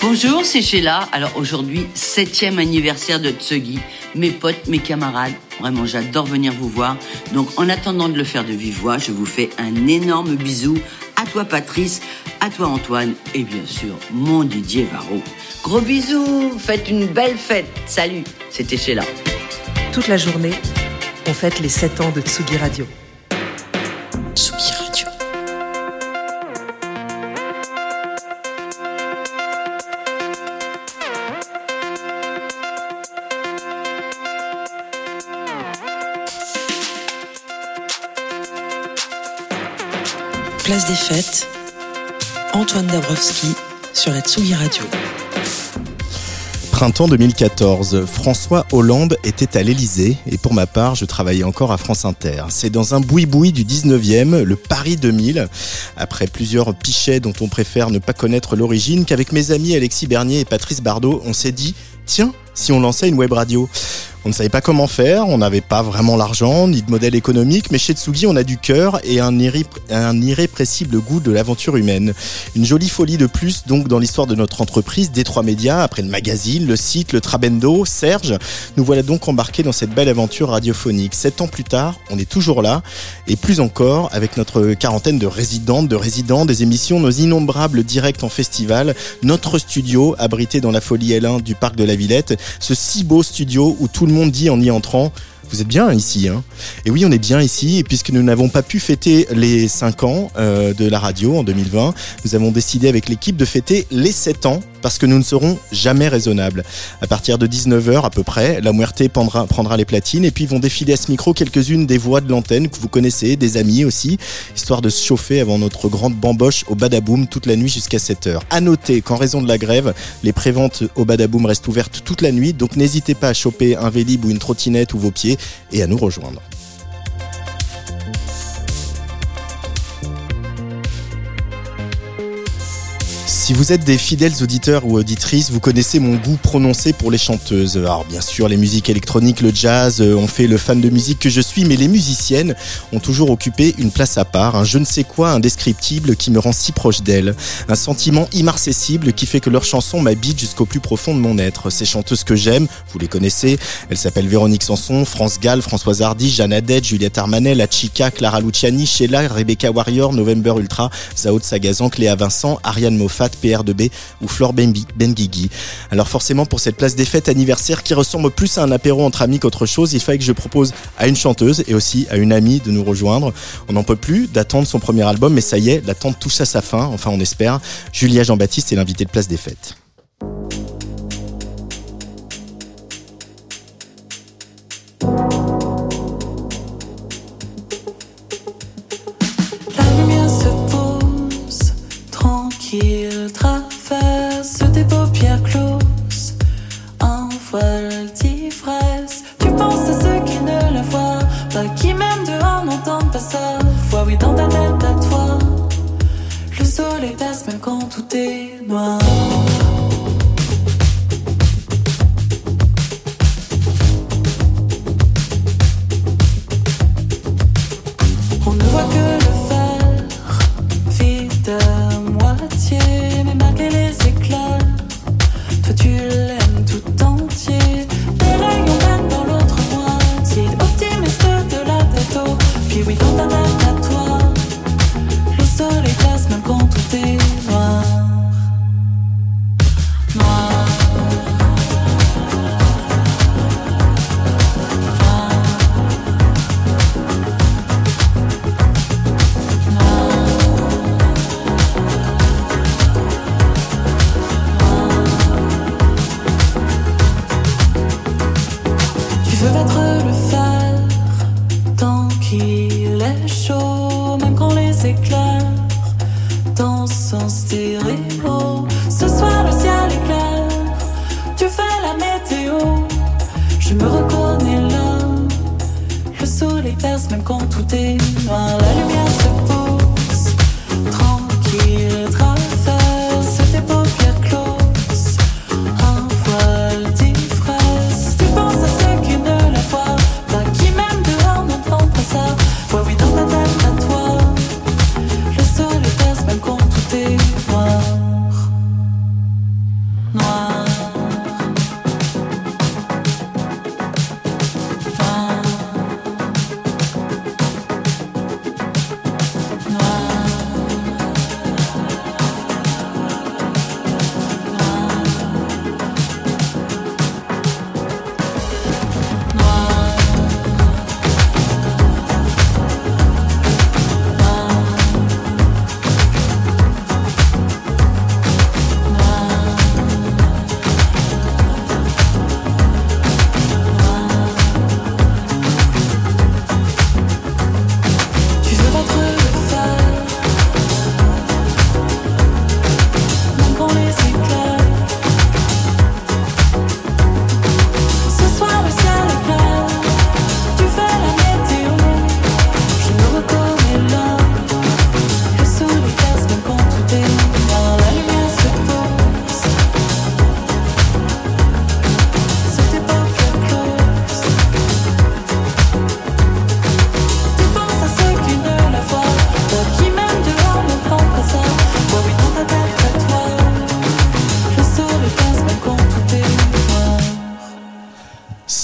Bonjour, c'est Sheila. Alors aujourd'hui, septième anniversaire de Tsugi. Mes potes, mes camarades, vraiment j'adore venir vous voir. Donc en attendant de le faire de vive voix, je vous fais un énorme bisou à toi Patrice, à toi Antoine et bien sûr mon Didier Varro. Gros bisous, faites une belle fête. Salut, c'était Sheila. Toute la journée, on fête les 7 ans de Tsugi Radio. Des fêtes, Antoine Dabrowski sur la Tsugi Radio. Printemps 2014, François Hollande était à l'Elysée et pour ma part, je travaillais encore à France Inter. C'est dans un boui-boui du 19e, le Paris 2000, après plusieurs pichets dont on préfère ne pas connaître l'origine, qu'avec mes amis Alexis Bernier et Patrice Bardot, on s'est dit, tiens, si on lançait une web radio on ne savait pas comment faire, on n'avait pas vraiment l'argent ni de modèle économique, mais chez Tsugi, on a du cœur et un, irrépressible goût de l'aventure humaine. Une jolie folie de plus donc dans l'histoire de notre entreprise, Détroit Média, après le magazine, le site, le Trabendo, Serge. Nous voilà donc embarqués dans cette belle aventure radiophonique. Sept ans plus tard, on est toujours là, et plus encore avec notre quarantaine de résidentes, de résidents, des émissions, nos innombrables directs en festival, notre studio abrité dans la folie L1 du parc de la Villette, ce si beau studio où tout le monde dit en y entrant vous êtes bien ici, hein. Et oui, on est bien ici, puisque nous n'avons pas pu fêter les 5 ans euh, de la radio en 2020, nous avons décidé avec l'équipe de fêter les 7 ans, parce que nous ne serons jamais raisonnables. À partir de 19h à peu près, la Muerte prendra, les platines, et puis vont défiler à ce micro quelques-unes des voix de l'antenne que vous connaissez, des amis aussi, histoire de se chauffer avant notre grande bamboche au Badaboom toute la nuit jusqu'à 7h. À noter qu'en raison de la grève, les préventes au Badaboom restent ouvertes toute la nuit, donc n'hésitez pas à choper un vélib ou une trottinette ou vos pieds et à nous rejoindre. Si vous êtes des fidèles auditeurs ou auditrices, vous connaissez mon goût prononcé pour les chanteuses. Alors bien sûr, les musiques électroniques, le jazz euh, ont fait le fan de musique que je suis, mais les musiciennes ont toujours occupé une place à part, un je ne sais quoi indescriptible qui me rend si proche d'elles, un sentiment immarcessible qui fait que leurs chansons m'habitent jusqu'au plus profond de mon être. Ces chanteuses que j'aime, vous les connaissez, elles s'appellent Véronique Sanson, France Gall, Françoise Hardy, Jeanne Adette, Juliette Armanet, La Chica, Clara Luciani, Sheila, Rebecca Warrior, November Ultra, Zao de Sagazan, Cléa Vincent, Ariane Moffat, PR2B ou Flore Benguigui. Alors forcément pour cette place des fêtes anniversaire qui ressemble plus à un apéro entre amis qu'autre chose, il fallait que je propose à une chanteuse et aussi à une amie de nous rejoindre. On n'en peut plus d'attendre son premier album, mais ça y est, l'attente touche à sa fin, enfin on espère. Julia Jean-Baptiste est l'invité de place des fêtes. Tu penses à ceux qui ne la voient pas, qui même dehors n'entendent pas ça. Fois oui, dans ta tête à toi, le soleil passe même quand tout est noir.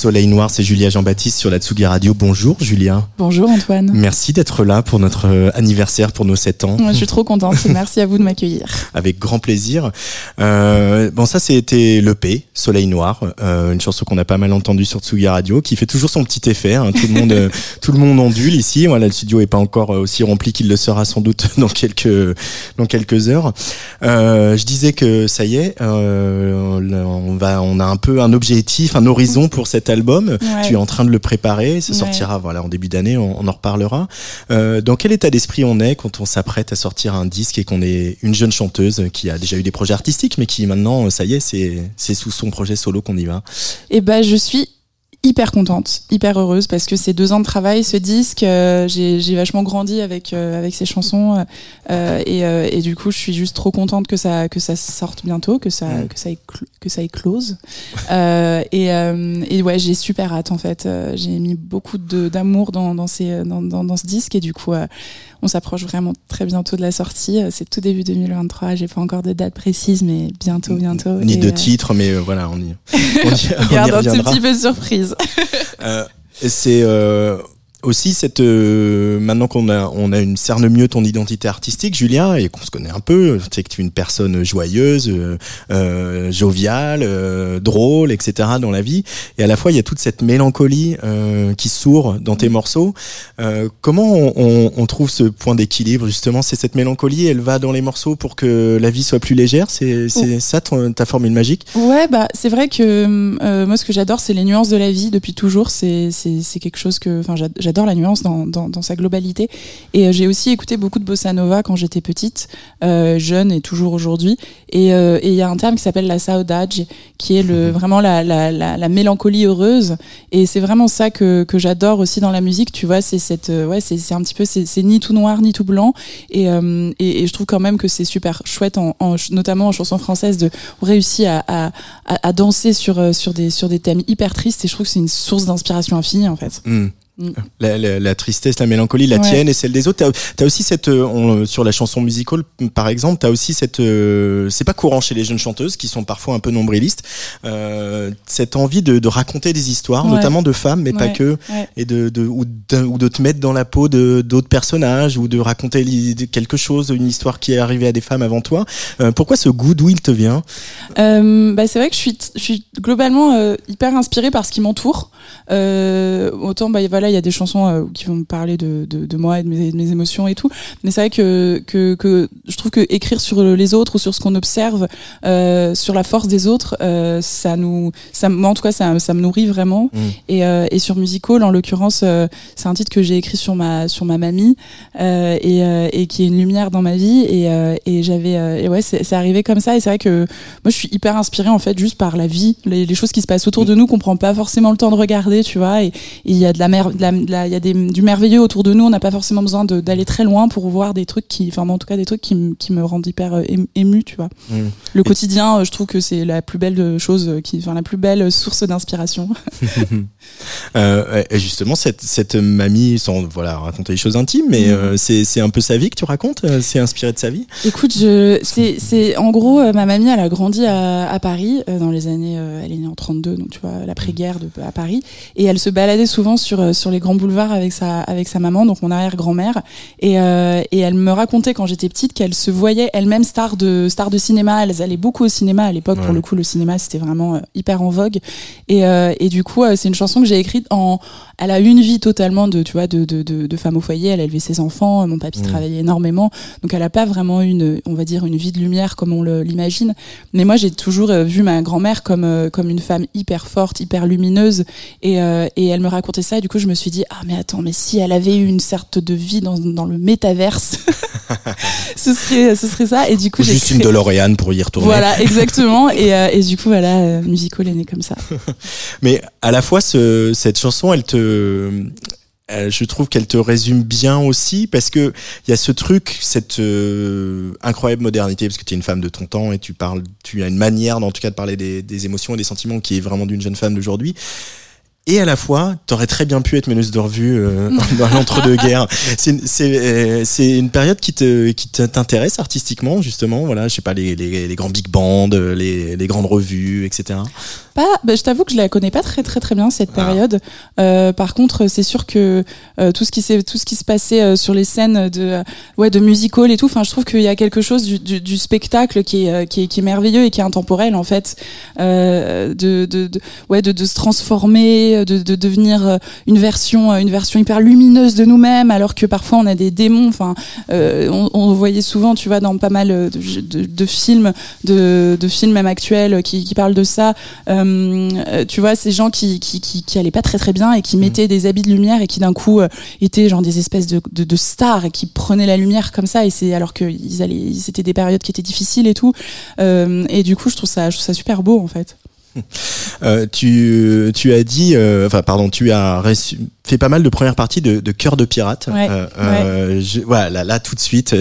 Soleil Noir, c'est Julia Jean-Baptiste sur la Tsugi Radio. Bonjour Julia. Bonjour Antoine. Merci d'être là pour notre euh, anniversaire, pour nos 7 ans. je suis trop contente, merci à vous de m'accueillir. Avec grand plaisir. Euh, bon, ça c'était l'EP, Soleil Noir, euh, une chanson qu'on a pas mal entendue sur Tsugi Radio, qui fait toujours son petit effet. Hein. Tout, le monde, euh, tout le monde ondule ici. Voilà, le studio est pas encore aussi rempli qu'il le sera sans doute dans quelques, dans quelques heures. je disais que ça y est, on, va, on a un peu un objectif, un horizon pour cet album. Tu es en train de le préparer, ça sortira voilà en début d'année, on, en reparlera. Euh, dans quel état d'esprit on est quand on s'apprête à sortir un disque et qu'on est une jeune chanteuse qui a déjà eu des projets artistiques, mais qui maintenant, ça y est, c'est sous son projet solo qu'on y va Eh ben, je suis hyper contente, hyper heureuse parce que ces deux ans de travail, ce disque, euh, j'ai vachement grandi avec euh, avec ces chansons euh, et, et, du coup, je suis juste trop contente que ça que ça sorte bientôt, que ça que ça que ça éclose. et, et ouais, j'ai super hâte en fait. j'ai mis beaucoup d'amour dans dans ces dans, dans, dans, ce disque et du coup on s'approche vraiment très bientôt de la sortie. C'est tout début 2023. J'ai pas encore de date précise, mais bientôt, bientôt. Ni de titre, mais voilà, on y, on y, on y un petit peu surprise. euh, c'est euh, aussi cette euh, maintenant qu'on a on a une cerne mieux ton identité artistique Julien et qu'on se connaît un peu tu sais que tu es une personne joyeuse euh, euh joviale euh, drôle etc dans la vie et à la fois il y a toute cette mélancolie qui sourd dans tes morceaux. Comment on, on, trouve ce point d'équilibre justement? C'est cette mélancolie elle va dans les morceaux pour que la vie soit plus légère? C'est c'est ça ta formule magique? Ouais bah c'est vrai que moi ce que j'adore c'est les nuances de la vie depuis toujours. C'est c'est quelque chose que enfin j'adore j'adore la nuance dans, dans, sa globalité. Et euh, j'ai aussi écouté beaucoup de bossa nova quand j'étais petite, euh, jeune et toujours aujourd'hui. Euh, et il y a un terme qui s'appelle la saudade, qui est le, mhm. vraiment la, la, la, mélancolie heureuse. Et c'est vraiment ça que, que j'adore aussi dans la musique. Tu vois, c'est cette, ouais, c'est un petit peu, c'est ni tout noir ni tout blanc. Et, et, et, je trouve quand même que c'est super chouette, en, notamment en chanson française, de réussir à, à, à, danser sur, sur, des, sur des thèmes hyper tristes. Et je trouve que c'est une source d'inspiration infinie en fait. Hmm. La, la, tristesse, la mélancolie, la tienne et celle des autres. T'as as aussi cette, euh, sur la chanson musicale, par exemple, t'as aussi cette, euh, c'est pas courant chez les jeunes chanteuses qui sont parfois un peu nombrilistes, euh, cette envie de, de, raconter des histoires, notamment de femmes, mais pas que, et de, de ou, ou, de te mettre dans la peau de d'autres personnages ou de raconter quelque chose, une histoire qui est arrivée à des femmes avant toi. Euh, pourquoi ce goût, d'où il te vient? Bah, c'est vrai que je suis, je suis globalement hyper inspirée par ce qui m'entoure. autant, bah voilà il y a des chansons euh, qui vont me parler de, de, de moi et de mes, de mes, émotions et tout. Mais c'est vrai que, que, que, je trouve que écrire sur les autres ou sur ce qu'on observe, euh, sur la force des autres, euh, ça nous, ça, moi en tout cas, ça, ça me nourrit vraiment. Mm. Et, et sur Musical, en l'occurrence, c'est un titre que j'ai écrit sur ma, sur ma mamie et, et qui est une lumière dans ma vie. Et, et j'avais, et ouais, c'est arrivé comme ça. Et c'est vrai que moi, je suis hyper inspirée en fait juste par la vie, les, les choses qui se passent autour de nous qu'on prend pas forcément le temps de regarder, tu vois. Et il y a de la mer il y a des, du merveilleux autour de nous. On n'a pas forcément besoin d'aller très loin pour voir des trucs qui, enfin, en tout cas, des trucs qui, qui me rendent hyper euh, ému, tu vois. Mmh. Le quotidien, euh, je trouve que c'est la plus belle chose, euh, qui, enfin, la plus belle source d'inspiration. euh, justement, cette, cette mamie, sans voilà, raconter des choses intimes, mais mmh. c'est un peu sa vie que tu racontes C'est inspiré de sa vie? Écoute, c'est, en gros, ma mamie, elle a grandi à, à Paris dans les années, elle est née en 32, donc tu vois, l'après-guerre à Paris, et elle se baladait souvent sur, sur les grands boulevard avec sa, avec sa maman, donc mon arrière-grand-mère. Et, euh, et elle me racontait quand j'étais petite qu'elle se voyait elle-même star de, star de cinéma. Elle allait beaucoup au cinéma à l'époque. Pour le coup, le cinéma, c'était vraiment euh, hyper en vogue. Et, euh, et du coup, c'est une chanson que j'ai écrite en. Elle a une vie totalement de, tu vois, de, de, de, femme au foyer. Elle a élevé ses enfants. Mon papy travaillait énormément. Donc, elle a pas vraiment une, on va dire, une vie de lumière comme on l'imagine. Mais moi, j'ai toujours vu ma grand-mère comme, comme une femme hyper forte, hyper lumineuse. Et, et elle me racontait ça. Et du coup, je me suis dit, ah mais attends, mais si elle avait eu une sorte de vie dans, dans le métaverse, ce serait ce serait ça. Et du coup, juste une DeLorean pour y retourner. Voilà, exactement. et, euh, et du coup, voilà, euh, Musical est né comme ça. mais à la fois, ce, cette chanson, elle te je trouve qu'elle te résume bien aussi parce que il y a ce truc, cette euh, incroyable modernité, parce que tu es une femme de ton temps et tu parles, tu as une manière, en tout cas, de parler des, des émotions et des sentiments qui est vraiment d'une jeune femme d'aujourd'hui et à la fois, t'aurais très bien pu être meneuse de revue euh, dans l'entre-deux-guerres. Euh, c'est une période qui te qui t'intéresse artistiquement justement. Voilà, je sais pas les, les, les grands big bands, les, les grandes revues, etc. Pas, bah, je t'avoue que je la connais pas très très très bien cette période. Euh, par contre, c'est sûr que euh, tout ce qui s'est tout ce qui se passait euh, sur les scènes de euh, ouais de music hall et tout. Enfin, je trouve qu'il y a quelque chose du, du, du spectacle qui est, euh, qui est qui est merveilleux et qui est intemporel en fait. Euh, de, de, de ouais de, de se transformer, de, de devenir une version une version hyper lumineuse de nous-mêmes, alors que parfois on a des démons. Enfin, euh, on, on voyait souvent, tu vois, dans pas mal de, de, de films, de, de films même actuels qui, qui parlent de ça. Euh, tu vois, ces gens qui, qui, qui, qui allaient pas très très bien et qui mettaient des habits de lumière et qui d'un coup euh, étaient genre des espèces de, de, de stars et qui prenaient la lumière comme ça et c'est alors que ils allaient, c'était des périodes qui étaient difficiles et tout. Euh, et du coup, je trouve ça, je trouve ça super beau en fait. Euh, tu, tu as dit, euh, enfin pardon, tu as reçu- fait pas mal de premières parties de, de Cœur de pirate. Ouais, Euh, euh, je- voilà, là, là, tout de suite,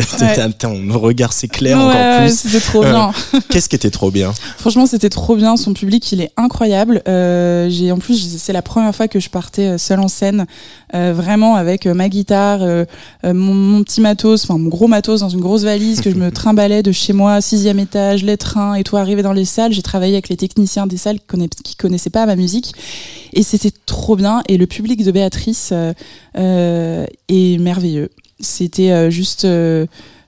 ton regard s'éclaire Ouais, encore ouais, plus. c'était trop Euh, bien. Qu'est-ce qui était trop bien? Franchement, c'était trop bien. Son public, il est incroyable. Euh, j'ai en plus, c'est la première fois que je partais euh, seule en scène, euh, vraiment avec euh, ma guitare, euh, euh, mon, mon petit matos, enfin mon gros matos dans une grosse valise que je me trimballais de chez moi, sixième étage, les trains et tout. Arrivé dans les salles, j'ai travaillé avec les techniciens des salles qui, connais- qui connaissaient pas ma musique et c'était trop bien. Et le public de Béatrice euh, euh, est merveilleux. C'était euh, juste euh,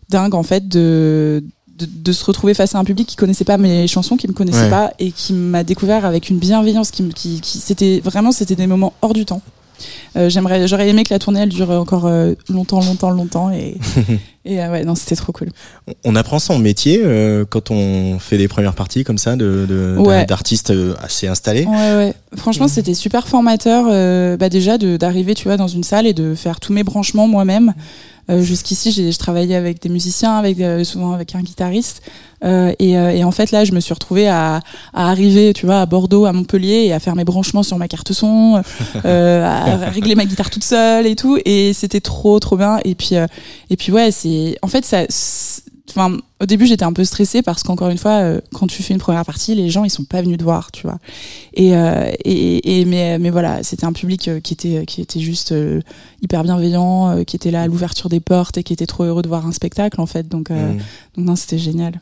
dingue en fait de, de de se retrouver face à un public qui connaissait pas mes chansons, qui me connaissait Ouais. pas et qui m'a découvert avec une bienveillance qui, me- qui, qui c'était vraiment c'était des moments hors du temps. Euh, j'aimerais j'aurais aimé que la tournée elle dure encore euh, longtemps longtemps longtemps et et euh, ouais non c'était trop cool. On apprend son métier quand on fait des premières parties comme ça de de- Ouais. d'artistes assez installés. Ouais, ouais. Franchement, c'était super formateur. bah déjà de- d'arriver, tu vois, dans une salle et de faire tous mes branchements moi-même. Euh, Jusqu'ici, j'ai je travaillais avec des musiciens, avec euh, souvent avec un guitariste. Euh, et, euh, et en fait, là, je me suis retrouvée à, à arriver, tu vois, à Bordeaux, à Montpellier, et à faire mes branchements sur ma carte son, euh, à régler ma guitare toute seule et tout. Et c'était trop, trop bien. Et puis, euh, et puis ouais, c'est, en fait, ça. Enfin, au début, j'étais un peu stressée parce qu'encore une fois, euh, quand tu fais une première partie, les gens ils sont pas venus te voir, tu vois. Et, euh, et, et mais, mais voilà, c'était un public euh, qui était qui était juste hyper bienveillant, qui était là à l'ouverture des portes et qui était trop heureux de voir un spectacle en fait. Donc, euh, Mm. donc non, c'était génial.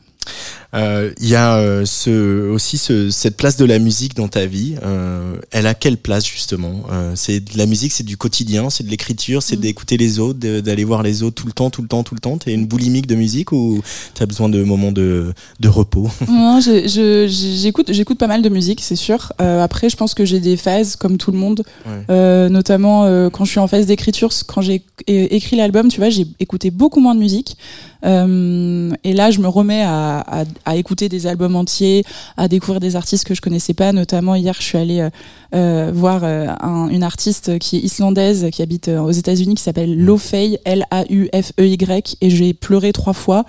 Euh, Il y a euh, ce, aussi ce, cette place de la musique dans ta vie. Euh, elle a quelle place justement Euh, C'est de la musique, c'est du quotidien, c'est de l'écriture, c'est Mm. d'écouter les autres, d'aller voir les autres tout le temps, tout le temps, tout le temps. T'es une boulimique de musique ou t'as besoin de moments de, de repos? Je- j'écoute j'écoute pas mal de musique, c'est sûr. Euh, après, je pense que j'ai des phases comme tout le monde, Ouais. Euh, notamment euh, quand je suis en phase d'écriture. Quand j'ai écrit l'album, tu vois, j'ai écouté beaucoup moins de musique. Euh, et là, je me remets à, à, à écouter des albums entiers, à découvrir des artistes que je connaissais pas. Notamment hier, je suis allée euh, euh, voir euh, un- une artiste qui est islandaise, qui habite euh, aux États-Unis, qui s'appelle Lofey, L-A-U-F-E-Y, et j'ai pleuré trois fois.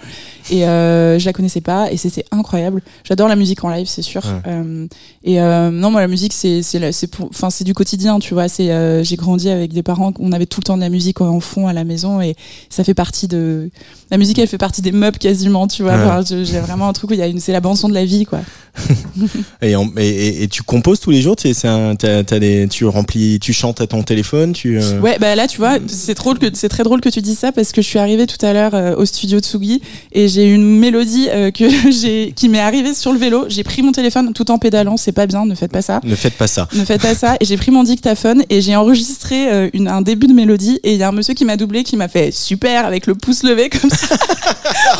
Et euh, je la connaissais pas, et c'était incroyable. J'adore la musique en live, c'est sûr. Ouais. Euh, et euh, non, moi, la musique, c'est c'est enfin, c'est du quotidien, tu vois. C'est, euh, j'ai grandi avec des parents, on avait tout le temps de la musique en fond à la maison, et ça fait partie de la musique, elle fait partie des meubles quasiment, tu vois. Ouais. Enfin, j'ai vraiment un truc où il y a une, c'est la bande son de la vie, quoi. et, en- et, et- et tu composes tous les jours t'as des- Tu remplis, tu chantes à ton téléphone tu, euh, Ouais, bah là, tu vois, c'est très drôle que tu dis ça parce que je suis arrivée tout à l'heure euh, au studio Tsugi et j'ai une mélodie euh, que qui m'est arrivée sur le vélo. J'ai pris mon téléphone tout en pédalant, c'est pas bien, ne faites pas ça. Ne faites pas ça. Ne faites pas ça. Et j'ai pris mon dictaphone et j'ai enregistré une, un début de mélodie. Et il y a un monsieur qui m'a doublé, qui m'a fait super avec le pouce levé comme ça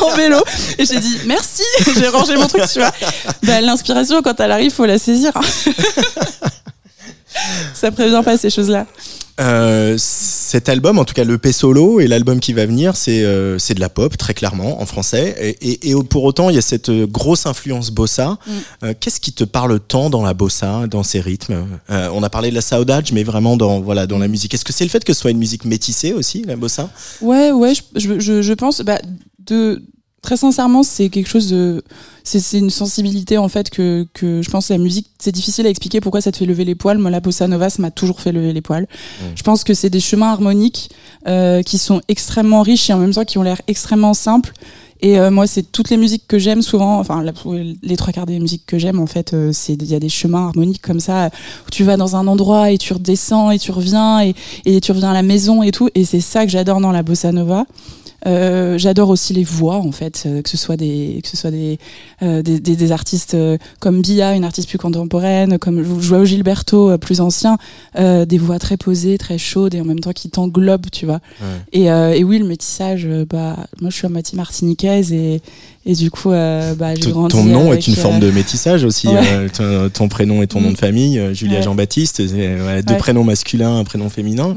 en vélo. Et j'ai dit merci. j'ai rangé mon truc, tu vois. Bah, L'inspiration, quand elle arrive, faut la saisir. ça prévient pas ces choses-là. Euh, cet album, en tout cas le P solo et l'album qui va venir, c'est euh, c'est de la pop très clairement en français. Et, et, et pour autant, il y a cette euh, grosse influence bossa. Mm. Euh, Qu'est-ce qui te parle tant dans la bossa, dans ses rythmes? On a parlé de la saudade, mais vraiment dans voilà dans la musique. Est-ce que c'est le fait que ce soit une musique métissée aussi, la bossa? Ouais, ouais, je, je, je, je pense, bah, de, très sincèrement, c'est quelque chose de, c'est, une sensibilité, en fait, que, que je pense que la musique, c'est difficile à expliquer pourquoi ça te fait lever les poils. Moi, la bossa nova, ça m'a toujours fait lever les poils. Je pense que c'est des chemins harmoniques, euh, qui sont extrêmement riches et en même temps qui ont l'air extrêmement simples. Et euh, moi, c'est toutes les musiques que j'aime souvent, enfin la- les trois quarts des musiques que j'aime, en fait, euh, c'est il y a des chemins harmoniques comme ça où tu vas dans un endroit et tu redescends et tu reviens et, et tu reviens à la maison et tout. Et c'est ça que j'adore dans la bossa nova. Euh, j'adore aussi les voix en fait, euh, que ce soit des que ce soit des euh, des, des, des, artistes comme Bia, une artiste plus contemporaine, comme Joao Gilberto, plus ancien, des voix très posées, très chaudes et en même temps qui t'englobent, tu vois. Ouais. Et, et oui, le métissage, bah moi je suis à moitié martiniquaise et et du coup, euh, bah, j'ai grandi. Ton nom avec, est une forme de métissage aussi. Ouais. Euh, ton, ton prénom et ton nom de famille, euh, Julia Ouais. Jean-Baptiste, ouais, deux prénoms masculins, un prénom féminin.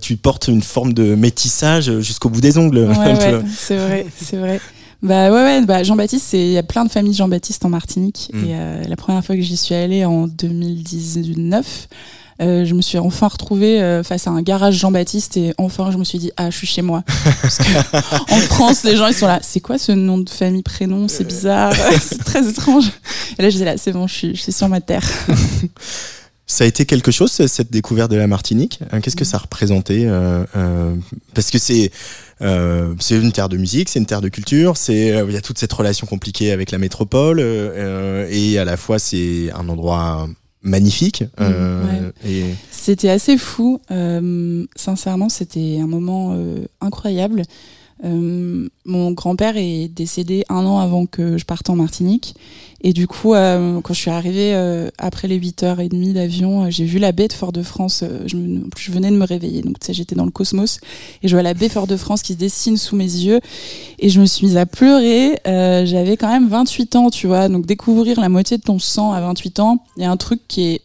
Tu portes une forme de métissage jusqu'au bout des ongles. Ouais, ouais, c'est vrai, c'est vrai. Bah ouais, ouais, bah Jean-Baptiste, il y a plein de familles Jean-Baptiste en Martinique. Mm. Et euh, la première fois que j'y suis allée en 2019, euh, je me suis enfin retrouvée euh, face à un garage Jean-Baptiste et enfin je me suis dit ah je suis chez moi. Parce que en France les gens ils sont là c'est quoi ce nom de famille prénom? C'est bizarre c'est très étrange. Et là j'étais là c'est bon je suis je suis sur ma terre. Ça a été quelque chose, cette découverte de la Martinique? Hein, Qu'est-ce que ça représentait Parce que c'est euh, c'est une terre de musique, c'est une terre de culture, c'est euh, il y a toute cette relation compliquée avec la métropole euh, et à la fois c'est un endroit magnifique. euh, et C'était assez fou. Euh, sincèrement, c'était un moment euh, incroyable. Euh, mon grand-père est décédé un an avant que je parte en Martinique. Et du coup, euh, quand je suis arrivée euh, après les 8h30 d'avion, j'ai vu la baie de Fort-de-France. je, je venais de me réveiller. Donc, j'étais dans le cosmos. Et je vois la baie Fort-de-France qui se dessine sous mes yeux. Et je me suis mise à pleurer. J'avais quand même 28 ans, tu vois. Donc, découvrir la moitié de ton sang à 28 ans, il y a un truc qui est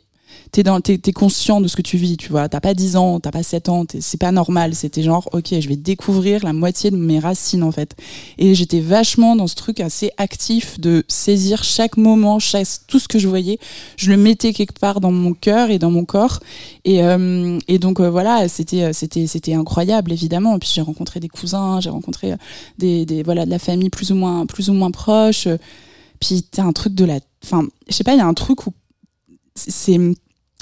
t'es dans t'es, t'es conscient de ce que tu vis tu vois. T'as pas 10 ans t'as pas 7 ans c'est pas normal. C'était genre ok je vais découvrir la moitié de mes racines en fait. Et j'étais vachement dans ce truc assez actif de saisir chaque moment chaque, tout ce que je voyais. Je le mettais quelque part dans mon cœur et dans mon corps. Et, euh, et donc euh, voilà c'était euh, c'était c'était incroyable évidemment. Puis j'ai rencontré des cousins j'ai rencontré euh, des, des voilà de la famille plus ou moins plus ou moins proche. Puis t'as un truc de la enfin je sais pas il y a un truc où c'est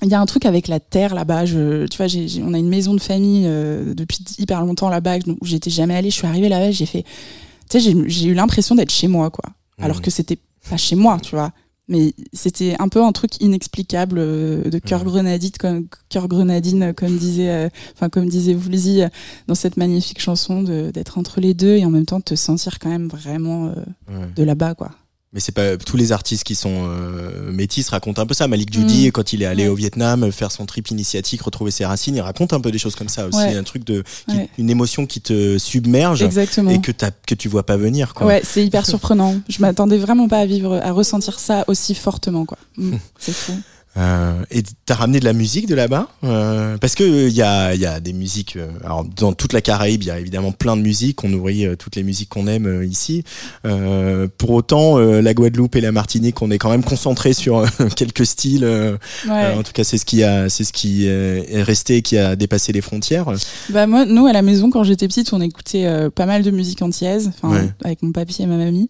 il y a un truc avec la terre là-bas. Je, tu vois, on a une maison de famille euh, depuis hyper longtemps là-bas où j'étais jamais allée. Je suis arrivée là-bas, j'ai fait, tu sais, j'ai, eu l'impression d'être chez moi, quoi. Alors Mhm. que c'était pas chez moi, tu vois. Mais c'était un peu un truc inexplicable euh, de cœur Mhm. grenadine, comme cœur grenadine, comme disait, euh, enfin comme disait Woolsey euh, dans cette magnifique chanson, d'être entre les deux et en même temps de te sentir quand même vraiment euh, ouais. de là-bas, quoi. Mais c'est pas tous les artistes qui sont euh, métis racontent un peu ça. Malik Judy, Mm. quand il est allé Ouais. au Vietnam faire son trip initiatique, retrouver ses racines, il raconte un peu des choses comme ça aussi. Ouais. Un truc de qui- Ouais. une émotion qui te submerge Exactement. et que t'as que tu vois pas venir. Quoi. Ouais, c'est hyper surprenant. Je m'attendais vraiment pas à vivre, à ressentir ça aussi fortement, quoi. Mm, c'est fou. Euh, et t'as ramené de la musique de là-bas Euh, Parce que il y a, y a des musiques. euh, alors dans toute la Caraïbe, il y a évidemment plein de musiques. On nourrit euh, toutes les musiques qu'on aime euh, ici. Euh, pour autant, euh, la Guadeloupe et la Martinique, on est quand même concentré sur euh, quelques styles. euh, Ouais. euh, en tout cas, c'est ce qui a, c'est ce qui euh, est resté, et qui a dépassé les frontières. Bah moi, nous à la maison quand j'étais petite, on écoutait euh, pas mal de musique antillaise, Ouais. avec mon papy et ma mamie.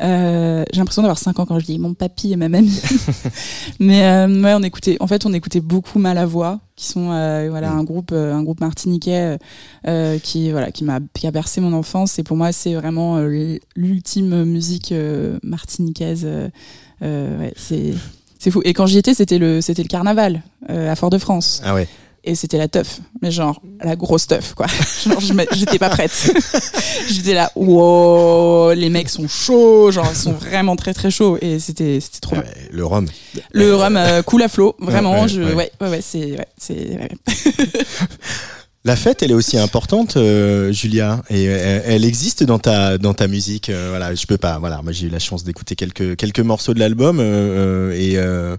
Euh, j'ai l'impression d'avoir 5 ans quand je dis mon papy et ma mamie. Mais euh, ouais, on écoutait. En fait, on écoutait beaucoup Malavoie, qui sont euh, voilà Mm. un groupe un groupe martiniquais qui voilà qui m'a qui a bercé mon enfance. Et pour moi, c'est vraiment l'ultime musique martiniquaise. Ouais, c'est c'est fou. Et quand j'y étais, c'était le c'était le carnaval euh, à Fort-de-France Ah ouais. Et c'était la teuf mais genre la grosse teuf quoi genre je j'étais pas prête j'étais là wow les mecs sont chauds genre ils sont vraiment très très chauds et c'était c'était trop bien le rhum. le rhum euh, coule à flot vraiment ouais, je ouais. ouais ouais ouais, c'est ouais, c'est ouais. La fête, elle est aussi importante, euh, Julia, et elle, elle existe dans ta dans ta musique. euh, voilà, je peux pas. Voilà, moi j'ai eu la chance d'écouter quelques quelques morceaux de l'album euh, euh, et euh,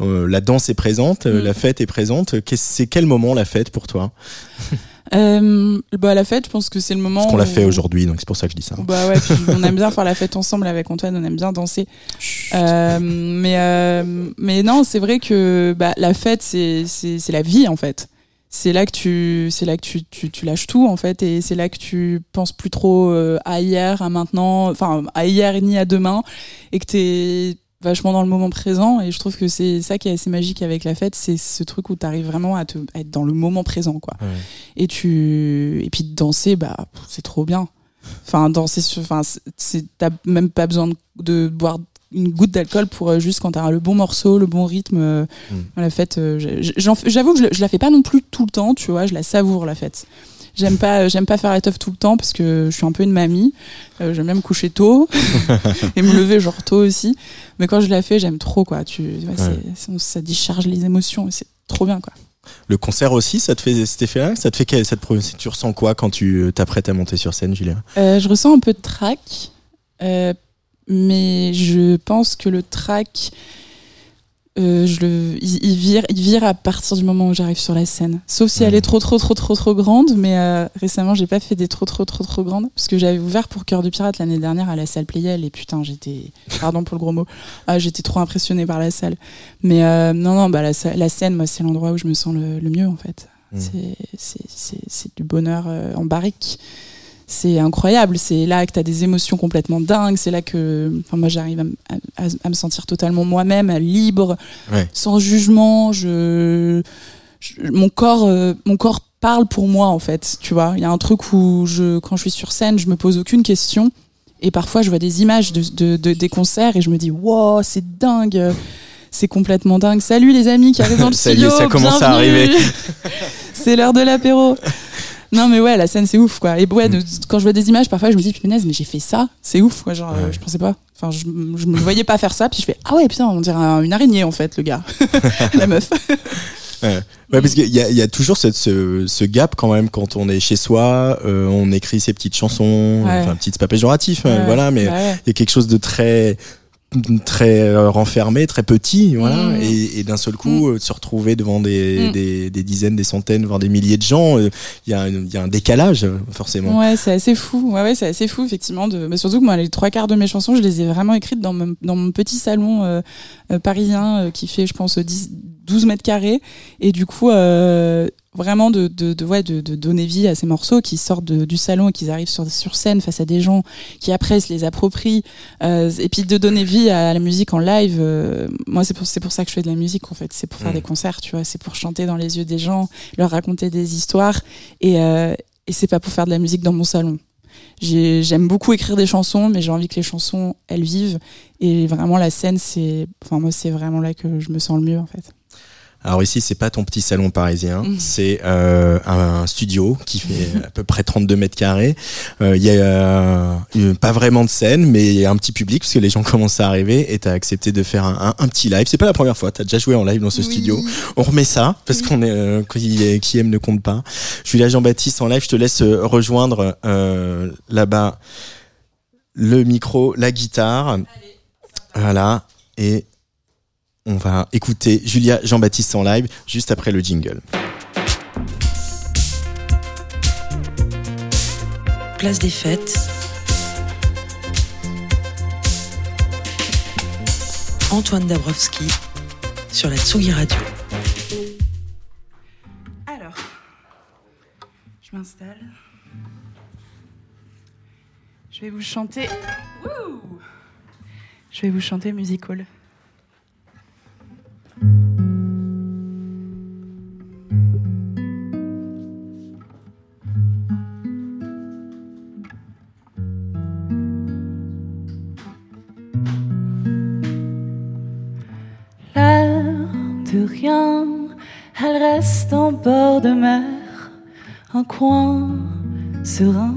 euh, la danse est présente, euh, Mm. la fête est présente. C'est quel moment la fête pour toi? Euh, bah la fête je pense que c'est le moment Parce qu'on l'a fait aujourd'hui, donc c'est pour ça que je dis ça. Bah ouais, puis on aime bien faire la fête ensemble avec Antoine, on aime bien danser. Euh, mais euh, mais non, c'est vrai que bah, la fête c'est c'est c'est la vie en fait. C'est là que tu c'est là que tu, tu tu lâches tout en fait et c'est là que tu penses plus trop euh, à hier, à maintenant, enfin à hier ni à demain et que t'es vachement dans le moment présent et je trouve que c'est ça qui est assez magique avec la fête, c'est ce truc où t'arrives vraiment à, te, à être dans le moment présent quoi Ouais. et tu et puis de danser bah c'est trop bien enfin danser enfin c'est- c'est t'as même pas besoin de, de boire une goutte d'alcool pour euh, juste quand t'as le bon morceau le bon rythme euh, Mm. la fête euh, j'avoue que je, je la fais pas non plus tout le temps tu vois je la savoure la fête J'aime pas, j'aime pas faire la teuf tout le temps parce que je suis un peu une mamie. Euh, j'aime bien me coucher tôt et me lever genre tôt aussi. Mais quand je la fais, j'aime trop quoi. Tu, ouais, ça décharge les émotions et c'est trop bien quoi. Le concert aussi, ça te fait cet effet-là Ça te fait quel- ça te pro- Tu ressens quoi quand tu t'apprêtes à monter sur scène, Julien? Euh, je ressens un peu de trac, euh, mais je pense que le trac, euh, je le, il, il vire, il vire à partir du moment où j'arrive sur la scène. Sauf si elle est trop, trop, trop, trop, trop grande. Mais euh, récemment, j'ai pas fait des trop, trop, trop, trop grandes parce que j'avais ouvert pour Cœur de Pirate l'année dernière à la salle Playel et putain, j'étais, pardon pour le gros mot, ah, j'étais trop impressionnée par la salle. Mais euh, non, non, bah la, scène, moi, c'est l'endroit où je me sens le, le mieux en fait. Mm. C'est- C'est, c'est, c'est du bonheur euh, en barrique c'est incroyable. C'est là que tu as des émotions complètement dingues. C'est là que enfin, moi, j'arrive à, à- à me sentir totalement moi-même, libre, Ouais. sans jugement. Je, je- mon, corps, euh, mon corps parle pour moi, en fait. Tu vois, il y a un truc où, je, quand je suis sur scène, je me pose aucune question. Et parfois, je vois des images de, de- de- des concerts et je me dis, wow, c'est dingue. C'est complètement dingue. Salut les amis qui arrivent dans le Ça y est, studio. ça commence à arriver. c'est l'heure de l'apéro. Non mais ouais, la scène c'est ouf quoi. Et ouais, de- quand je vois des images, parfois je me dis punaise, mais j'ai fait ça, c'est ouf quoi. Genre, Ouais. je pensais pas. Enfin, je, je me voyais pas faire ça, puis je fais ah ouais putain, on dirait un- une araignée en fait, le gars, la meuf. Ouais, Ouais, parce qu'il y y a toujours cette, ce, ce gap quand même quand on est chez soi, euh, on écrit ses petites chansons, Ouais. enfin petit c'est pas péjoratif, Ouais, voilà, mais bah il y a quelque chose de très très euh, renfermé, très petit, voilà, Mm. et, et d'un seul coup euh, se retrouver devant des, Mm. des, des dizaines, des centaines, voire des milliers de gens, euh, il y, a un- il y a un décalage forcément. Ouais, c'est assez fou. Ouais, ouais, c'est assez fou, effectivement. De... Mais surtout que moi, les trois quarts de mes chansons, je les ai vraiment écrites dans mon, dans mon petit salon euh, euh, parisien euh, qui fait, je pense, 10, 12 mètres carrés. Et du coup, euh, vraiment de, de, de, ouais, de, de donner vie à ces morceaux qui sortent du salon et qui arrivent sur, sur scène face à des gens qui après se les approprient. Euh, et puis de donner vie à la musique en live. euh, moi, c'est pour, c'est pour ça que je fais de la musique, en fait. C'est pour faire Mm. des concerts, tu vois. C'est pour chanter dans les yeux des gens, leur raconter des histoires. Et, euh, et c'est pas pour faire de la musique dans mon salon. J'ai- J'aime beaucoup écrire des chansons, mais j'ai envie que les chansons, elles vivent. Et vraiment, la scène, c'est, enfin, moi, c'est vraiment là que je me sens le mieux, en fait. Alors ici, c'est pas ton petit salon parisien, Mhm. c'est euh, un studio qui fait à peu près 32 mètres carrés. Euh, Il y a euh, pas vraiment de scène, mais il y a un petit public parce que les gens commencent à arriver et t'as accepté de faire un, un- un petit live. C'est pas la première fois, t'as déjà joué en live dans ce Oui. studio. On remet ça parce qu'on est euh, qui, qui aime ne compte pas. Julia Jean-Baptiste en live, je te laisse euh, rejoindre euh, là-bas le micro, la guitare. Voilà et on va écouter Julia Jean-Baptiste en live juste après le jingle. Place des fêtes. Antoine Dabrowski sur la Tsugi Radio. Alors, je m'installe. Je vais vous chanter. Wouh je vais vous chanter musical. Elle reste en bord de mer, un coin serein,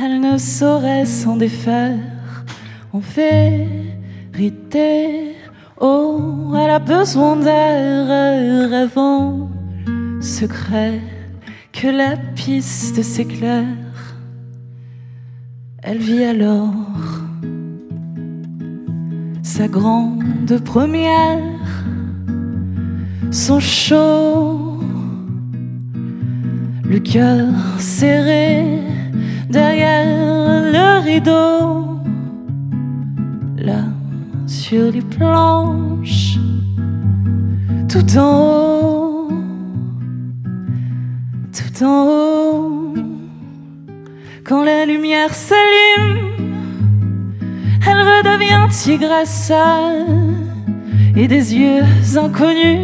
elle ne saurait s'en défaire. En vérité, oh, elle a besoin d'air, rêvant, secret, que la piste s'éclaire. Elle vit alors sa grande première, son chaud, le cœur serré derrière le rideau, là sur les planches, tout en haut, tout en haut, quand la lumière s'allume elle redevient tigresse et des yeux inconnus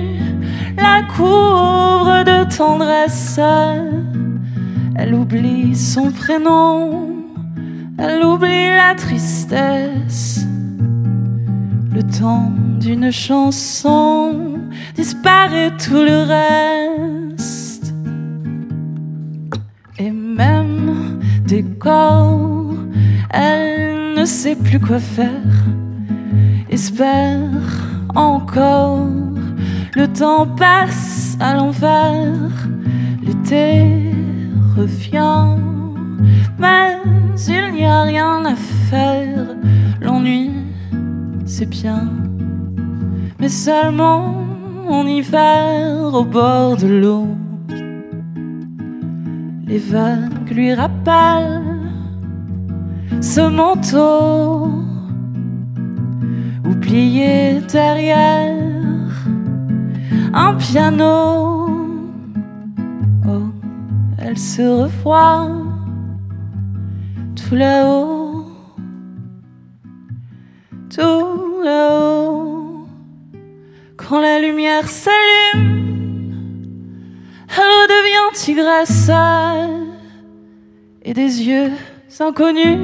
la couvrent de tendresse. Elle oublie son prénom, elle oublie la tristesse. Le temps d'une chanson disparaît tout le reste. corps. Elle ne sait plus quoi faire, espère encore. Le temps passe à l'envers, l'été revient, mais il n'y a rien à faire. L'ennui, c'est bien, mais seulement en hiver au bord de l'eau. Les vagues lui rappellent ce manteau oublié derrière un piano. Oh, elle se revoit tout là-haut, tout là-haut. Quand la lumière s'allume, elle devient tigresse et des yeux inconnus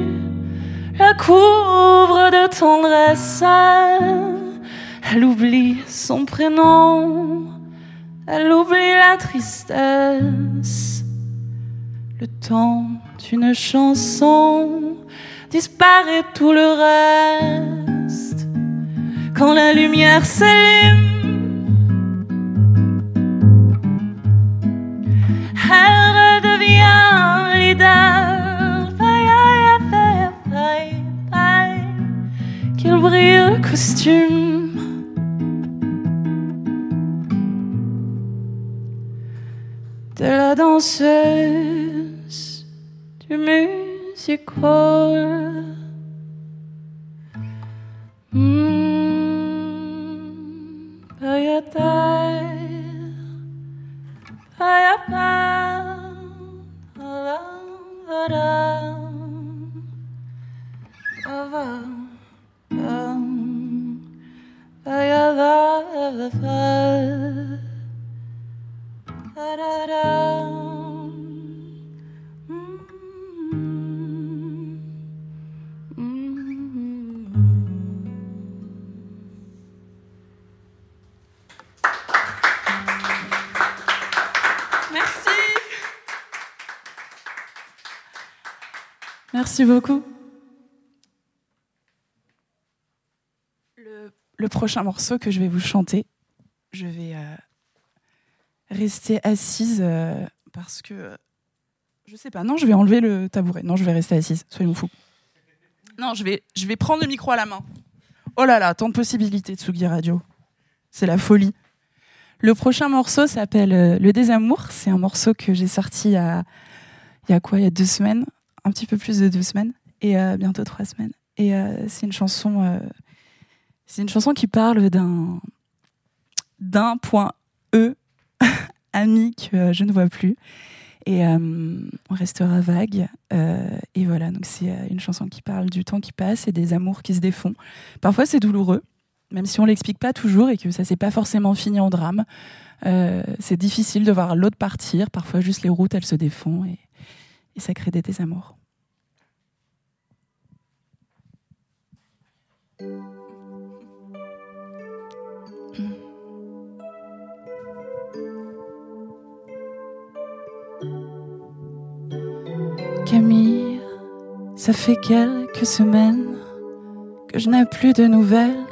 la couvre de tendresse. Elle oublie son prénom, elle oublie la tristesse. Le temps d'une chanson disparaît tout le reste. Quand la lumière s'allume, elle redevient leader. Qu'il brille le costume. De la danseuse du musical. Mm, Merci beaucoup. Le, prochain morceau que je vais vous chanter, je vais euh, rester assise euh, parce que euh, je sais pas. Non, je vais enlever le tabouret. Non, je vais rester assise. Soyons fous. Non, je vais, je vais prendre le micro à la main. Oh là là, tant de possibilités Tsugi Radio. C'est la folie. Le prochain morceau s'appelle Le Désamour. C'est un morceau que j'ai sorti il y a quoi? Il y a deux semaines, un petit peu plus de deux semaines, et euh, bientôt trois semaines. Et euh, c'est une chanson, euh, c'est une chanson qui parle d'un d'un point E ami que je ne vois plus. Et on restera vague. Et voilà, donc c'est une chanson qui parle du temps qui passe et des amours qui se défont. Parfois c'est douloureux, même si on l'explique pas toujours et que ça s'est pas forcément fini en drame. C'est difficile de voir l'autre partir. Parfois juste les routes elles se défont et ça crée des. Camille, ça fait quelques semaines que je n'ai plus de nouvelles.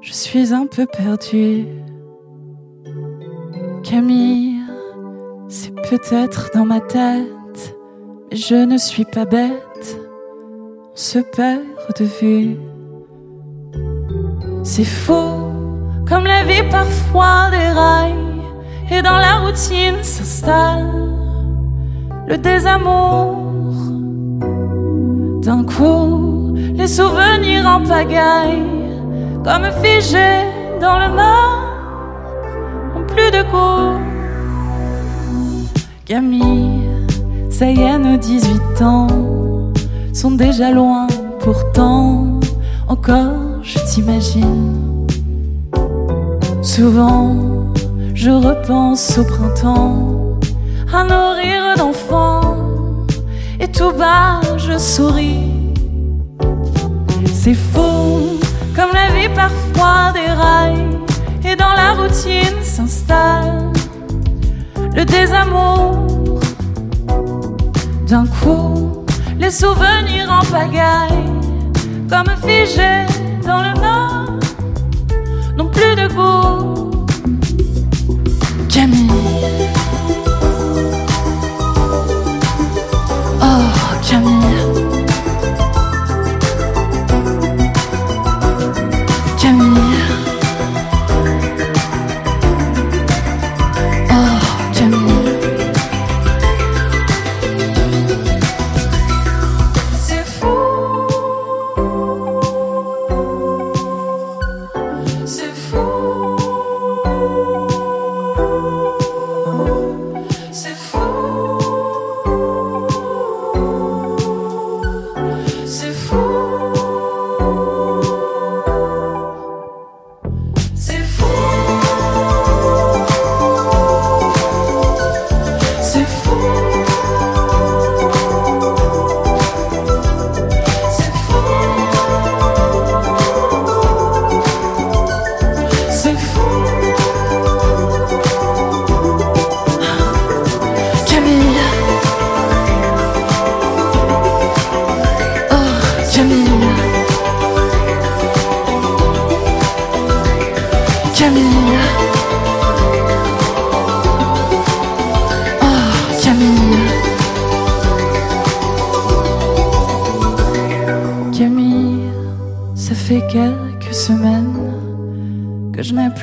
Je suis un peu perdue. Camille, c'est peut-être dans ma tête, je ne suis pas bête. On se perd de vue. C'est faux, comme la vie parfois déraille, et dans la routine s'installe le désamour. D'un coup, les souvenirs en pagaille, comme figés dans le mar, ont plus de goût. Camille, ça y est, nos 18 ans sont déjà loin, pourtant, encore je t'imagine. Souvent, je repense au printemps à nos rires d'enfants et tout bas je souris. C'est faux, comme la vie parfois déraille et dans la routine s'installe le désamour. D'un coup, les souvenirs en pagaille, comme figés dans le nord, n'ont plus de goût. Camille. Oh. Camille.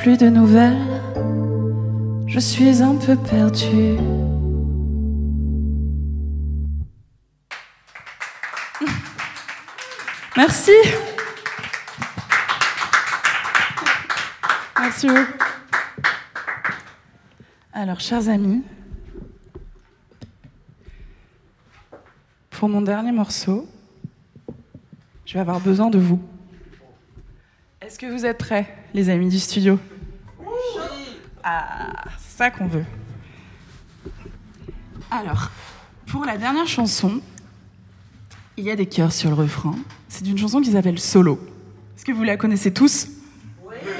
Plus de nouvelles. Je suis un peu perdue. Merci. Merci beaucoup. Alors, chers amis, pour mon dernier morceau, je vais avoir besoin de vous. Est-ce que vous êtes prêts, les amis du studio? Ah, c'est ça qu'on veut. Alors, pour la dernière chanson, il y a des chœurs sur le refrain. C'est une chanson qui s'appelle Solo. Est-ce que vous la connaissez tous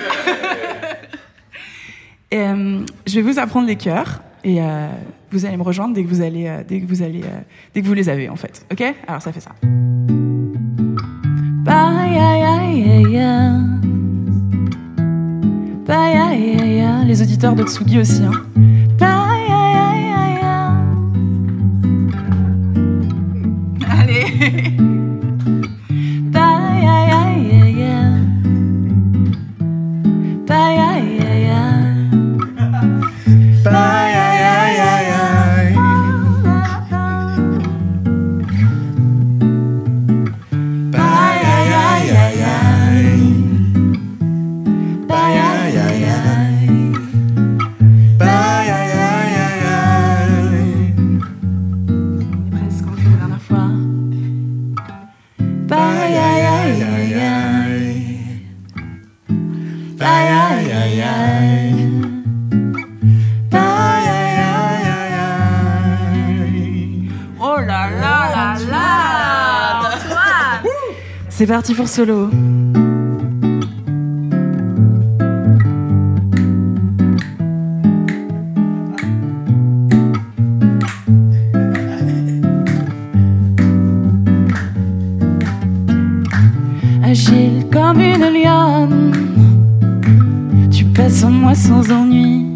Et, euh, je vais vous apprendre les chœurs et euh, vous allez me rejoindre dès que vous allez, euh, dès que vous allez, dès que vous les avez en fait. Ok? Alors ça fait ça. Bye, les auditeurs de Tsugi aussi. Hein. Allez C'est parti pour solo. Agile comme une lionne, tu passes en moi sans ennui.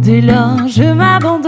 Dès lors, je m'abandonne,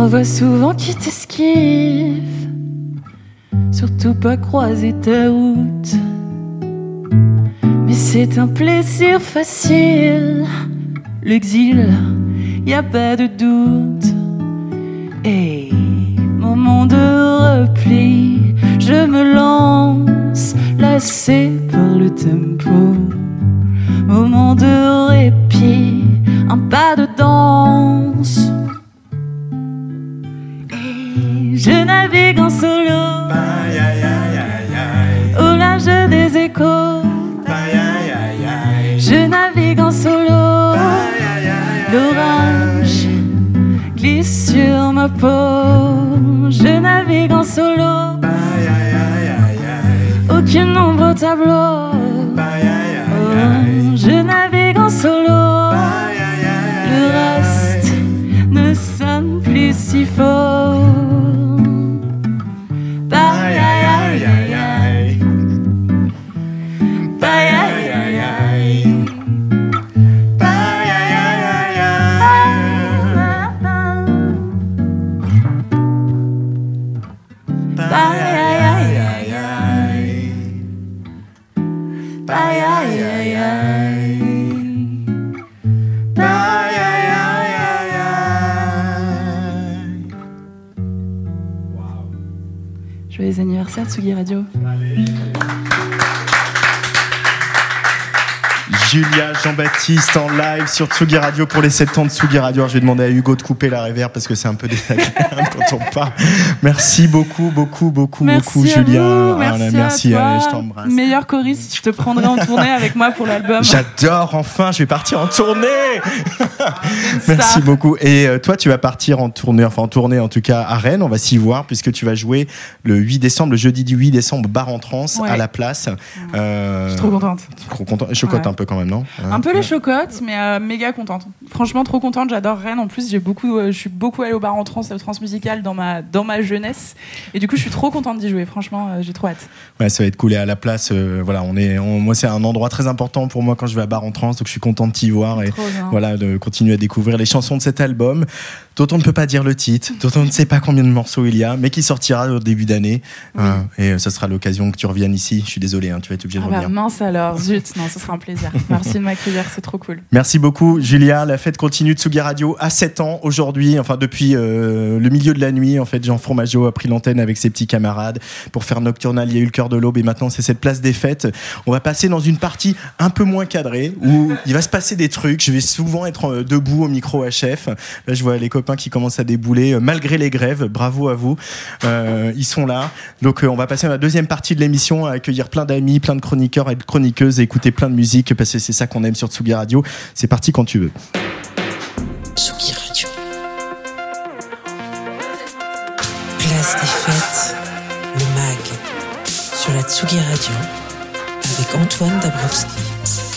J'en vois souvent qui t'esquivent, surtout pas croiser ta route. Mais c'est un plaisir facile, l'exil, y a pas de doute. Et moment de repli, je me lance, lassé par le tempo. Moment de répit, un pas de danse. Je navigue en solo. Aucune ombre au tableau. Anniversaire Tsugi Radio. Julia Jean-Baptiste en live sur Tsugi Radio pour les 7 ans de Tsugi Radio. Alors, je vais demander à Hugo de couper la réverb parce que c'est un peu désagréable quand on parle. Merci beaucoup, beaucoup, beaucoup, beaucoup, Julia. vous, Ah, merci, merci, à toi. je t'embrasse. Meilleur choriste, je te prendrai en tournée avec moi pour l'album. J'adore, enfin, je vais partir en tournée. Merci beaucoup. Et euh, toi, tu vas partir en tournée, enfin en tournée en tout cas à Rennes. On va s'y voir puisque tu vas jouer le 8 décembre, le jeudi du 8 décembre, bar en trance Ouais. à la place. Euh, Je suis trop contente. Trop content. Chocotte Ouais. un peu quand même, Hein Un peu les chocottes, mais euh, méga contente. Franchement, trop contente. J'adore Rennes. En plus, j'ai beaucoup, euh, je suis beaucoup allée au bar en trans, au transmusical dans ma, dans ma jeunesse. Et du coup, je suis trop contente d'y jouer. Franchement, euh, j'ai trop hâte. Ouais, ça va être cool. Et à la place, voilà, on est, on- moi, c'est un endroit très important pour moi quand je vais à Bar en Trans, donc je suis content de t'y voir et voilà, de continuer à découvrir les chansons de cet album, dont on ne peut pas dire le titre, dont on ne sait pas combien de morceaux il y a, mais qui sortira au début d'année. Hein, et euh, ça sera l'occasion que tu reviennes ici. Je suis désolé, hein, tu vas être obligé de Ah bah revenir. mince alors, zut, non, ce sera un plaisir. Merci de m'accueillir, c'est trop cool. Merci beaucoup, Julia. La fête continue de Tsugi Radio à 7 ans aujourd'hui, enfin depuis euh, le milieu de la nuit. En fait, Jean Fromageau a pris l'antenne avec ses petits camarades pour faire Nocturnal. Il y a eu le cœur de l'aube et maintenant c'est cette place des fêtes. On va passer dans une partie un peu moins cadrée où il va se passer des trucs. Je vais souvent être euh, debout au micro HF. Là, je vois les qui commencent à débouler euh, malgré les grèves. Bravo à vous. Euh, ils sont là. Donc, euh, on va passer à la deuxième partie de l'émission à accueillir plein d'amis, plein de chroniqueurs et de chroniqueuses et écouter plein de musique parce que c'est ça qu'on aime sur Tsugi Radio. C'est parti quand tu veux. Tsugi Radio. Place des fêtes, le MAG, sur la Tsugi Radio, avec Antoine Dabrowski.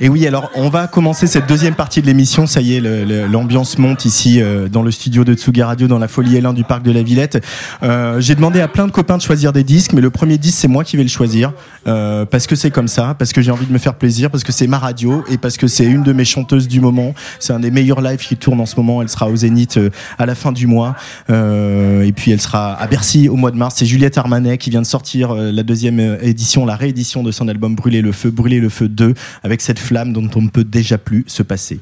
Et oui, alors on va commencer cette deuxième partie de l'émission. Ça y est, l'ambiance monte ici euh, dans le studio de Tsugi Radio, dans la folie L1 du parc de la Villette. Euh, J'ai demandé à plein de copains de choisir des disques, mais le premier disque c'est moi qui vais le choisir euh, parce que c'est comme ça, parce que j'ai envie de me faire plaisir, parce que c'est ma radio et parce que c'est une de mes chanteuses du moment. C'est un des meilleurs lives qui tourne en ce moment. Elle sera au Zénith à la fin du mois et puis elle sera à Bercy au mois de mars. C'est Juliette Armanet qui vient de sortir la deuxième édition, la réédition de son album Brûler le feu, Brûler le feu 2 avec cette flamme dont on ne peut déjà plus se passer.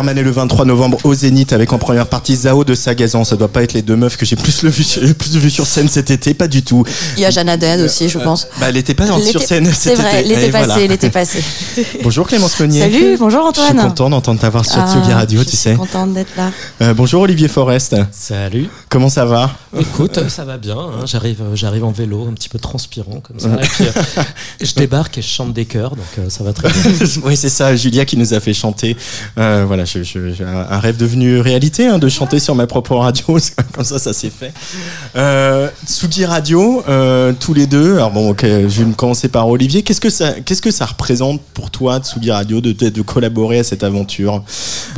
Je terminer le 23 novembre au Zénith avec en première partie Zao de Sagazan. Ça doit pas être les deux meufs que j'ai plus, le vu, plus vu sur scène cet été, pas du tout. Il y a Jeanne Haddad aussi, je pense. Bah, elle était pas sur scène cet C'est été. vrai, l'été passé, voilà. l'été passé. Bonjour Clémence Meunier. Salut, bonjour Je suis Antoine. content d'entendre t'avoir sur Ah, Tsugi Radio, je tu suis sais. contente d'être là. Euh, bonjour Olivier Forest. Salut. Comment ça va? Écoute, ça va bien. hein. J'arrive, euh, j'arrive en vélo, un petit peu transpirant comme ça. Et puis, euh, je débarque et je chante des chœurs, donc euh, ça va très bien. Oui, c'est ça, Julia qui nous a fait chanter. Euh, voilà, je- un rêve devenu réalité hein, de chanter sur ma propre radio. Comme ça, ça s'est fait. Euh, Tsugi Radio, euh, tous les deux. Alors bon, ok, je vais commencer par Olivier. Qu'est-ce que ça, qu'est-ce que ça représente pour toi, Tsugi Radio, de, de, de collaborer à cette aventure?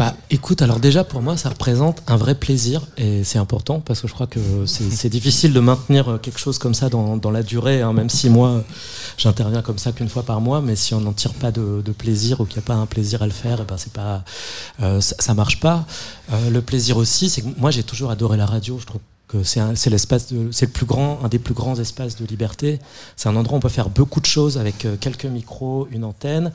Bah, écoute, alors déjà pour moi, ça représente un vrai plaisir et c'est important parce que je crois que c'est difficile de maintenir euh, quelque chose comme ça dans, la durée, hein, même si moi j'interviens comme ça qu'une fois par mois, mais si on n'en tire pas de, plaisir ou qu'il n'y a pas un plaisir à le faire, eh ben euh, ça, ça marche pas. Euh, le plaisir aussi, c'est que moi j'ai toujours adoré la radio. Je trouve c'est l'espace c'est le plus grand, un des plus grands espaces de liberté. C'est un endroit où on peut faire beaucoup de choses avec quelques micros, une antenne.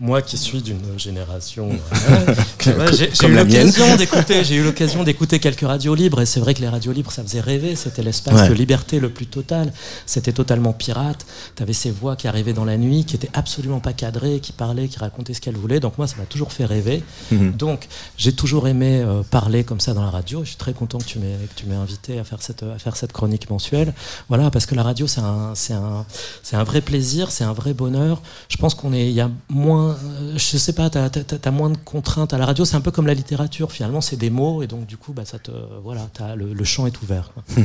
Moi qui suis d'une génération, euh, j'ai eu l'occasion d'écouter, j'ai eu l'occasion d'écouter quelques radios libres et c'est vrai que les radios libres ça faisait rêver, c'était l'espace Ouais. de liberté le plus total, c'était totalement pirate, t'avais ces voix qui arrivaient dans la nuit, qui étaient absolument pas cadrées, qui parlaient, qui racontaient ce qu'elles voulaient, donc moi ça m'a toujours fait rêver. Mhm. Donc j'ai toujours aimé euh, parler comme ça dans la radio, je suis très content que tu m'aies que tu m'aies invité à faire cette à faire cette chronique mensuelle. Voilà, parce que la radio c'est un c'est un c'est un vrai plaisir, c'est un vrai bonheur. Je pense qu'on est il y a moins euh, je sais pas, t'as as, moins de contraintes à la radio, c'est un peu comme la littérature finalement, c'est des mots et donc du coup bah ça te voilà, t'as le, le champ est ouvert.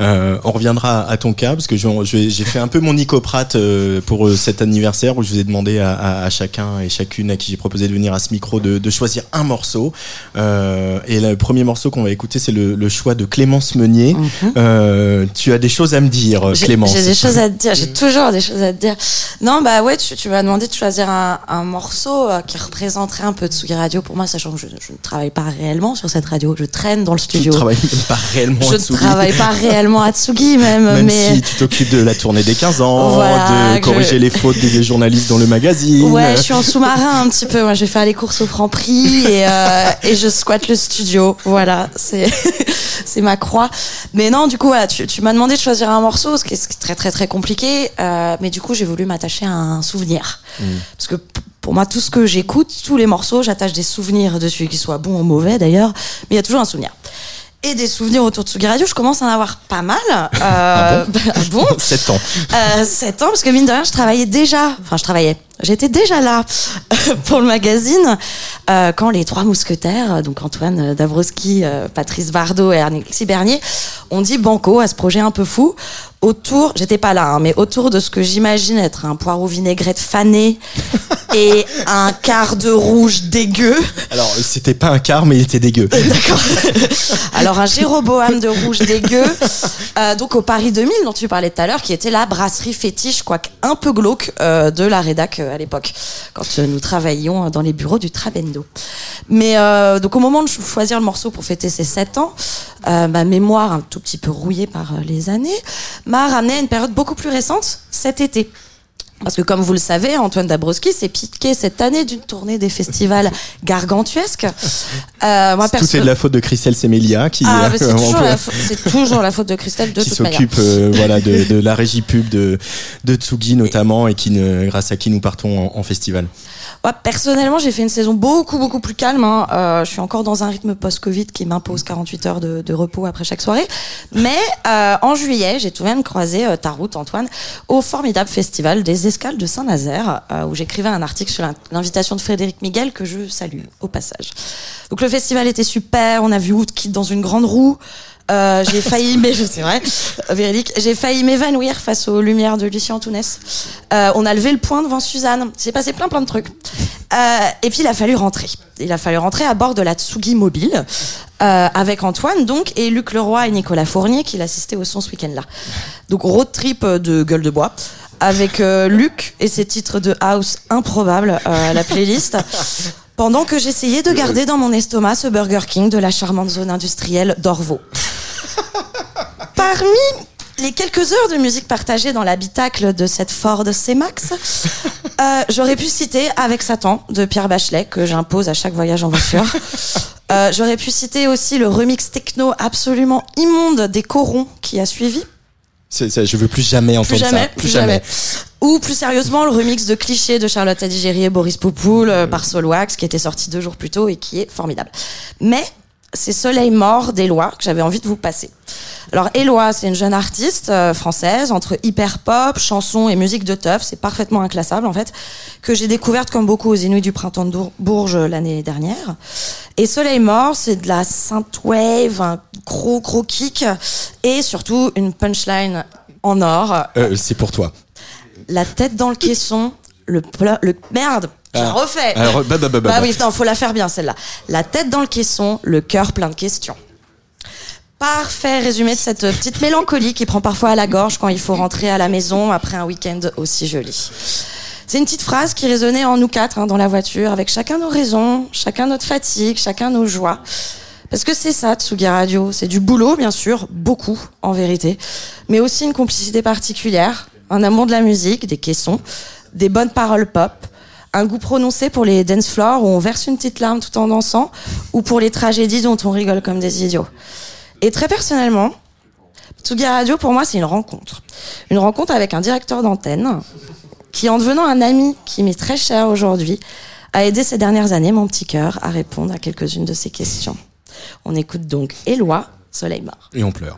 Euh, on reviendra à ton cas parce que j'ai fait un peu mon nicoprate euh, pour cet anniversaire où je vous ai demandé à, à- à chacun et chacune à qui j'ai proposé de venir à ce micro de, de choisir un morceau. Euh, et le premier morceau qu'on va écouter, c'est le, le choix de Clémence Meunier. Euh, tu as des choses à me dire, Mhm. Clémence. J'ai des choses à te dire, j'ai toujours des choses à te dire. Non, bah ouais, tu, tu m'as demandé de choisir un, un morceau euh, qui représenterait un peu Tsugi Radio pour moi, sachant que je, je ne travaille pas réellement sur cette radio, je traîne dans le Tu studio. ne travailles pas réellement Je à ne Tsugi. travaille pas réellement à Tsugi, même, Même mais. si tu t'occupes de la tournée des 15 ans, Voilà, de corriger je- les fautes des journalistes dans le magazine. Ouais, je suis en sous-marin un petit peu. Moi, je vais faire les courses au Franc-Prix et, euh, et je squatte le studio. Voilà, c'est ma croix. Mais non, du coup, voilà, tu, tu m'as demandé de choisir un morceau, ce qui est, très très très compliqué. Euh, mais du coup, j'ai voulu m'attacher à un souvenir, parce que pour moi, tout ce que j'écoute, tous les morceaux, j'attache des souvenirs dessus, qu'ils soient bons ou mauvais d'ailleurs, mais il y a toujours un souvenir. Et des souvenirs autour de Tsugi Radio, je commence à en avoir pas mal. Euh, ah bon 7 ans. euh, 7 ans, parce que mine de rien, je travaillais déjà, enfin je travaillais, j'étais déjà là pour le magazine euh, quand les trois mousquetaires, donc Antoine Dabrowski, euh, Patrice Bardot et Alexis Bernier, ont dit banco à ce projet un peu fou autour, j'étais pas là, hein, mais autour de ce que j'imagine être un poireau vinaigrette fané et un quart de rouge dégueu. Alors, c'était pas un quart, mais il était dégueu. D'accord. Alors un Jéroboam de rouge dégueu, euh, donc au Paris 2000 dont tu parlais tout à l'heure, qui était la brasserie fétiche, quoique un peu glauque, euh, de la rédac euh, à l'époque, quand nous travaillions dans les bureaux du Trabendo. Mais donc au moment de cho- choisir le morceau pour fêter ses 7 ans, ma mémoire un tout petit peu rouillée par les années m'a ramené à une période beaucoup plus récente, cet été. Parce que comme vous le savez, Antoine Dabrowski s'est piqué cette année d'une tournée des festivals gargantuesques. Euh, moi, Tout perso- est de la faute de Christelle Semelia qui, ah, c'est euh, toujours, on peut- la faute- c'est toujours la faute de Christelle de qui s'occupe euh, voilà de, de la régie pub de de Tsugi notamment et qui ne, grâce à qui nous partons en, en festival. Ouais, personnellement, j'ai fait une saison beaucoup, beaucoup plus calme. hein. Euh, je suis encore dans un rythme post-Covid qui m'impose 48 heures de, repos après chaque soirée. Mais euh, en juillet, j'ai tout de même croisé euh, ta route, Antoine, au formidable festival des Escales de Saint-Nazaire, euh, où j'écrivais un article sur l'in- l'invitation de Frédéric Miguel, que je salue au passage. Donc le festival était super, on a vu Woodkid dans une grande roue. Euh, j'ai failli, mais je c'est vrai, euh, véridique, j'ai failli m'évanouir face aux lumières de Lucien Antounès. Euh, on a levé le point devant Suzanne. C'est passé plein plein de trucs. Euh, et puis il a fallu rentrer. Il a fallu rentrer à bord de la Tsugi Mobile euh, avec Antoine donc et Luc Leroy et Nicolas Fournier qui l'assistaient au son ce week-end-là. Donc road trip de gueule de bois avec euh, Luc et ses titres de house improbables euh, à la playlist. Pendant que j'essayais de garder dans mon estomac ce Burger King de la charmante zone industrielle d'Orvaux. Parmi les quelques heures de musique partagées dans l'habitacle de cette Ford C-Max, euh, j'aurais pu citer Avec Satan de Pierre Bachelet, que j'impose à chaque voyage en voiture. Euh, j'aurais pu citer aussi le remix techno absolument immonde des Corons qui a suivi. C'est- c'est- je veux plus jamais entendre Plus jamais, ça. plus jamais. Ou plus sérieusement, le remix de Cliché de Charlotte Adigéry et Boris Poupoul euh, par Solwax, qui était sorti deux jours plus tôt et qui est formidable. Mais c'est Soleil mort d'Éloi que j'avais envie de vous passer. Alors Éloi, c'est une jeune artiste euh, française entre hyper pop, chansons et musique de teuf, c'est parfaitement inclassable en fait, que j'ai découverte comme beaucoup aux Inuits du printemps de Bourges euh, l'année dernière. Et Soleil mort, c'est de la synthwave, un gros gros kick et surtout une punchline en or. Euh, c'est pour toi. La tête dans le caisson, le le merde. Je la Ah. refais. Alors, bah, bah, bah, bah, Bah bah. oui, non, faut la faire bien celle-là. La tête dans le caisson, le cœur plein de questions. Parfait résumé de cette petite mélancolie qui prend parfois à la gorge quand il faut rentrer à la maison après un week-end aussi joli. C'est une petite phrase qui résonnait en nous quatre hein, dans la voiture, avec chacun nos raisons, chacun notre fatigue, chacun nos joies. Parce que c'est ça, Tsugi Radio. C'est du boulot, bien sûr, beaucoup, en vérité. Mais aussi une complicité particulière, un amour de la musique, des caissons, des bonnes paroles pop, un goût prononcé pour les dance floors où on verse une petite larme tout en dansant, ou pour les tragédies dont on rigole comme des idiots. Et très personnellement, Tsugi Radio, pour moi, c'est une rencontre. Une rencontre avec un directeur d'antenne qui, en devenant un ami qui m'est très cher aujourd'hui, a aidé ces dernières années mon petit cœur à répondre à quelques-unes de ses questions. On écoute donc Éloi, Soleil mort. Et on pleure.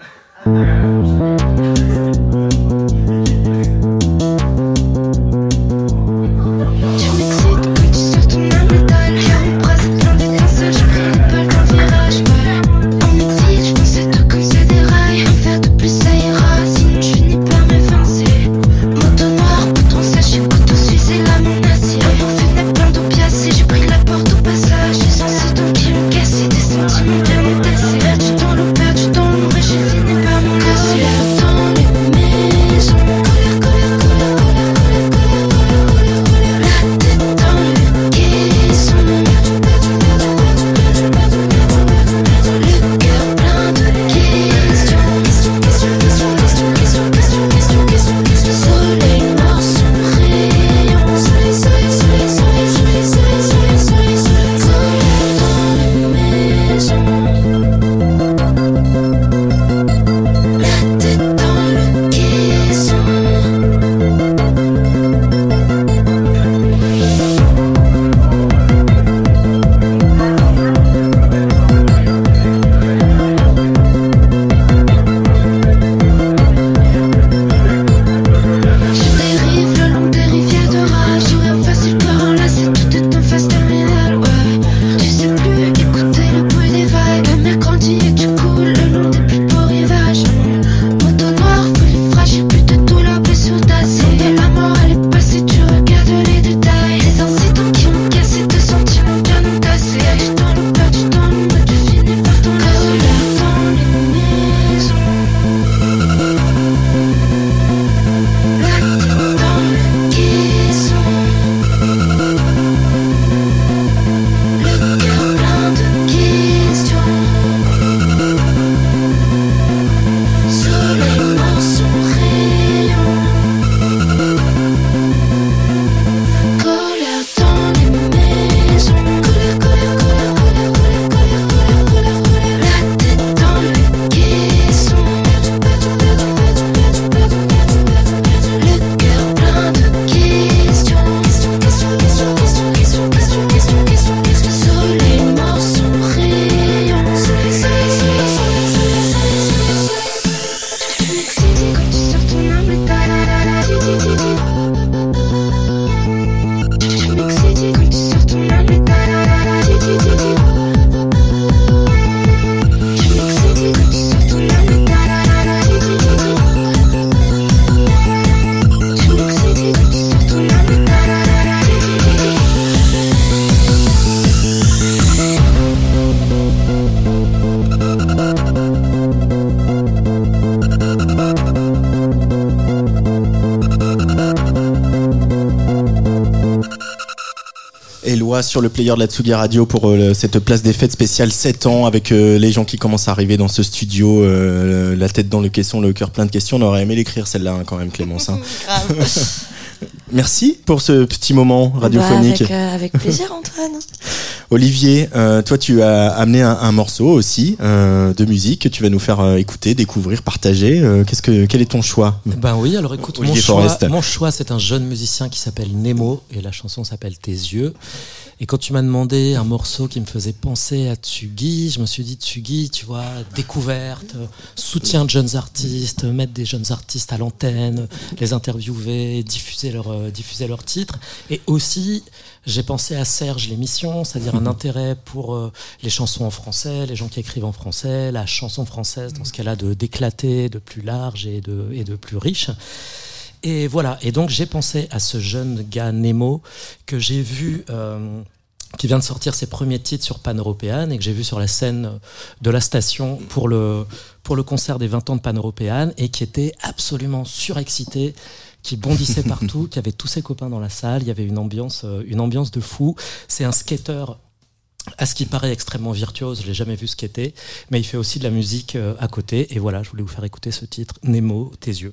Sur le player de la Tsugi Radio pour euh, cette place des fêtes spéciale 7 ans avec euh, les gens qui commencent à arriver dans ce studio, euh, la tête dans le caisson, le cœur plein de questions. On aurait aimé l'écrire celle-là hein, quand même, Clémence. hein. Merci pour ce petit moment radiophonique. Bah, avec, euh, avec plaisir, Antoine. Olivier, euh, toi tu as amené un, un morceau aussi euh, de musique que tu vas nous faire euh, écouter, découvrir, partager. Qu'est-ce que quel est ton choix Ben oui, alors écoute, mon choix, mon choix, c'est un jeune musicien qui s'appelle Nemo et la chanson s'appelle Tes yeux. Et quand tu m'as demandé un morceau qui me faisait penser à Tsugi, je me suis dit Tsugi, tu vois, découverte, soutien de jeunes artistes, mettre des jeunes artistes à l'antenne, les interviewer, diffuser leur diffuser leurs titres. Et aussi, j'ai pensé à Serge l'émission, c'est-à-dire un intérêt pour euh, les chansons en français, les gens qui écrivent en français, la chanson française dans ce qu'elle a de d'éclaté, de plus large et de et de plus riche. Et voilà. Et donc j'ai pensé à ce jeune gars Nemo que j'ai vu. euh, qui vient de sortir ses premiers titres sur Pan Européenne et que j'ai vu sur la scène de la station pour le, pour le concert des 20 ans de Pan Européenne et qui était absolument surexcité, qui bondissait partout, qui avait tous ses copains dans la salle, il y avait une ambiance, euh, une ambiance de fou. C'est un skater à ce qui paraît extrêmement virtuose, je l'ai jamais vu skater, mais il fait aussi de la musique euh, à côté. Et voilà, je voulais vous faire écouter ce titre, Nemo, tes yeux.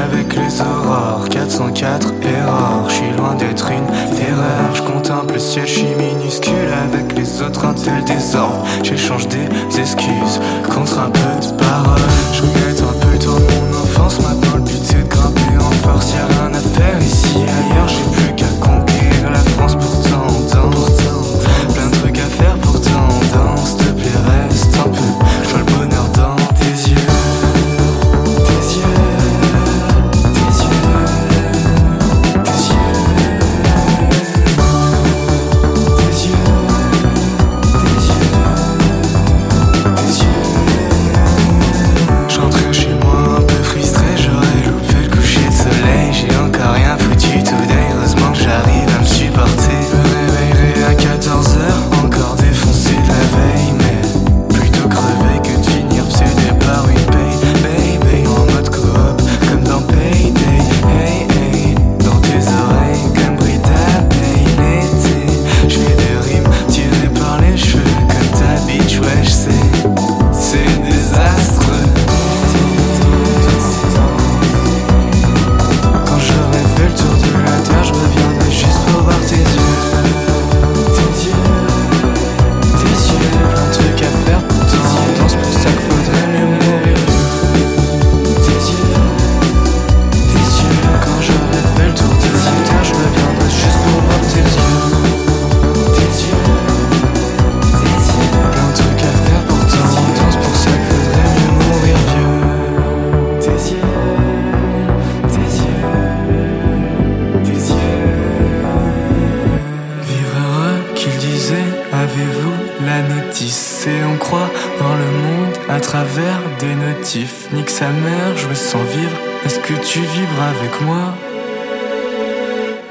Avec les aurores. 404 erreurs, je suis loin d'être une terreur. Je contemple le ciel, je suis minuscule Avec les autres un tel désordre. J'échange des excuses contre un peu de parole. Je regrette un peu le tour de mon enfance Maintenant le but c'est de grimper en force. Y'a rien à faire ici ailleurs J'ai avez-vous la notice? Et on croit dans le monde à travers des notifs. Nique sa mère, je me sens vivre. Est-ce que tu vibres avec moi?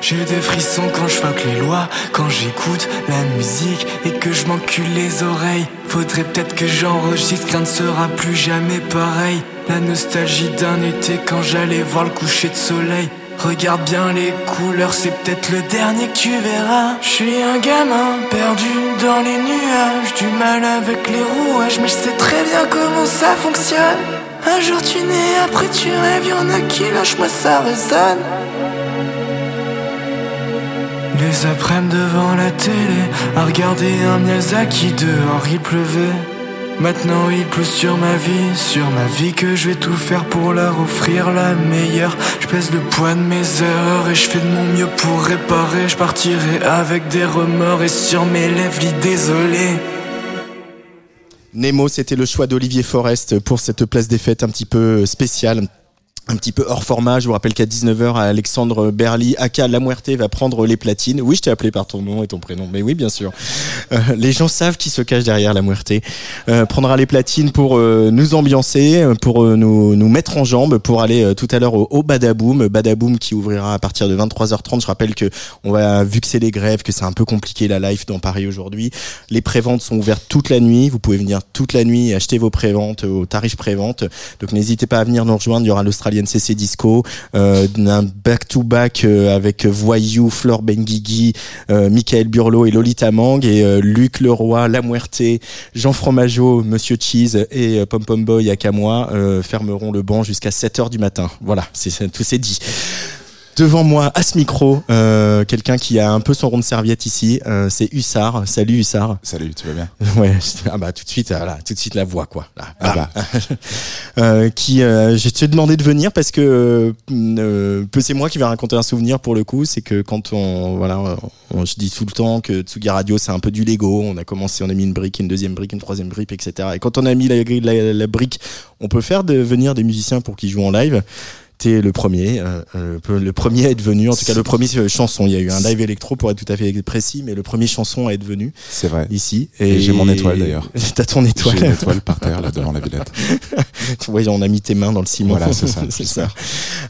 J'ai des frissons quand je fuck les lois, quand j'écoute la musique et que je m'encule les oreilles. Faudrait peut-être que j'enregistre, rien ne sera plus jamais pareil. La nostalgie d'un été quand j'allais voir le coucher de soleil. Regarde bien les couleurs, c'est peut-être le dernier que tu verras. Je suis un gamin perdu dans les nuages, du mal avec les rouages, mais je sais très bien comment ça fonctionne. Un jour tu nais, après tu rêves, y'en a qui lâchent, moi ça résonne. Les après-midi devant la télé, à regarder un Miyazaki dehors il pleuvait. Maintenant il pleut sur ma vie, sur ma vie que je vais tout faire pour leur offrir la meilleure. Je pèse le poids de mes erreurs et je fais de mon mieux pour réparer. Je partirai avec des remords et sur mes lèvres désolé. Nemo, c'était le choix d'Olivier Forest pour cette place des fêtes un petit peu spéciale. Un petit peu hors format. Je vous rappelle qu'à 19h, Alexandre Berly, aka La Muerte, va prendre les platines. Oui, je t'ai appelé par ton nom et ton prénom, mais oui, bien sûr. Euh, les gens savent qui se cache derrière La Muerte. Euh, prendra les platines pour euh, nous ambiancer, pour nous, nous mettre en jambes, pour aller tout à l'heure au, au Badaboom. Badaboom qui ouvrira à partir de 23h30. Je rappelle que on va, vu que c'est les grèves, que c'est un peu compliqué la live dans Paris aujourd'hui. Les préventes sont ouvertes toute la nuit. Vous pouvez venir toute la nuit et acheter vos préventes au tarif prévente. Donc n'hésitez pas à venir nous rejoindre. Il y aura l'Australian CC Disco, euh, un back-to-back euh, avec Voyou, Flore Benguigui, euh, Michael Burlot et Lolita Mang et euh, Luc Leroy, La Muerte, Jean Fromageau, Monsieur Cheese et euh, Pom Pom Boy à Camois euh, fermeront le banc jusqu'à 7h du matin. Voilà, c'est- tout c'est dit. Devant moi, à ce micro, euh, quelqu'un qui a un peu son rond de serviette ici, euh, c'est Hussard. Salut Hussard. Salut, tu vas bien? Ouais, ah bah tout de suite, voilà, tout de suite la voix quoi. Là, Ah bam. Euh, qui, euh, je t'ai demandé de venir parce que euh, peu c'est moi qui vais raconter un souvenir pour le coup, c'est que quand on, voilà, on- je dis tout le temps que Tsugi Radio c'est un peu du Lego. On a commencé, on a mis une brique, une deuxième brique, une troisième brique, etc. Et quand on a mis la, la, la brique, on peut faire de venir des musiciens pour qu'ils jouent en live. T'es le premier, euh, euh, le premier à être venu, en tout cas le premier euh, chanson. Il y a eu un live électro pour être tout à fait précis, mais le premier chanson à être venu C'est vrai. ici. Et j'ai mon étoile, d'ailleurs. T'as ton étoile. J'ai une étoile par terre, là, devant la Villette. Ouais, on a mis tes mains dans le ciment. Voilà, c'est ça, c'est ça.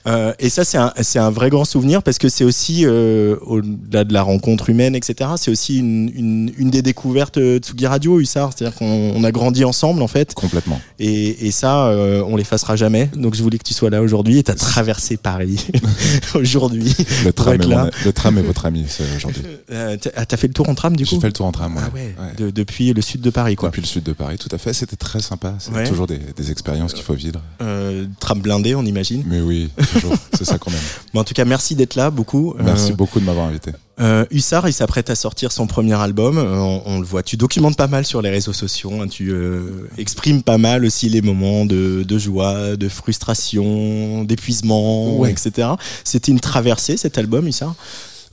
Euh, et ça, c'est un, c'est un vrai grand souvenir parce que c'est aussi, euh, au-delà de la rencontre humaine, etc., c'est aussi une, une, une des découvertes de Tsugi Radio, Hussard. C'est-à-dire qu'on on a grandi ensemble, en fait. Complètement. Et, et ça, euh, on l'effacera jamais. Donc, je voulais que tu sois là aujourd'hui et t'as traversé Paris aujourd'hui. Le tram, est là. mon- le tram est votre ami aujourd'hui. Euh, t'as ah, t'as fait le tour en tram, du coup J'ai fait le tour en tram, ouais. Ah ouais, Ouais. de- depuis le sud de Paris, quoi. Depuis le sud de Paris, tout à fait. C'était très sympa. C'est Ouais. toujours des, des expériences qu'il faut vivre. Euh, tram blindé, on imagine. Mais oui, toujours. C'est ça qu'on aime. Mais en tout cas, merci d'être là, beaucoup. Merci Euh, beaucoup de m'avoir invité. Euh, Hussard, il s'apprête à sortir son premier album. Euh, on, on le voit. Tu documentes pas mal sur les réseaux sociaux. hein. Tu euh, exprimes pas mal aussi les moments de, de joie, de frustration, d'épuisement, Ouais. etc. C'était une traversée cet album, Hussard?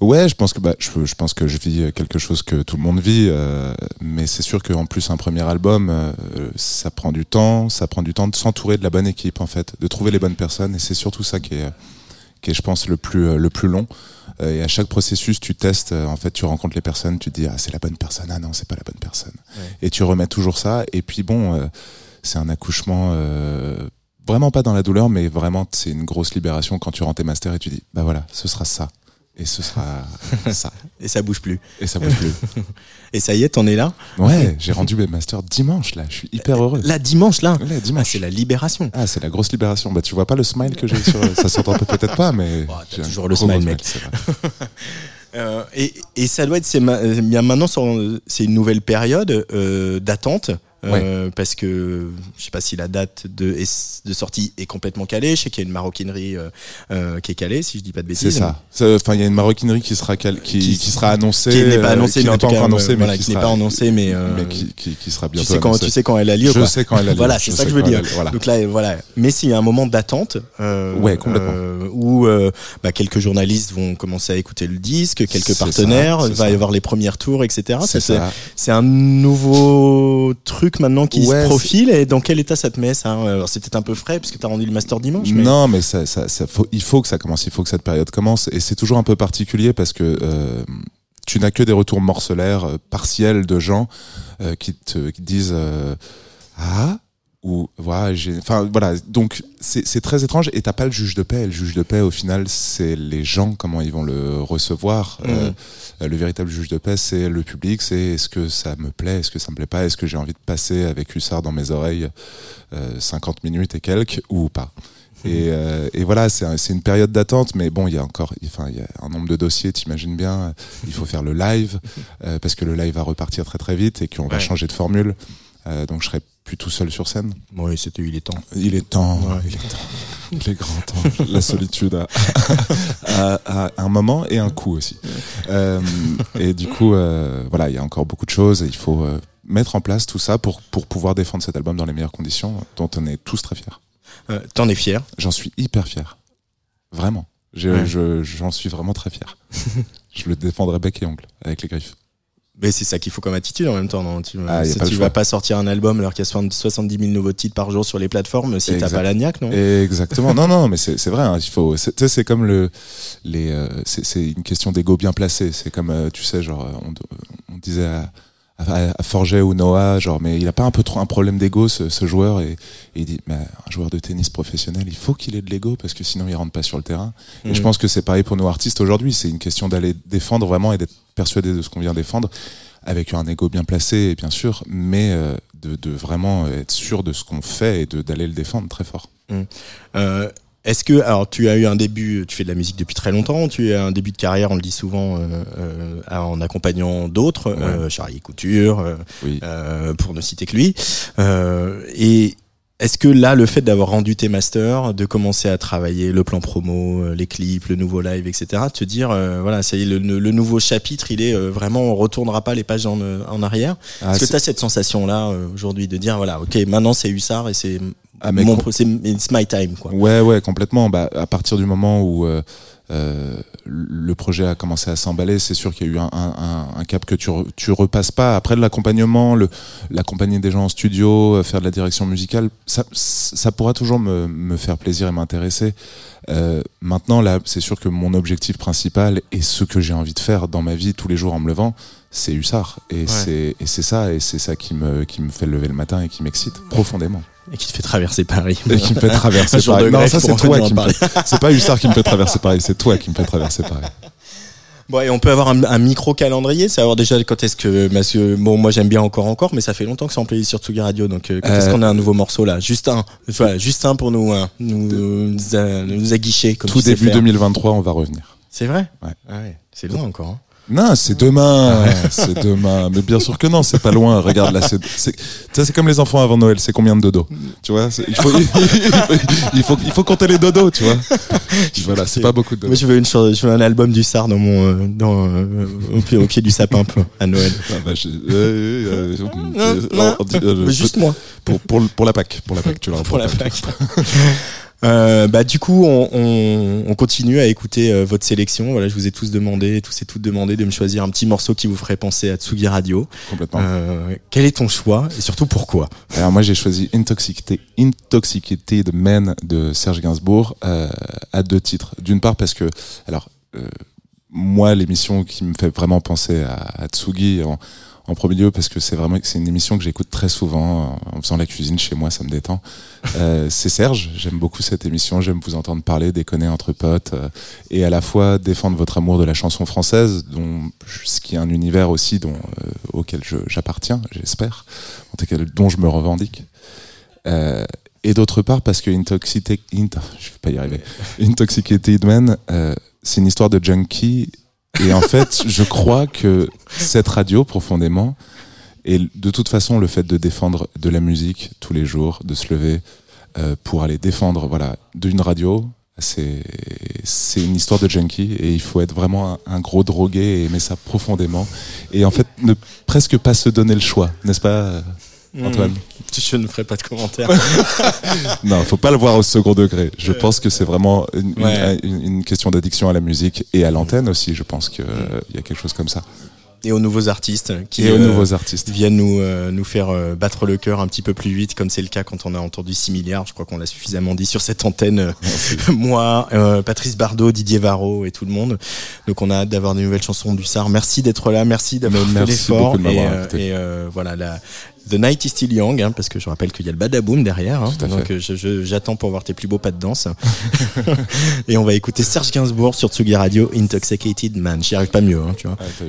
Ouais, je pense que bah, je, je pense que je vis quelque chose que tout le monde vit, euh, mais c'est sûr qu'en plus un premier album, euh, ça prend du temps, ça prend du temps de s'entourer de la bonne équipe en fait, de trouver les bonnes personnes, et c'est surtout ça qui est, qui est, je pense, le plus euh, le plus long. Euh, et à chaque processus, tu testes, euh, en fait, tu rencontres les personnes, tu te dis ah c'est la bonne personne, ah non c'est pas la bonne personne, et tu remets toujours ça. Et puis bon, euh, c'est un accouchement. euh, Vraiment pas dans la douleur, mais vraiment c'est une grosse libération quand tu rends tes masters et tu dis bah voilà, ce sera ça et ce sera ça. Et ça bouge plus. Et ça bouge plus. Et ça y est, t'en es là Ouais, j'ai rendu mes masters dimanche là, je suis hyper heureux. Là, dimanche, là Ah, dimanche. C'est la libération. Ah, c'est la grosse libération. Bah, tu vois pas le smile que j'ai sur. Ça s'entend peut-être pas, mais. J'ai un toujours le smile, mec. vrai. Euh, et, et ça doit être, c'est ma- euh, bien maintenant, c'est une nouvelle période euh, d'attente. Euh, Parce que je sais pas si la date de, de sortie est complètement calée. Je sais qu'il y a une maroquinerie euh, euh, qui est calée, si je dis pas de C'est bêtises. ça. Ça- Enfin, il y a une maroquinerie qui sera cal- qui, Qui- qui sera annoncée. Qui n'est pas euh, annoncée, qui n'est pas annoncée, mais voilà, qui qui n'est sera- pas annoncée, mais, euh, mais qui, sera tu bientôt. sais quand annoncée. tu sais quand elle a lieu. Je quoi. sais quand elle a lieu. Voilà, c'est ça que je veux dire. voilà. Donc là, voilà. Mais s'il y a un moment d'attente, euh, Ouais, complètement. euh, où bah, quelques journalistes vont commencer à écouter le disque, quelques C'est partenaires, il c'est va y avoir les premiers tours, etc. C'est C'est-. C'est un nouveau truc maintenant qui Ouais, se profile. Et dans quel état ça te met ça Alors, C'est peut-être un peu frais parce que t'as rendu le master dimanche. Mais... Non, mais ça, ça, ça faut, il faut que ça commence, il faut que cette période commence. Et c'est toujours un peu particulier parce que euh, tu n'as que des retours morcelaires, euh, partiels de gens euh, qui, te, qui te disent euh, Ah ou voilà. Enfin voilà, donc c'est très étrange et t'as pas le juge de paix. Et le juge de paix, au final, c'est les gens, comment ils vont le recevoir. Euh, euh, le véritable juge de paix, c'est le public, c'est est-ce que ça me plaît, est-ce que ça me plaît pas, est-ce que j'ai envie de passer avec Hussard dans mes oreilles euh, 50 minutes et quelques ou pas. Et, euh, et voilà, c'est un- c'est une période d'attente, mais bon, il y a encore, enfin, il y a un nombre de dossiers, t'imagines bien. Il faut faire le live euh, parce que le live va repartir très très vite et qu'on va changer de formule. Euh, donc je serai plus tout seul sur scène. Oui, c'était il est temps. Il est temps. Ouais. Il est temps. Il est grand temps. La solitude a, a- a un moment et un coup aussi. Euh, et du coup, euh, voilà, il y a encore beaucoup de choses et il faut euh, mettre en place tout ça pour, pour pouvoir défendre cet album dans les meilleures conditions, dont on est tous très fiers. Euh, T'en es fier? J'en suis hyper fier. Vraiment. Je- Ouais. je- J'en suis vraiment très fier. je le défendrai bec et ongle avec les griffes. Mais c'est ça qu'il faut comme attitude en même temps, non Tu, Ah, si pas tu choix. vas pas sortir un album alors qu'il y a 60 70 000 nouveaux titres par jour sur les plateformes si t'as pas la niaque, non? Exactement. non, non, mais c'est vrai. hein, il faut. c'est- Tu sais, c'est comme le. Les. euh, c'est une question d'ego bien placé. C'est comme, euh, tu sais, genre, euh, on, on disait à, à, à Forget ou Noah, genre, mais il a pas un peu trop un problème d'ego, ce, ce joueur, et, et il dit, mais un joueur de tennis professionnel, il faut qu'il ait de l'ego parce que sinon il rentre pas sur le terrain. Et je pense que c'est pareil pour nos artistes aujourd'hui. C'est une question d'aller défendre vraiment et d'être persuadé de ce qu'on vient défendre avec un ego bien placé, bien sûr, mais euh, de, de vraiment être sûr de ce qu'on fait et d'aller le défendre très fort. Euh, Est-ce que, alors tu as eu un début, tu fais de la musique depuis très longtemps, tu as un début de carrière, on le dit souvent, euh, euh, en accompagnant d'autres, euh, Charlie Couture, pour ne citer que lui. Euh, et est-ce que là, le fait d'avoir rendu tes masters, de commencer à travailler le plan promo, euh, les clips, le nouveau live, etc., te dire, euh, voilà, ça y est, le, le nouveau chapitre, il est euh, vraiment, on retournera pas les pages en, euh, en arrière. Ah, Est-ce que tu as cette sensation-là euh, aujourd'hui de dire, voilà, ok, maintenant c'est Hussard et c'est Ah, mon, com- c'est it's my time, quoi. Ouais, ouais, complètement. Bah, à partir du moment où euh, le projet a commencé à s'emballer, c'est sûr qu'il y a eu un, un, un- cap que tu, tu repasses pas. Après de l'accompagnement, l'accompagner des gens en studio, euh, faire de la direction musicale, ça, ça pourra toujours me, me faire plaisir et m'intéresser. Euh, maintenant, là, c'est sûr que mon objectif principal et ce que j'ai envie de faire dans ma vie tous les jours en me levant, c'est Hussard. Et c'est et c'est ça, et c'est ça qui me, qui me fait lever le matin et qui m'excite profondément. Et qui te fait traverser Paris. Et qui me fait traverser Paris. Non, ça c'est toi qui me fait. C'est pas Hussard qui me fait traverser Paris, c'est toi qui me fait traverser Paris. Bon, et on peut avoir un, un micro calendrier, savoir déjà quand est-ce que, parce que bon, moi j'aime bien encore encore, mais ça fait longtemps que c'est en playlist sur Tsugi Radio, donc euh, quand est-ce Euh, qu'on a un nouveau morceau là? Juste un, voilà, juste un pour nous, hein, nous, nous, nous aguicher comme Tout début faire. 2023, on va revenir. C'est vrai? Ouais. Ah ouais, c'est loin encore. hein. Non, c'est demain, c'est demain. Mais bien sûr que non, c'est pas loin. Regarde là, c'est, sais, c'est comme les enfants avant Noël. C'est combien de dodo Tu vois il faut, il, faut, il faut, il faut compter les dodos, tu vois. Voilà, c'est pas beaucoup de dodos. Moi, je veux une je veux un album du Sar dans mon, euh, dans, euh, au, pied, au pied du sapin à Noël. Ah, bah, je- euh, non. juste moi. Pour, pour, pour la Pâque, pour la Pâque, tu l'auras pour la plaque. Euh, bah du coup on, on, on continue à écouter euh, votre sélection. Voilà, je vous ai tous demandé, tous et toutes demandé de me choisir un petit morceau qui vous ferait penser à Tsugi Radio. Complètement. Euh, quel est ton choix et surtout pourquoi? Alors moi j'ai choisi Intoxicated, Intoxicated Man de Serge Gainsbourg à deux titres. D'une part parce que alors moi l'émission qui me fait vraiment penser à, à Tsugi en, en premier lieu parce que c'est vraiment c'est une émission que j'écoute très souvent en, en faisant la cuisine chez moi ça me détend. Euh, c'est Serge, j'aime beaucoup cette émission, j'aime vous entendre parler, déconner entre potes euh, et à la fois défendre votre amour de la chanson française, dont ce qui est un univers aussi dont, euh, auquel je- j'appartiens, j'espère, en tout cas dont je me revendique. Euh, et d'autre part parce que Intoxicated, Int- je vais pas y arriver, Intoxicated Man, euh, c'est une histoire de junkie et en fait, je crois que cette radio profondément et de toute façon, le fait de défendre de la musique tous les jours, de se lever euh, pour aller défendre voilà, d'une radio, c'est une histoire de junkie et il faut être vraiment un, un gros drogué et aimer ça profondément. Et en fait, ne presque pas se donner le choix, n'est-ce pas, euh, Antoine Hmm. Je ne ferai pas de commentaire. Non, faut pas le voir au second degré. Je pense que c'est vraiment une, une- Ouais. une- une question d'addiction à la musique et à l'antenne aussi. Je pense qu'il y a quelque chose comme ça. et aux nouveaux artistes qui euh, Et aux nouveaux artistes. viennent nous euh, nous faire euh, battre le cœur un petit peu plus vite comme c'est le cas quand on a entendu 6 milliards je crois qu'on l'a suffisamment dit sur cette antenne euh, moi euh, Patrice Bardot Didier Varro et tout le monde donc on a hâte d'avoir des nouvelles chansons du SAR merci d'être là merci d'avoir fait l'effort et, euh, et, euh, voilà la The Night is Still Young, hein, parce que je rappelle qu'il y a le badaboom derrière. Hein, donc euh, je- je- j'attends pour voir tes plus beaux pas de danse. et on va écouter Serge Gainsbourg sur Tsugi Radio, Intoxicated Man. J'y arrive pas mieux, hein, tu vois. Ah.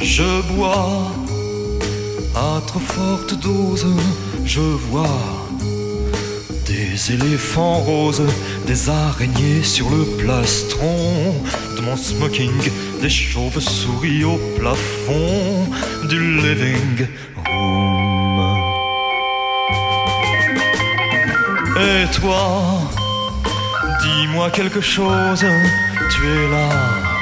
Je bois à trop forte dose, je vois des éléphants roses, des araignées sur le plastron de mon smoking, des chauves-souris au plafond du living room. Et toi, dis-moi quelque chose, tu es là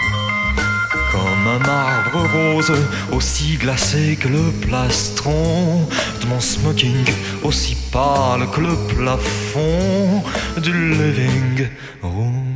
un marbre rose, aussi glacé que le plastron de mon smoking, aussi pâle que le plafond du living room.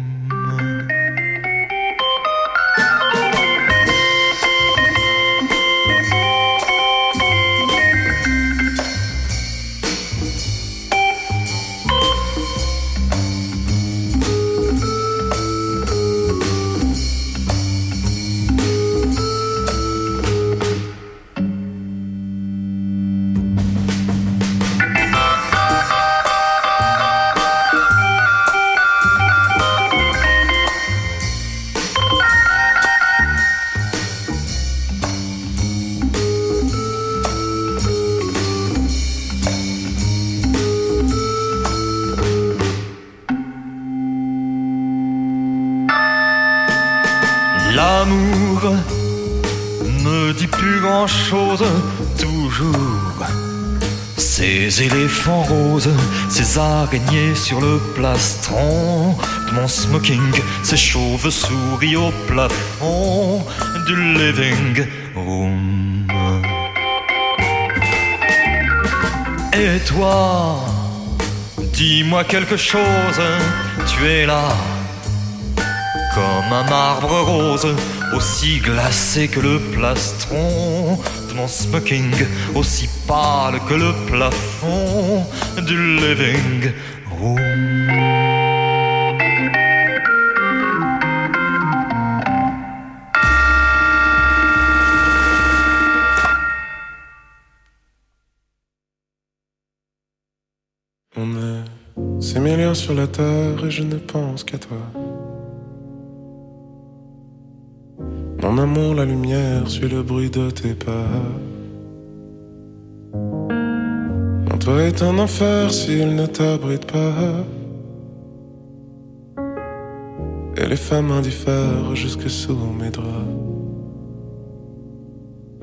Toujours. Ces éléphants roses, ces araignées sur le plastron de mon smoking, ces chauves-souris au plafond du living room. Et toi, dis-moi quelque chose, tu es là comme un marbre rose, aussi glacé que le plastron mon smoking, aussi pâle que le plafond du living room. On est ces millions sur la terre et je ne pense qu'à toi. Mon amour, la lumière suit le bruit de tes pas. Mon toit est un enfer s'il ne t'abrite pas. Et les femmes indiffèrent jusque sous mes draps.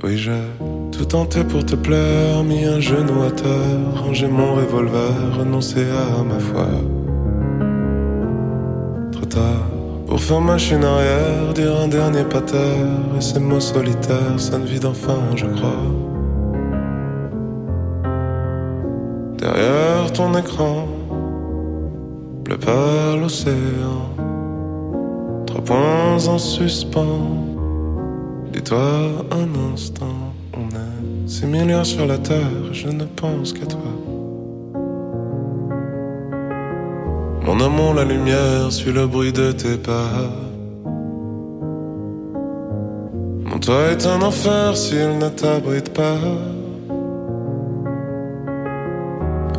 Oui, j'ai tout tenté pour te plaire, mis un genou à terre, rangé mon revolver, renoncé à ma foi. Trop tard. Pour faire machine arrière, dire un dernier pater Et ces mots solitaires sonnent vide enfin, je crois. Derrière ton écran Bleu pas l'océan Trois points en suspens. Dis-toi un instant On est six milliards sur la terre Je ne pense qu'à toi Mon amour, la lumière suit le bruit de tes pas. Mon toit est un enfer s'il ne t'abrite pas.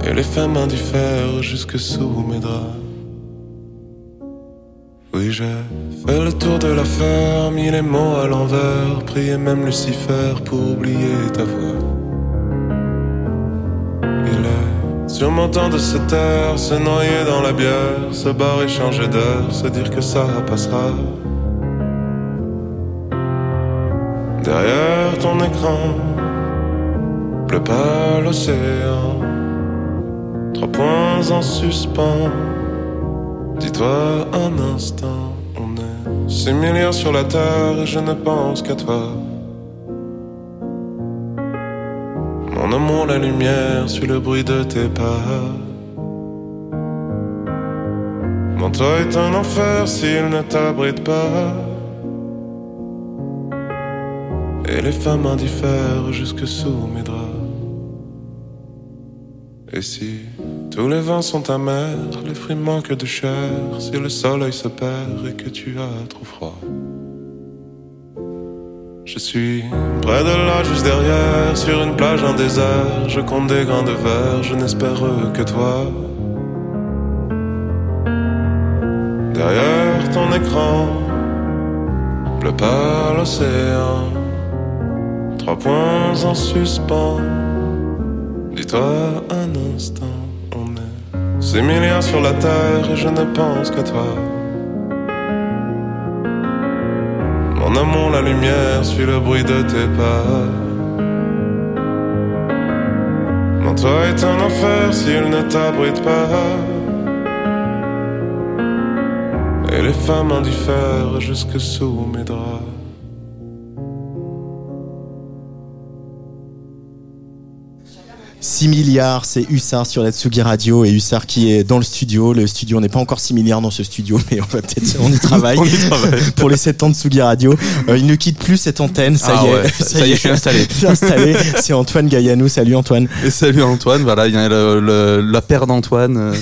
Et les femmes indiffèrent jusque sous mes draps. Oui, j'ai fait le tour de l'affaire, mis les mots à l'envers, prié même Lucifer pour oublier ta voix. Temps de se taire, se noyer dans la bière, se barrer, changer d'heure, se dire que ça passera. Derrière ton écran, pleut pas l'océan, trois points en suspens. Dis-toi un instant, on est six milliards sur la terre et je ne pense qu'à toi. Amour, la lumière suit le bruit de tes pas. Mon toit est un enfer s'il ne t'abrite pas. Et les femmes indiffèrent jusque sous mes draps. Et si tous les vents sont amers, les fruits manquent de chair, si le soleil se perd et que tu as trop froid. Je suis près de là, juste derrière, sur une plage en désert. Je compte des grains de verre, je n'espère que toi. Derrière ton écran, bleu pas l'océan. Trois points en suspens. Dis-toi un instant, on est six milliards sur la terre et je ne pense qu'à toi. Lumière suit le bruit de tes pas. Mon toit est un enfer s'il ne t'abrite pas. Et les femmes indiffèrent jusque sous mes draps. 6 milliards, c'est Hussard sur la Tsugi Radio et Hussard qui est dans le studio. Le studio, on n'est pas encore 6 milliards dans ce studio, mais on va peut-être, on y travaille. On y travaille. pour les 7 ans de Tsugi Radio. Euh, il ne quitte plus cette antenne, ça Ah y est. ouais, ça y est, je suis installé. Je suis installé. C'est Antoine Gaillanou. Salut Antoine. Et salut Antoine, voilà, il y a le- le- la paire d'Antoine. euh,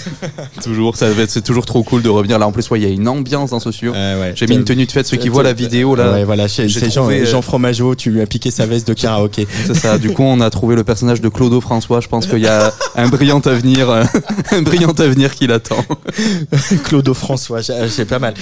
toujours, ça va être- c'est toujours trop cool de revenir là. En plus, ouais, il y a une ambiance dans ce studio. J'ai mis une tenue de fête. Ceux qui voient la vidéo là. Ouais, voilà, c'est Jean, trouvé, euh, Jean Fromageau, tu lui as piqué sa veste de karaoké. C'est ça. Du coup, on a trouvé le personnage de Clodo François. Je pense qu'il y a un brillant avenir, euh, un brillant avenir qui l'attend. Clodo François, j'ai j'ai pas mal.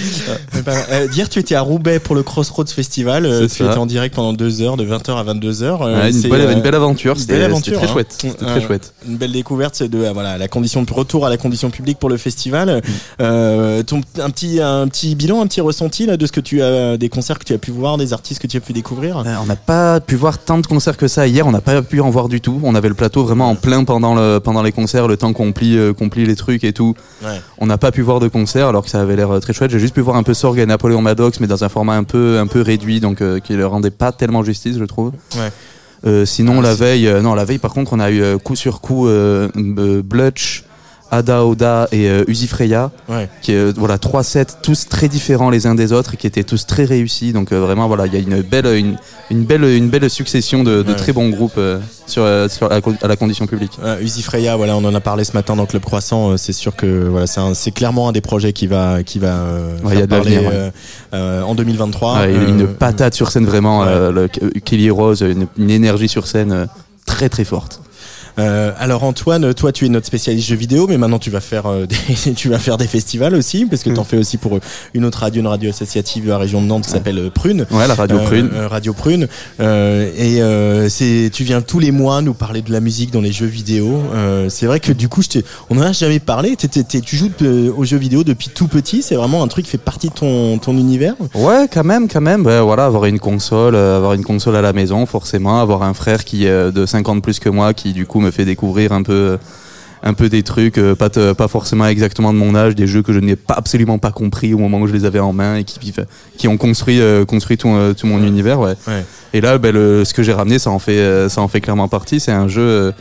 Euh, Dire, tu étais à Roubaix pour le Crossroads Festival. euh, C'est Tu ça. étais en direct pendant deux heures, de 20h à 22h. euh, Ouais, une c'est, belle- une belle aventure, c'était- très hein. chouette, c'était très chouette. Une belle découverte, c'est de voilà la condition retour à la condition publique pour le festival. Mm. Euh, ton, un petit un petit bilan, un petit ressenti là de ce que tu as des concerts que tu as pu voir, des artistes que tu as pu découvrir? Euh, on n'a pas pu voir tant de concerts que ça hier, on n'a pas pu en voir du tout. On avait le plateau vraiment en plein pendant, le, pendant les concerts, le temps qu'on plie, euh, qu'on plie les trucs et tout. Ouais. On n'a pas pu voir de concert alors que ça avait l'air euh, très chouette. J'ai juste pu voir un peu Sorg et Napoléon Maddox, mais dans un format un peu, un peu réduit, donc euh, qui ne leur rendait pas tellement justice, je trouve. Ouais. Euh, sinon, la veille, non, la veille, par contre, on a eu coup sur coup Blutch, Ada Oda et euh, Uzi Freya, Ouais. qui euh, voilà trois sets tous très différents les uns des autres, et qui étaient tous très réussis. Donc euh, vraiment, voilà, il y a une belle, une, une belle, une belle succession de, de Ouais. très bons groupes euh, sur, euh, à la condition publique. Euh, Uzi Freya, voilà, on en a parlé ce matin dans Club Croissant. euh, C'est sûr que voilà, c'est clairement un des projets qui va qui va euh, Ouais, il y faire a parler euh, euh, en 2023. Ouais, Euh, une patate sur scène vraiment, euh, le- Kelly Rose, une, une énergie sur scène euh, très très forte. Euh, alors Antoine, toi tu es notre spécialiste jeux vidéo, mais maintenant tu vas faire euh, des, tu vas faire des festivals aussi, parce que Mm. tu en fais aussi pour euh, une autre radio, une radio associative de la région de Nantes qui s'appelle Prune. Ouais, la radio Euh, Prune. radio Prune. Et c'est, tu viens tous les mois nous parler de la musique dans les jeux vidéo. C'est vrai que du coup, je on en a jamais parlé. Tu joues aux jeux vidéo depuis tout petit. C'est vraiment un truc qui fait partie de ton, ton univers? Ouais, quand même, quand même. Ouais, voilà, avoir une console, avoir une console à la maison, forcément, avoir un frère qui est de 50 plus que moi, qui du coup me fait découvrir un peu, un peu des trucs, euh, pas, te- pas forcément exactement de mon âge, des jeux que je n'ai pas absolument pas compris au moment où je les avais en main et qui, qui ont construit, euh, construit tout, euh, tout mon univers. Ouais. Ouais. Et là, ben, le- ce que j'ai ramené, ça en fait, ça en fait clairement partie. C'est un jeu.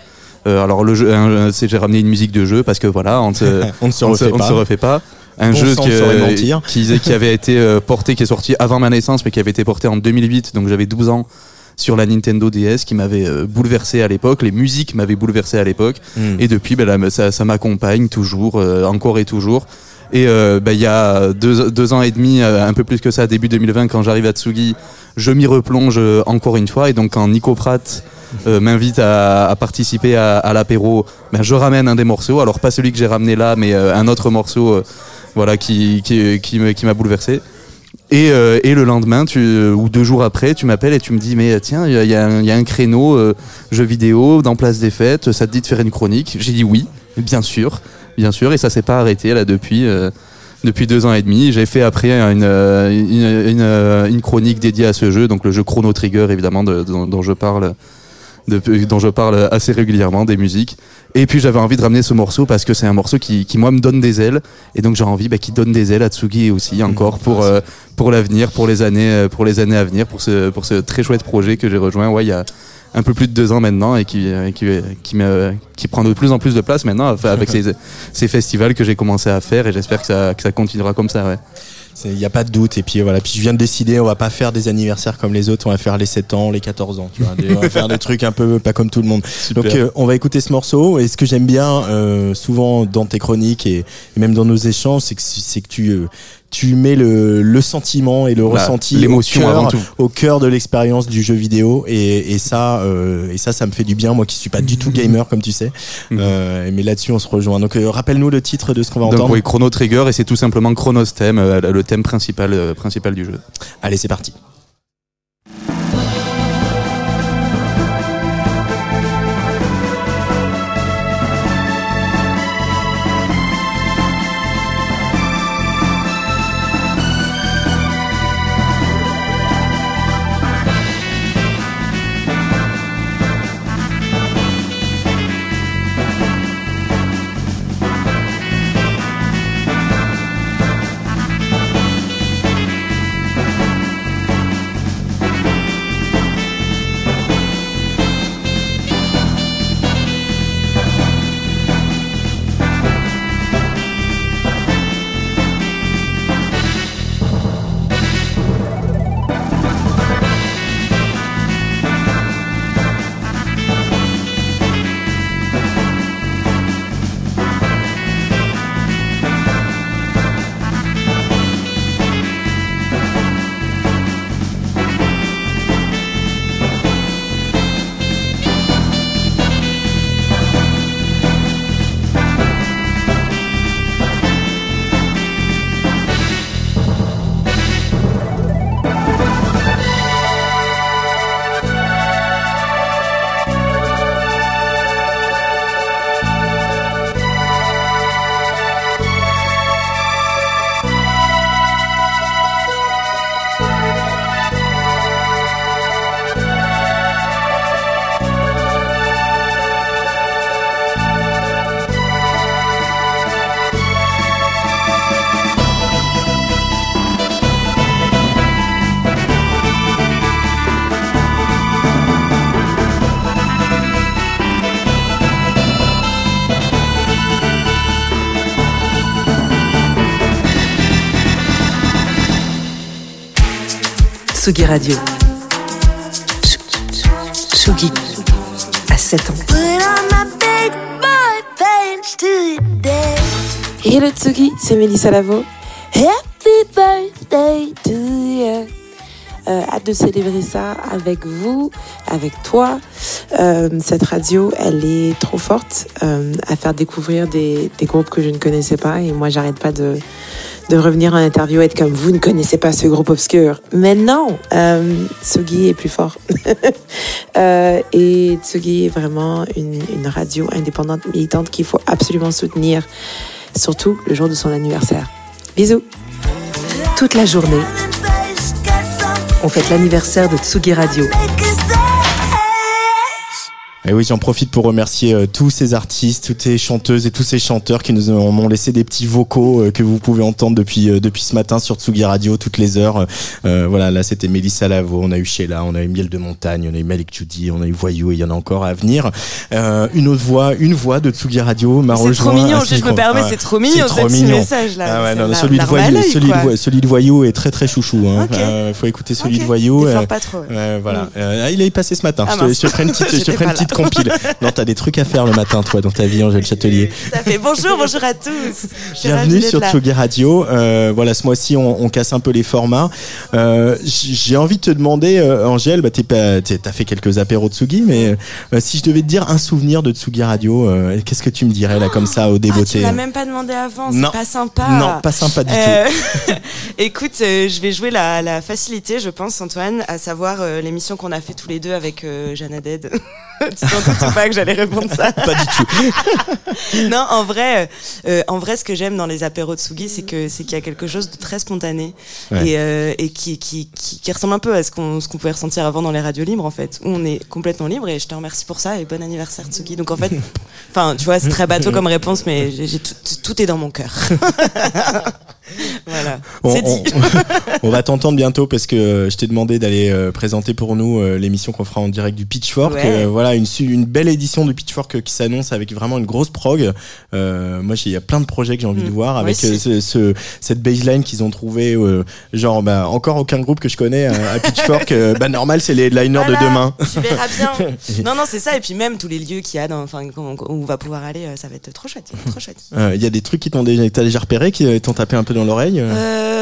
alors le jeu, j'ai ramené une musique de jeu parce que voilà, on, ne se refait pas. se refait pas. Un Bon jeu qui, qui, avait été porté, qui est sorti avant ma naissance, mais qui avait été porté en 2008, donc j'avais 12 ans sur la Nintendo DS, qui m'avait euh, bouleversé à l'époque. Les musiques m'avaient bouleversé à l'époque, Mm. et depuis, ben, là, ça, ça m'accompagne toujours, euh, encore et toujours. Et euh, ben, il y a deux, deux ans et demi, euh, un peu plus que ça, début 2020, quand j'arrive à Tsugi, je m'y replonge encore une fois. Et donc, quand Nico Pratt euh, m'invite à, à participer à, à l'apéro, ben, je ramène un des morceaux. Alors, pas celui que j'ai ramené là, mais un autre morceau voilà, qui, qui, qui me- qui m'a bouleversé. Et, euh, et le lendemain, tu, euh, ou deux jours après, tu m'appelles et tu me dis Mais tiens, il y, y a un- créneau euh, jeu vidéo dans Place des Fêtes, ça te dit de faire une chronique? J'ai dit oui, bien sûr, bien sûr, et ça s'est pas arrêté là depuis. euh, depuis deux ans et demi, j'ai fait après une, euh, une, une, chronique dédiée à ce jeu, donc le jeu Chrono Trigger évidemment de- dont, dont je parle, de- dont je parle assez régulièrement des musiques. Et puis j'avais envie de ramener ce morceau parce que c'est un morceau qui, qui moi me donne des ailes, et donc j'ai envie bah, qu'il donne des ailes à Tsugi aussi encore pour euh, pour l'avenir, pour les années euh, pour les années à venir, pour ce pour ce très chouette projet que j'ai rejoint ouais il y a un peu plus de deux ans maintenant et qui euh, qui qui, me, qui prend de plus en plus de place maintenant avec ces, ces festivals que j'ai commencé à faire et j'espère que ça que ça continuera comme ça ouais. Il n'y a pas de doute. Et puis voilà. Puis je viens de décider, on va pas faire des anniversaires comme les autres. On va faire les 7 ans, les 14 ans. Tu vois. Des- on va faire des trucs un peu pas comme tout le monde. Super. Donc euh, on va écouter ce morceau. Et ce que j'aime bien euh, souvent dans tes chroniques et, et même dans nos échanges, c'est que c'est que tu euh, tu mets le, le sentiment et le Bah, ressenti l'émotion au cœur- avant tout. au cœur de l'expérience du jeu vidéo. Et, et ça euh, et ça ça me fait du bien moi qui suis pas du tout gamer comme tu sais. Euh, mais là-dessus on se rejoint. Donc euh, rappelle-nous le titre de ce qu'on va Donc entendre. oui, Chrono Trigger et c'est tout simplement Chronos Theme, euh, le thème principal euh, principal du jeu. allez c'est parti Tsugi Radio. Tsugi. À 7 ans. Hello Tsugi, c'est Mélissa Lavo. Happy birthday to you. Euh, hâte de célébrer ça avec vous, avec toi. Euh, cette radio, elle est trop forte euh, à faire découvrir des, des groupes que je ne connaissais pas. Et moi, j'arrête pas de, de revenir en interview et être comme vous ne connaissez pas ce groupe obscur. Mais non, euh, Tsugi est plus fort. Euh, et Tsugi est vraiment une, une radio indépendante militante qu'il faut absolument soutenir, surtout le jour de son anniversaire. Bisous. Toute la journée, on fête l'anniversaire de Tsugi Radio. Et oui, j'en profite pour remercier euh, tous ces artistes, toutes ces chanteuses et tous ces chanteurs qui nous ont, m'ont laissé des petits vocaux euh, que vous pouvez entendre depuis euh, depuis ce matin sur Tsugi Radio toutes les heures. Euh, voilà, là c'était Mélissa Lavo, on a eu Sheila, on a eu Miel de Montagne, on a eu Malik Judy, on a eu Voyou et il y en a encore à venir. Euh, une autre voix, une voix de Tsugi Radio m'a C'est rejoint. trop mignon, ce je- je me permets, c'est trop mignon, C'est ce trop mignon. message, là. Ah ouais, C'est non, la- celui de Voyou, celui de, celui Voyou est très très chouchou. Hein. Ok. Euh, faut écouter celui Ok. de Voyou. Pas trop, voilà. Mm. Euh, ah, il est passé ce matin. Ah, je, te, je te ferai une petite, je te J'étais ferai une pas petite compile. Non, t'as des trucs à faire le matin, toi, dans ta vie, Angèle Châtelier. Tout à fait. Bonjour, bonjour à tous. Bienvenue sur. Tsugi Radio. Euh, voilà, ce mois-ci, on, on casse un peu les formats. Euh, J'ai envie de te demander, euh, Angèle, bah, t'as fait quelques apéros Tsugi, mais si je devais te dire un souvenir de Tsugi Radio, qu'est-ce que tu me dirais là comme ça au Ah, tu débeauté m'as même pas demandé avant, c'est pas sympa. Non, pas sympa du tout. Écoute, je vais jouer la, la facilité, je pense, Antoine, à savoir l'émission qu'on a fait tous les deux avec Jeanne Haddad. tu t'en doutes ou pas que j'allais répondre ça Pas du tout. non, en vrai, euh, en vrai, ce que j'aime dans les apéros de Sugi, c'est que c'est qu'il y a quelque chose de très spontané Ouais. et, euh, et qui, qui, qui, qui ressemble un peu à ce qu'on ce qu'on pouvait ressentir avant dans les radios libres, en fait, où on est complètement libre. Et je te remercie pour ça et bon anniversaire Tsugi. Donc en fait, enfin, tu vois, c'est très bateau comme réponse, mais tout est dans mon cœur. voilà, On, c'est dit. on- on va t'entendre bientôt parce que euh, je t'ai demandé d'aller euh, présenter pour nous euh, l'émission qu'on fera en direct du Pitchfork. Ouais. Euh, voilà, une, belle édition du Pitchfork qui s'annonce avec vraiment une grosse prog. Euh, moi, il y a plein de projets que j'ai envie de Mm. voir avec ce, ce- cette baseline qu'ils ont trouvé. euh, genre, bah, encore aucun groupe que je connais à Pitchfork. bah, normal, c'est les headliners de demain. Tu verras bien. non, non, c'est ça. Et puis même tous les lieux qu'il y a, dans, enfin, où on va pouvoir aller, ça va être trop chouette. Trop chouette. Il y a des trucs qui t'ont déjà, t'as déjà repéré, qui t'ont tapé un peu dans l'oreille. euh.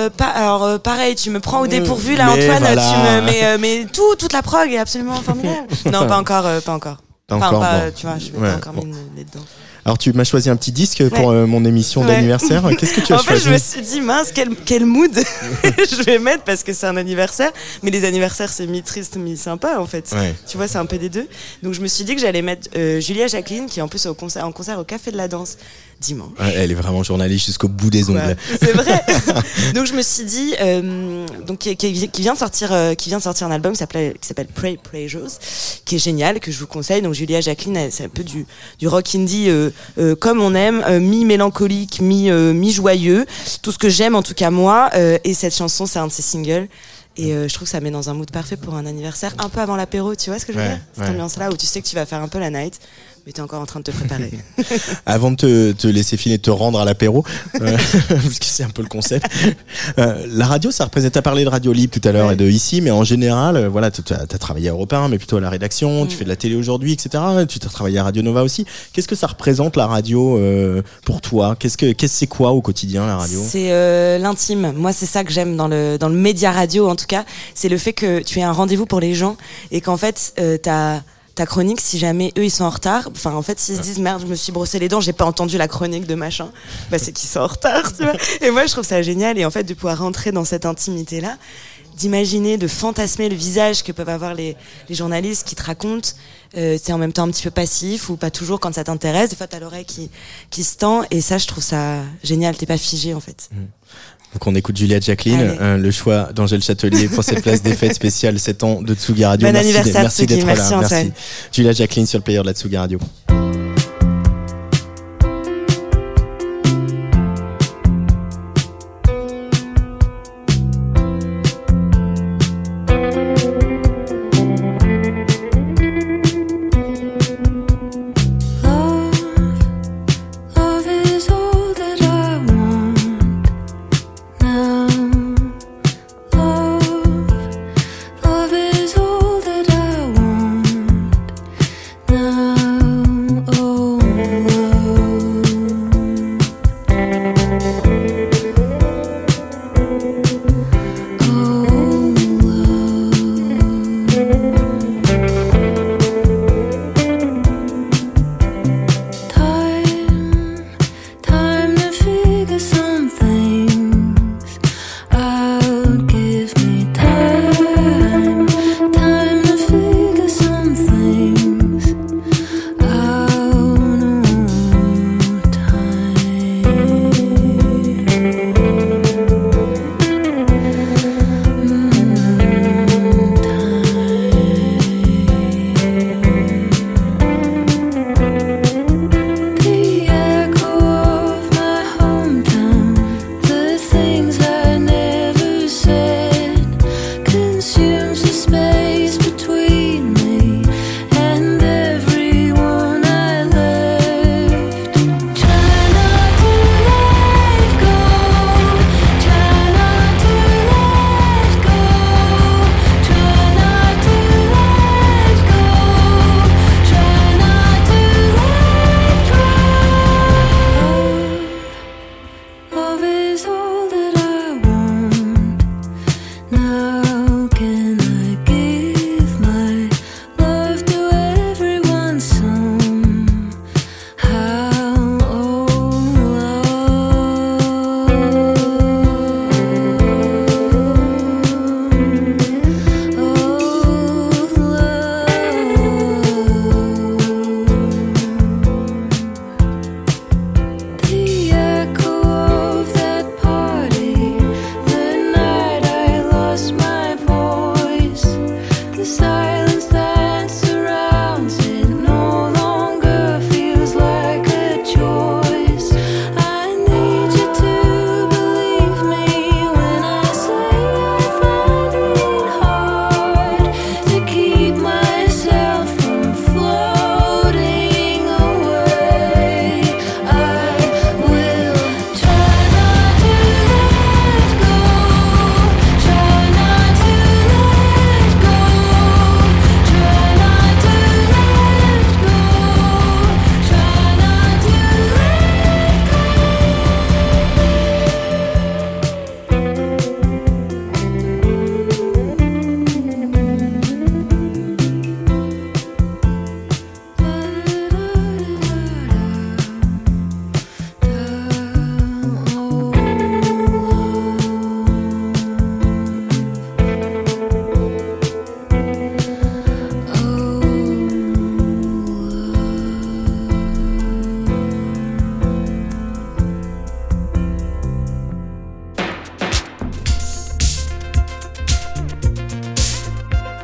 Euh, pas, alors euh, pareil, tu me prends au dépourvu là, Mais Antoine. voilà. Tu me, mais, mais tout, toute la prog est absolument formidable. non, pas encore, pas encore. Pas Enfin, encore, pas, bon. tu vois, je vais Ouais, pas encore bon. dedans. Alors, tu m'as choisi un petit disque pour Ouais. euh, mon émission Ouais. d'anniversaire. Qu'est-ce que tu as En fait, choisi je me suis dit, mince, quel, quel mood je vais mettre parce que c'est un anniversaire. Mais les anniversaires, c'est mi-triste, mi-sympa, en fait. Ouais. Tu vois, c'est un peu des deux. Donc, je me suis dit que j'allais mettre euh, Julia Jacqueline, qui est en plus au concert, en concert au Café de la Danse dimanche. Elle est vraiment journaliste jusqu'au bout des ongles. C'est vrai. donc je me suis dit, euh, donc qui, vient de sortir, euh, qui vient de sortir un album qui s'appelle qui s'appelle Pray Pleasures, qui est génial, que je vous conseille. Donc Julia Jacqueline, c'est un peu du du rock indie euh, comme on aime, mi mélancolique, mi mi joyeux, tout ce que j'aime en tout cas moi. et cette chanson, c'est un de ses singles. Et euh, je trouve que ça met dans un mood parfait pour un anniversaire, un peu avant l'apéro, tu vois ce que je veux Ouais, dire? Cette ouais. ambiance-là où tu sais que tu vas faire un peu la night, mais tu es encore en train de te préparer. Avant de te, te laisser filer, te rendre à l'apéro, euh, parce que c'est un peu le concept. Euh, la radio, ça représente. T'as parlé de radio libre tout à l'heure et de ici, mais en général, euh, voilà, tu as, travaillé à Europe 1, mais plutôt à la rédaction. Mm. Tu fais de la télé aujourd'hui, etc. Tu as travaillé à Radio Nova aussi. Qu'est-ce que ça représente la radio euh, pour toi? Qu'est-ce que qu'est-ce c'est quoi au quotidien la radio? C'est l'intime. Moi, c'est ça que j'aime dans le dans le média radio, en tout cas. C'est le fait que tu aies un rendez-vous pour les gens et qu'en fait, euh, ta ta chronique, si jamais eux ils sont en retard, enfin en fait s'ils se disent merde, je me suis brossé les dents, j'ai pas entendu la chronique de machin, bah c'est qu'ils sont en retard, tu vois. Et moi je trouve ça génial et en fait de pouvoir rentrer dans cette intimité là, d'imaginer, de fantasmer le visage que peuvent avoir les, les journalistes qui te racontent. Euh, c'est en même temps un petit peu passif ou pas toujours quand ça t'intéresse. Des fois, t'as l'oreille qui, qui se tend et ça, je trouve ça génial. T'es pas figé en fait. Donc on écoute Juliette Jacqueline, euh, le choix d'Angèle Châtelier pour cette place des fêtes spéciale 7 ans de Tsugi Radio. Bon merci merci d'être Merci, là. Antoine. Juliette Jacqueline sur le player de la Tsugi Radio.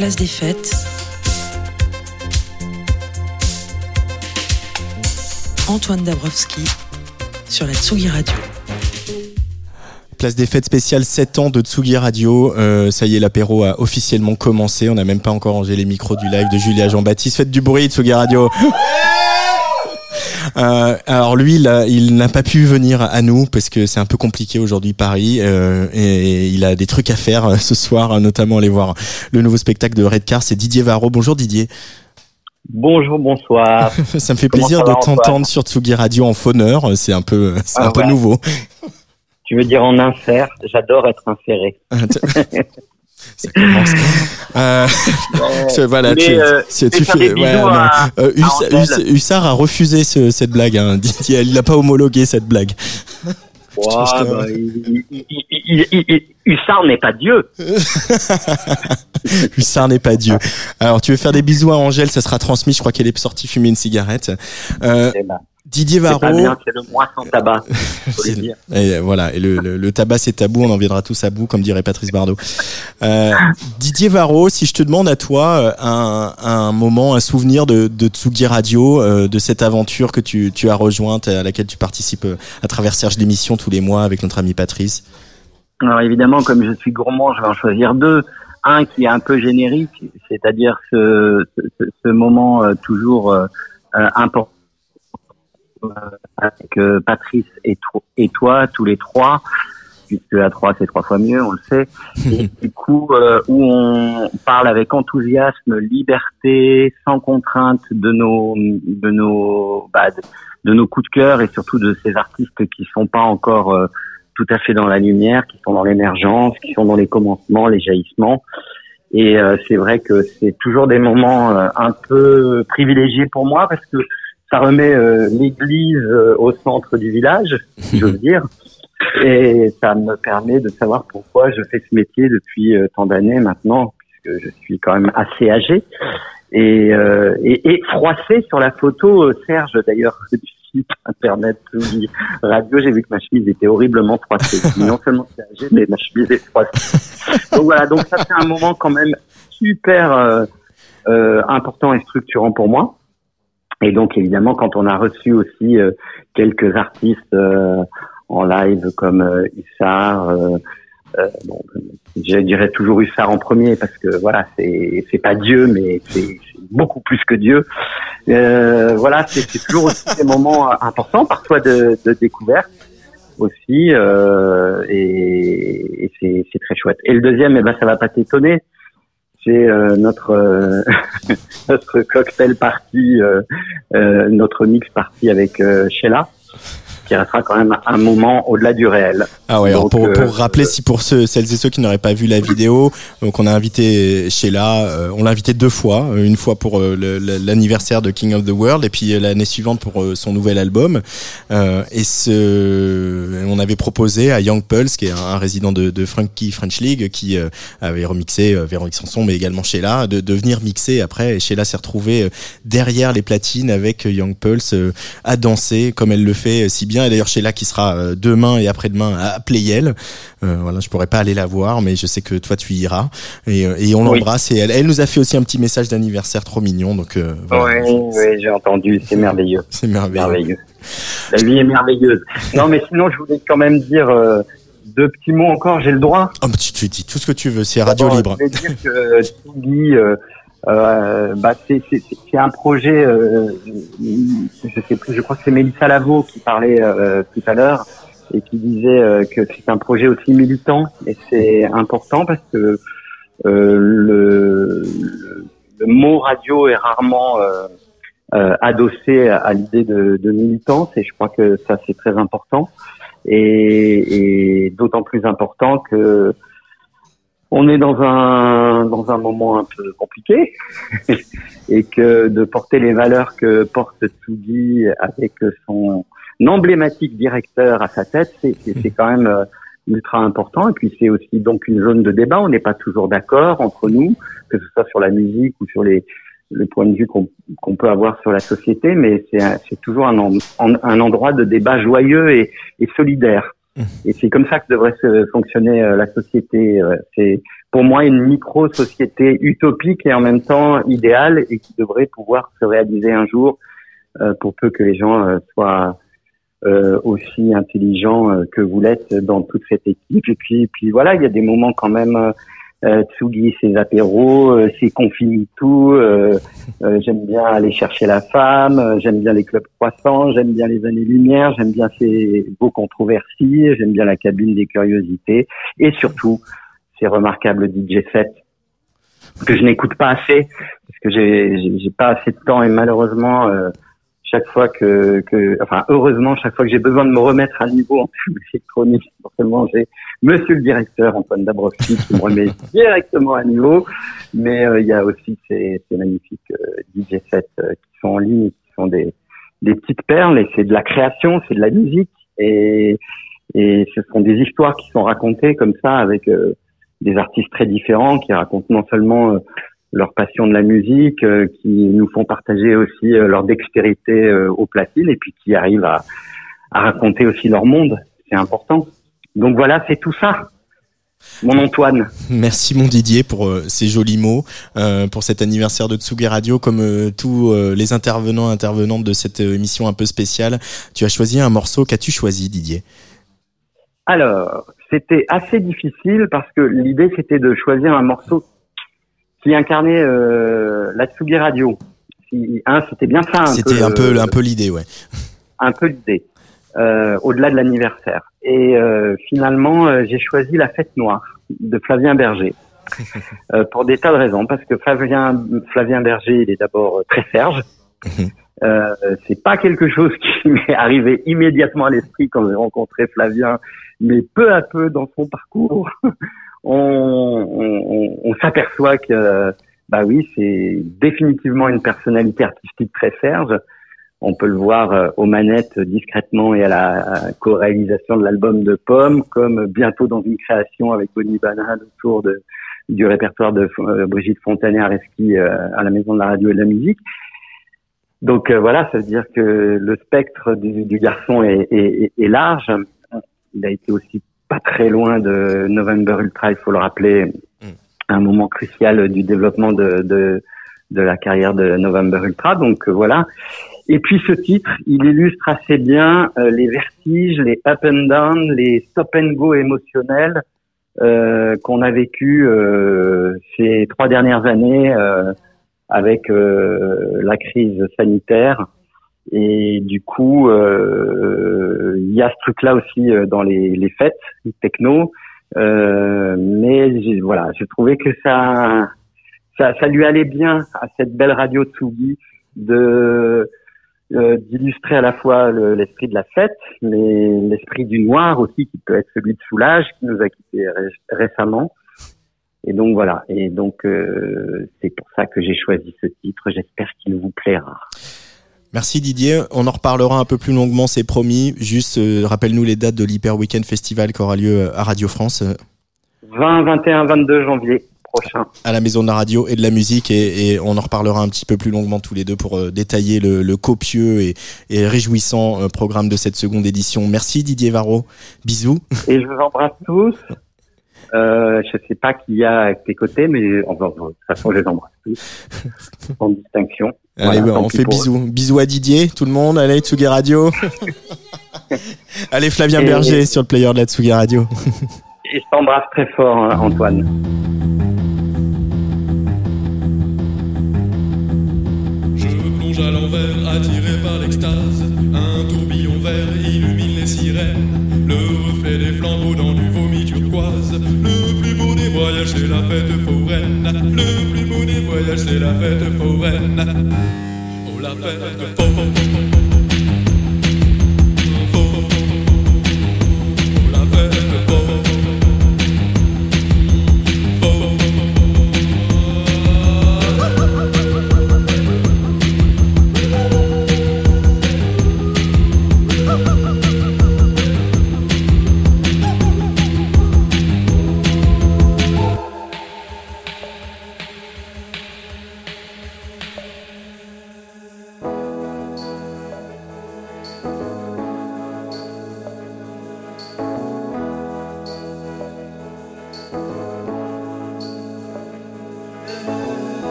Place des fêtes. Antoine Dabrowski sur la Tsugi Radio. Place des fêtes spéciales 7 ans de Tsugi Radio. Euh, ça y est, l'apéro a officiellement commencé. On n'a même pas encore rangé les micros du live de Julia Jean-Baptiste. Faites du bruit, Tsugi Radio. Euh, alors lui, là, il n'a pas pu venir à nous parce que c'est un peu compliqué aujourd'hui Paris euh, et il a des trucs à faire euh, ce soir, notamment aller voir le nouveau spectacle de Redcar. C'est Didier Varro. Bonjour Didier. Bonjour, bonsoir. ça me fait Comment plaisir de t'entendre sur Tsugi Radio en fauneur. C'est un peu, c'est Ah un peu nouveau. Tu veux dire en insert J'adore être inséré. Ça commence. Euh, voilà, Mais, tu, euh, tu fais. ouais, à- Euh, Hussard a refusé ce- cette blague. Hein. Il n'a pas homologué cette blague. Bah, il- il- il- Hussard n'est pas Dieu. Hussard n'est pas Dieu. Alors, tu veux faire des bisous à Angèle, ça sera transmis. Je crois qu'elle est sortie fumer une cigarette. Euh, Eh ben, Didier C'est Varro. bien, c'est le mois sans tabac. faut le C'est- dire. Et voilà, et le, le- le tabac c'est tabou, on en viendra tous à bout, comme dirait Patrice Bardot. Euh, Didier Varro, si je te demande à toi euh, un, un moment, un souvenir de, de Tsugi Radio, euh, de cette aventure que tu, tu as rejointe, à laquelle tu participes à travers Serge l'émission tous les mois avec notre ami Patrice? Alors évidemment, comme je suis gourmand, je vais en choisir deux. Un qui est un peu générique, c'est-à-dire ce, ce, ce moment toujours euh, important avec euh, Patrice et, to- et toi, tous les trois. puisque à trois c'est trois fois mieux, on le sait. Et du coup, euh, où on parle avec enthousiasme, liberté, sans contrainte de nos de nos bah, de, de nos coups de cœur et surtout de ces artistes qui sont pas encore euh, tout à fait dans la lumière, qui sont dans l'émergence, qui sont dans les commencements, les jaillissements. Et euh, c'est vrai que c'est toujours des moments euh, un peu privilégiés pour moi parce que ça remet euh, l'église euh, au centre du village, si j'ose dire. Et ça me permet de savoir pourquoi je fais ce métier depuis euh, tant d'années maintenant, puisque je suis quand même assez âgé. Et, euh, et, et froissé sur la photo, euh, Serge d'ailleurs, du site internet Radio, j'ai vu que ma chemise était horriblement froissée. non seulement c'est âgé, mais ma chemise est froissée. Donc voilà, donc ça c'est un moment quand même super euh, euh, important et structurant pour moi. Et donc évidemment, quand on a reçu aussi euh, quelques artistes euh, en live comme euh, Hussard, euh, euh, bon, je dirais toujours Hussard en premier parce que voilà, c'est c'est pas Dieu, mais c'est beaucoup plus que Dieu. Euh, voilà, c'est toujours aussi des moments importants, parfois de, de découverte aussi, et, et c'est c'est très chouette. Et le deuxième, eh ben ça va pas t'étonner, c'est euh, notre euh, notre cocktail party, euh, notre mix party avec Sheila, qui restera quand même un moment au-delà du réel. Ah ouais, Donc, pour, euh, pour rappeler, si pour ceux, celles et ceux qui n'auraient pas vu la vidéo, donc on a invité Sheila, euh, on l'a invité deux fois, euh, une fois pour l'anniversaire de King of the World et puis l'année suivante pour son nouvel album. Euh, et ce, on avait proposé à Young Pulse, qui est un, résident de, de Funky French League, qui avait remixé Véronique Sanson, mais également Sheila, de, de venir mixer après. Et Sheila s'est retrouvée derrière les platines avec Young Pulse à danser comme elle le fait si bien. Et d'ailleurs Sheila qui sera euh, demain et après-demain à Playel. Euh, voilà, je pourrais pas aller la voir, mais je sais que toi tu y iras. Et, euh, et on Oui. l'embrasse. Et elle, elle nous a fait aussi un petit message d'anniversaire trop mignon. Donc euh, voilà. Oui, oui, j'ai entendu, c'est merveilleux. C'est merveilleux. La vie est merveilleuse. Non, mais sinon, je voulais quand même dire euh, deux petits mots encore, j'ai le droit? Oh, tu, tu dis tout ce que tu veux, c'est radio libre. Je vais dire que euh, bah, c'est, un projet, euh, je sais plus, je crois que c'est Mélissa Lavo qui parlait euh, tout à l'heure et qui disait euh, que c'est un projet aussi militant et c'est important parce que euh, le, le, mot radio est rarement euh, adossé à, à l'idée de, de militance et je crois que ça c'est très important et, et d'autant plus important que on est dans un dans un moment un peu compliqué et que de porter les valeurs que porte Tsugi avec son emblématique directeur à sa tête, c'est quand même euh, ultra important. Et puis c'est aussi donc une zone de débat. On n'est pas toujours d'accord entre nous, que ce soit sur la musique ou sur les le point de vue qu'on qu'on peut avoir sur la société, mais c'est toujours un, un endroit de débat joyeux et solidaire. Et c'est comme ça que devrait se fonctionner euh, la société. C'est pour moi une micro-société utopique et en même temps idéale et qui devrait pouvoir se réaliser un jour euh, pour peu que les gens euh, soient aussi intelligents que vous l'êtes dans toute cette équipe. Et puis, puis voilà, il y a des moments quand même. Euh, Tsugi, ses apéros, euh, ses tout. Euh, euh, j'aime bien aller chercher la femme. euh, j'aime bien les clubs croissants. J'aime bien les années-lumière. J'aime bien ces beaux controversies. J'aime bien la cabine des curiosités. Et surtout, ces remarquables DJ sets que je n'écoute pas assez parce que j'ai j'ai- j'ai pas assez de temps et malheureusement euh, chaque fois que, que enfin heureusement chaque fois que j'ai besoin de me remettre à niveau en termes électronique forcément j'ai Monsieur le directeur Antoine Dabrowski qui me remet directement à niveau. Mais euh, il y a aussi ces, ces magnifiques euh, DJ sets euh, qui sont en ligne et qui sont des des petites perles et c'est de la création c'est de la musique et et ce sont des histoires qui sont racontées comme ça avec euh, des artistes très différents qui racontent non seulement leur passion de la musique, euh, qui nous font partager aussi euh, leur dextérité euh, au platine et puis qui arrivent à, à raconter aussi leur monde. C'est important. Donc voilà, c'est tout ça. Mon Antoine. Merci mon Didier pour euh, ces jolis mots, euh, pour cet anniversaire de Tsugi Radio. Comme euh, tous euh, les intervenants intervenantes de cette émission un peu spéciale, tu as choisi un morceau. Qu'as-tu choisi Didier? Alors, c'était assez difficile parce que l'idée c'était de choisir un morceau qui incarnait euh, la Tsugi Radio. Hein, c'était bien ça. un C'était peu, un peu euh, un peu l'idée, ouais. un peu l'idée. euh, au-delà de l'anniversaire. Et euh, finalement, euh, j'ai choisi La Fête Noire de Flavien Berger. Euh, pour des tas de raisons, parce que Flavien, Flavien Berger, il est d'abord très serge. Euh, c'est pas quelque chose qui m'est arrivé immédiatement à l'esprit quand j'ai rencontré Flavien, mais peu à peu dans son parcours, on, s'aperçoit que, bah oui, c'est définitivement une personnalité artistique très serge. On peut le voir euh, aux manettes discrètement et à la co-réalisation de l'album de Pomme, comme bientôt dans une création avec Bonnie Banane autour du répertoire de euh, Brigitte Fontanet-Areski euh, à la Maison de la Radio et de la Musique. Donc euh, voilà, ça veut dire que le spectre du, garçon est- est large. Il a été aussi pas très loin de November Ultra, il faut le rappeler, à un moment crucial du développement de, de, de la carrière de November Ultra. Donc euh, voilà. Et puis ce titre, il illustre assez bien euh, les vertiges, les up and down, les stop and go émotionnels euh, qu'on a vécu euh, ces trois dernières années euh, avec euh, la crise sanitaire. Et du coup, euh, il y a ce truc-là aussi euh, dans les, les fêtes, les techno. Euh, mais voilà, j'ai trouvé que ça, ça, ça lui allait bien à cette belle radio Tsugi de euh, d'illustrer à la fois le- l'esprit de la fête, mais l'esprit du noir aussi, qui peut être celui de Soulage, qui nous a quittés ré- récemment. Et donc voilà. Et donc euh, c'est pour ça que j'ai choisi ce titre. J'espère qu'il vous plaira. Merci Didier, on en reparlera un peu plus longuement, c'est promis. Juste, euh, rappelle-nous les dates de l'Hyper Weekend Festival qui aura lieu euh, à Radio France, euh, 20, 21, 22 janvier prochain. à la Maison de la Radio et de la Musique, et, et on en reparlera un petit peu plus longuement tous les deux pour euh, détailler le, le copieux et, et réjouissant euh, programme de cette seconde édition. Merci Didier Varro, bisous. Et je vous embrasse tous. Euh, je sais pas qui y a à tes côtés, mais enfin, de toute façon, je les embrasse tous. Sans distinction. Allez, Voilà, ouais, tant on fait bisous. Bisous à Didier, tout le monde. Allez, Tsugi Radio. Allez, Flavien Et- Berger sur le player de la Tsugi Radio. Et je t'embrasse très fort, hein, Antoine. Je plonge à l'envers, attiré par l'extase. Un tourbillon vert illumine les sirènes. Le reflet des flambeaux dans du Le plus beau des voyages, c'est la fête foraine. Le plus beau des voyages, c'est la fête foraine. Oh, la fête foraine.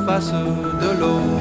Surface de l'aurore.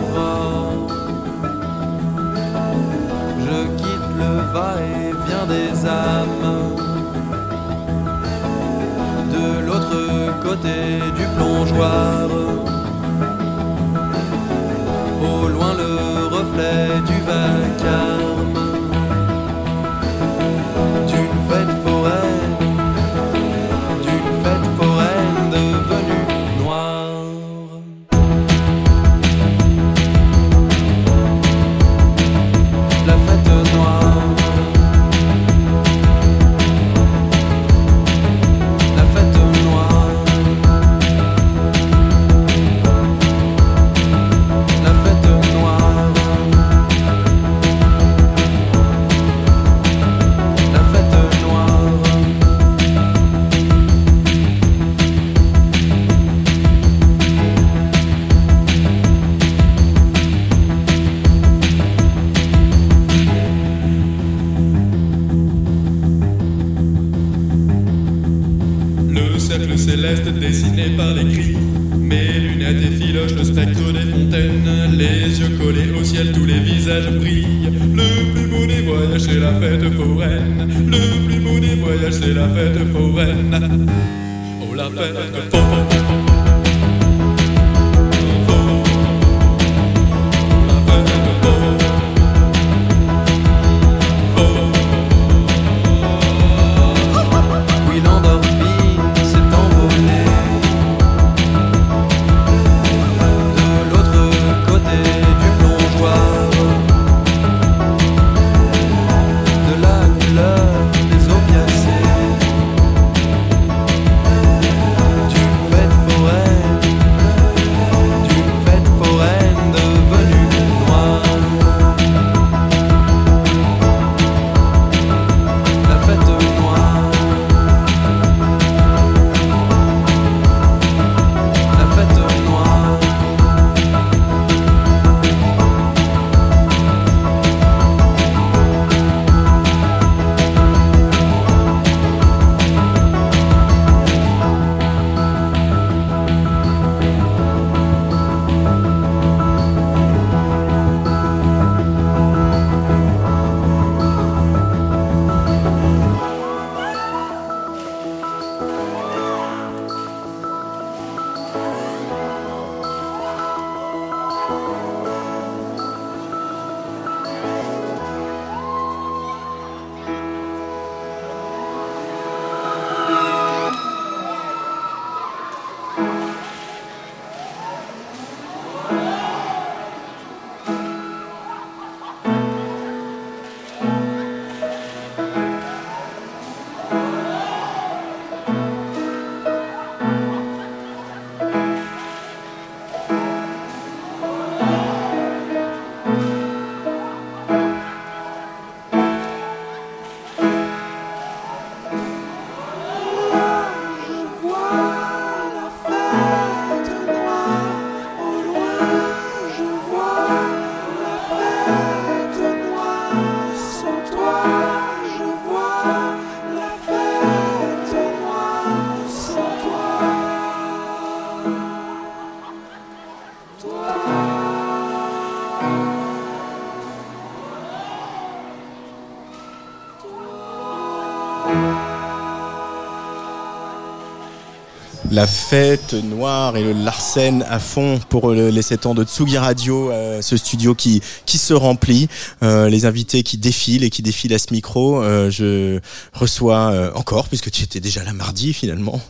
La fête noire et le Larsen à fond pour le- les 7 ans de Tsugi Radio, euh, ce studio qui qui se remplit, euh, les invités qui défilent et qui défilent à ce micro. Euh, je reçois euh, encore, puisque tu étais déjà là mardi finalement,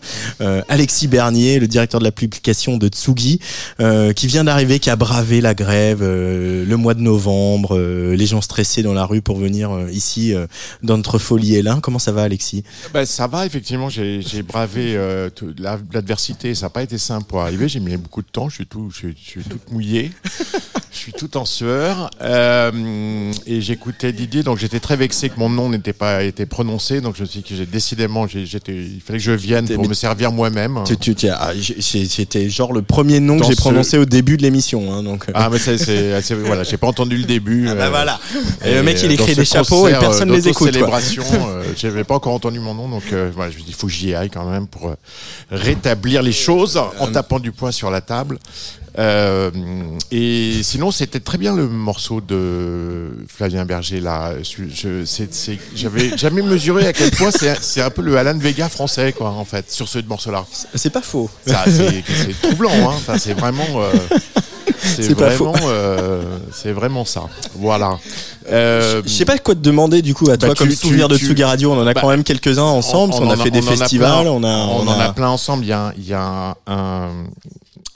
euh, Alexis Bernier, le directeur de la publication de Tsugi, qui vient d'arriver, qui a bravé la grève le mois de novembre, les gens stressés dans la rue pour venir ici dans notre folie Hélène. Comment ça va Alexis? Ben, ça va, effectivement, j'ai bravé tout- la- l'adversité, ça n'a pas été simple pour arriver, j'ai mis beaucoup de temps, je suis tout, je suis, je suis toute mouillé, je suis tout en sueur, euh, et j'écoutais Didier, donc j'étais très vexé que mon nom n'était pas été prononcé, donc je me suis dit que j'ai décidément, j'étais, il fallait que je vienne pour me servir moi-même. Tu, tu, ah, C'était genre le premier nom que j'ai ce- prononcé au début de l'émission. Hein, donc. Ah mais c'est voilà j'ai pas entendu le début Ah bah euh, voilà. Et le mec, il euh, écrit des chapeaux et personne euh, les écoute, célébration euh, j'avais pas encore entendu mon nom donc euh, voilà, je me dis il faut que j'y aille quand même pour euh, rétablir les choses en tapant du poing sur la table. Euh, et sinon c'était très bien le morceau de Flavien Berger là. J'avais jamais mesuré à quel point c'est un peu le Alan Vega français quoi en fait sur ce morceau là c'est pas faux. C'est c'est troublant hein. Enfin, c'est vraiment euh, c'est vraiment euh, c'est vraiment ça voilà Euh, Je sais pas quoi te demander du coup à toi bah, comme tu- souvenir tu- de Tsugi Radio. On en a bah, quand même quelques-uns ensemble. On, a fait des festivals. on a, on, en a a- plein ensemble. Il y a, il y a un, un,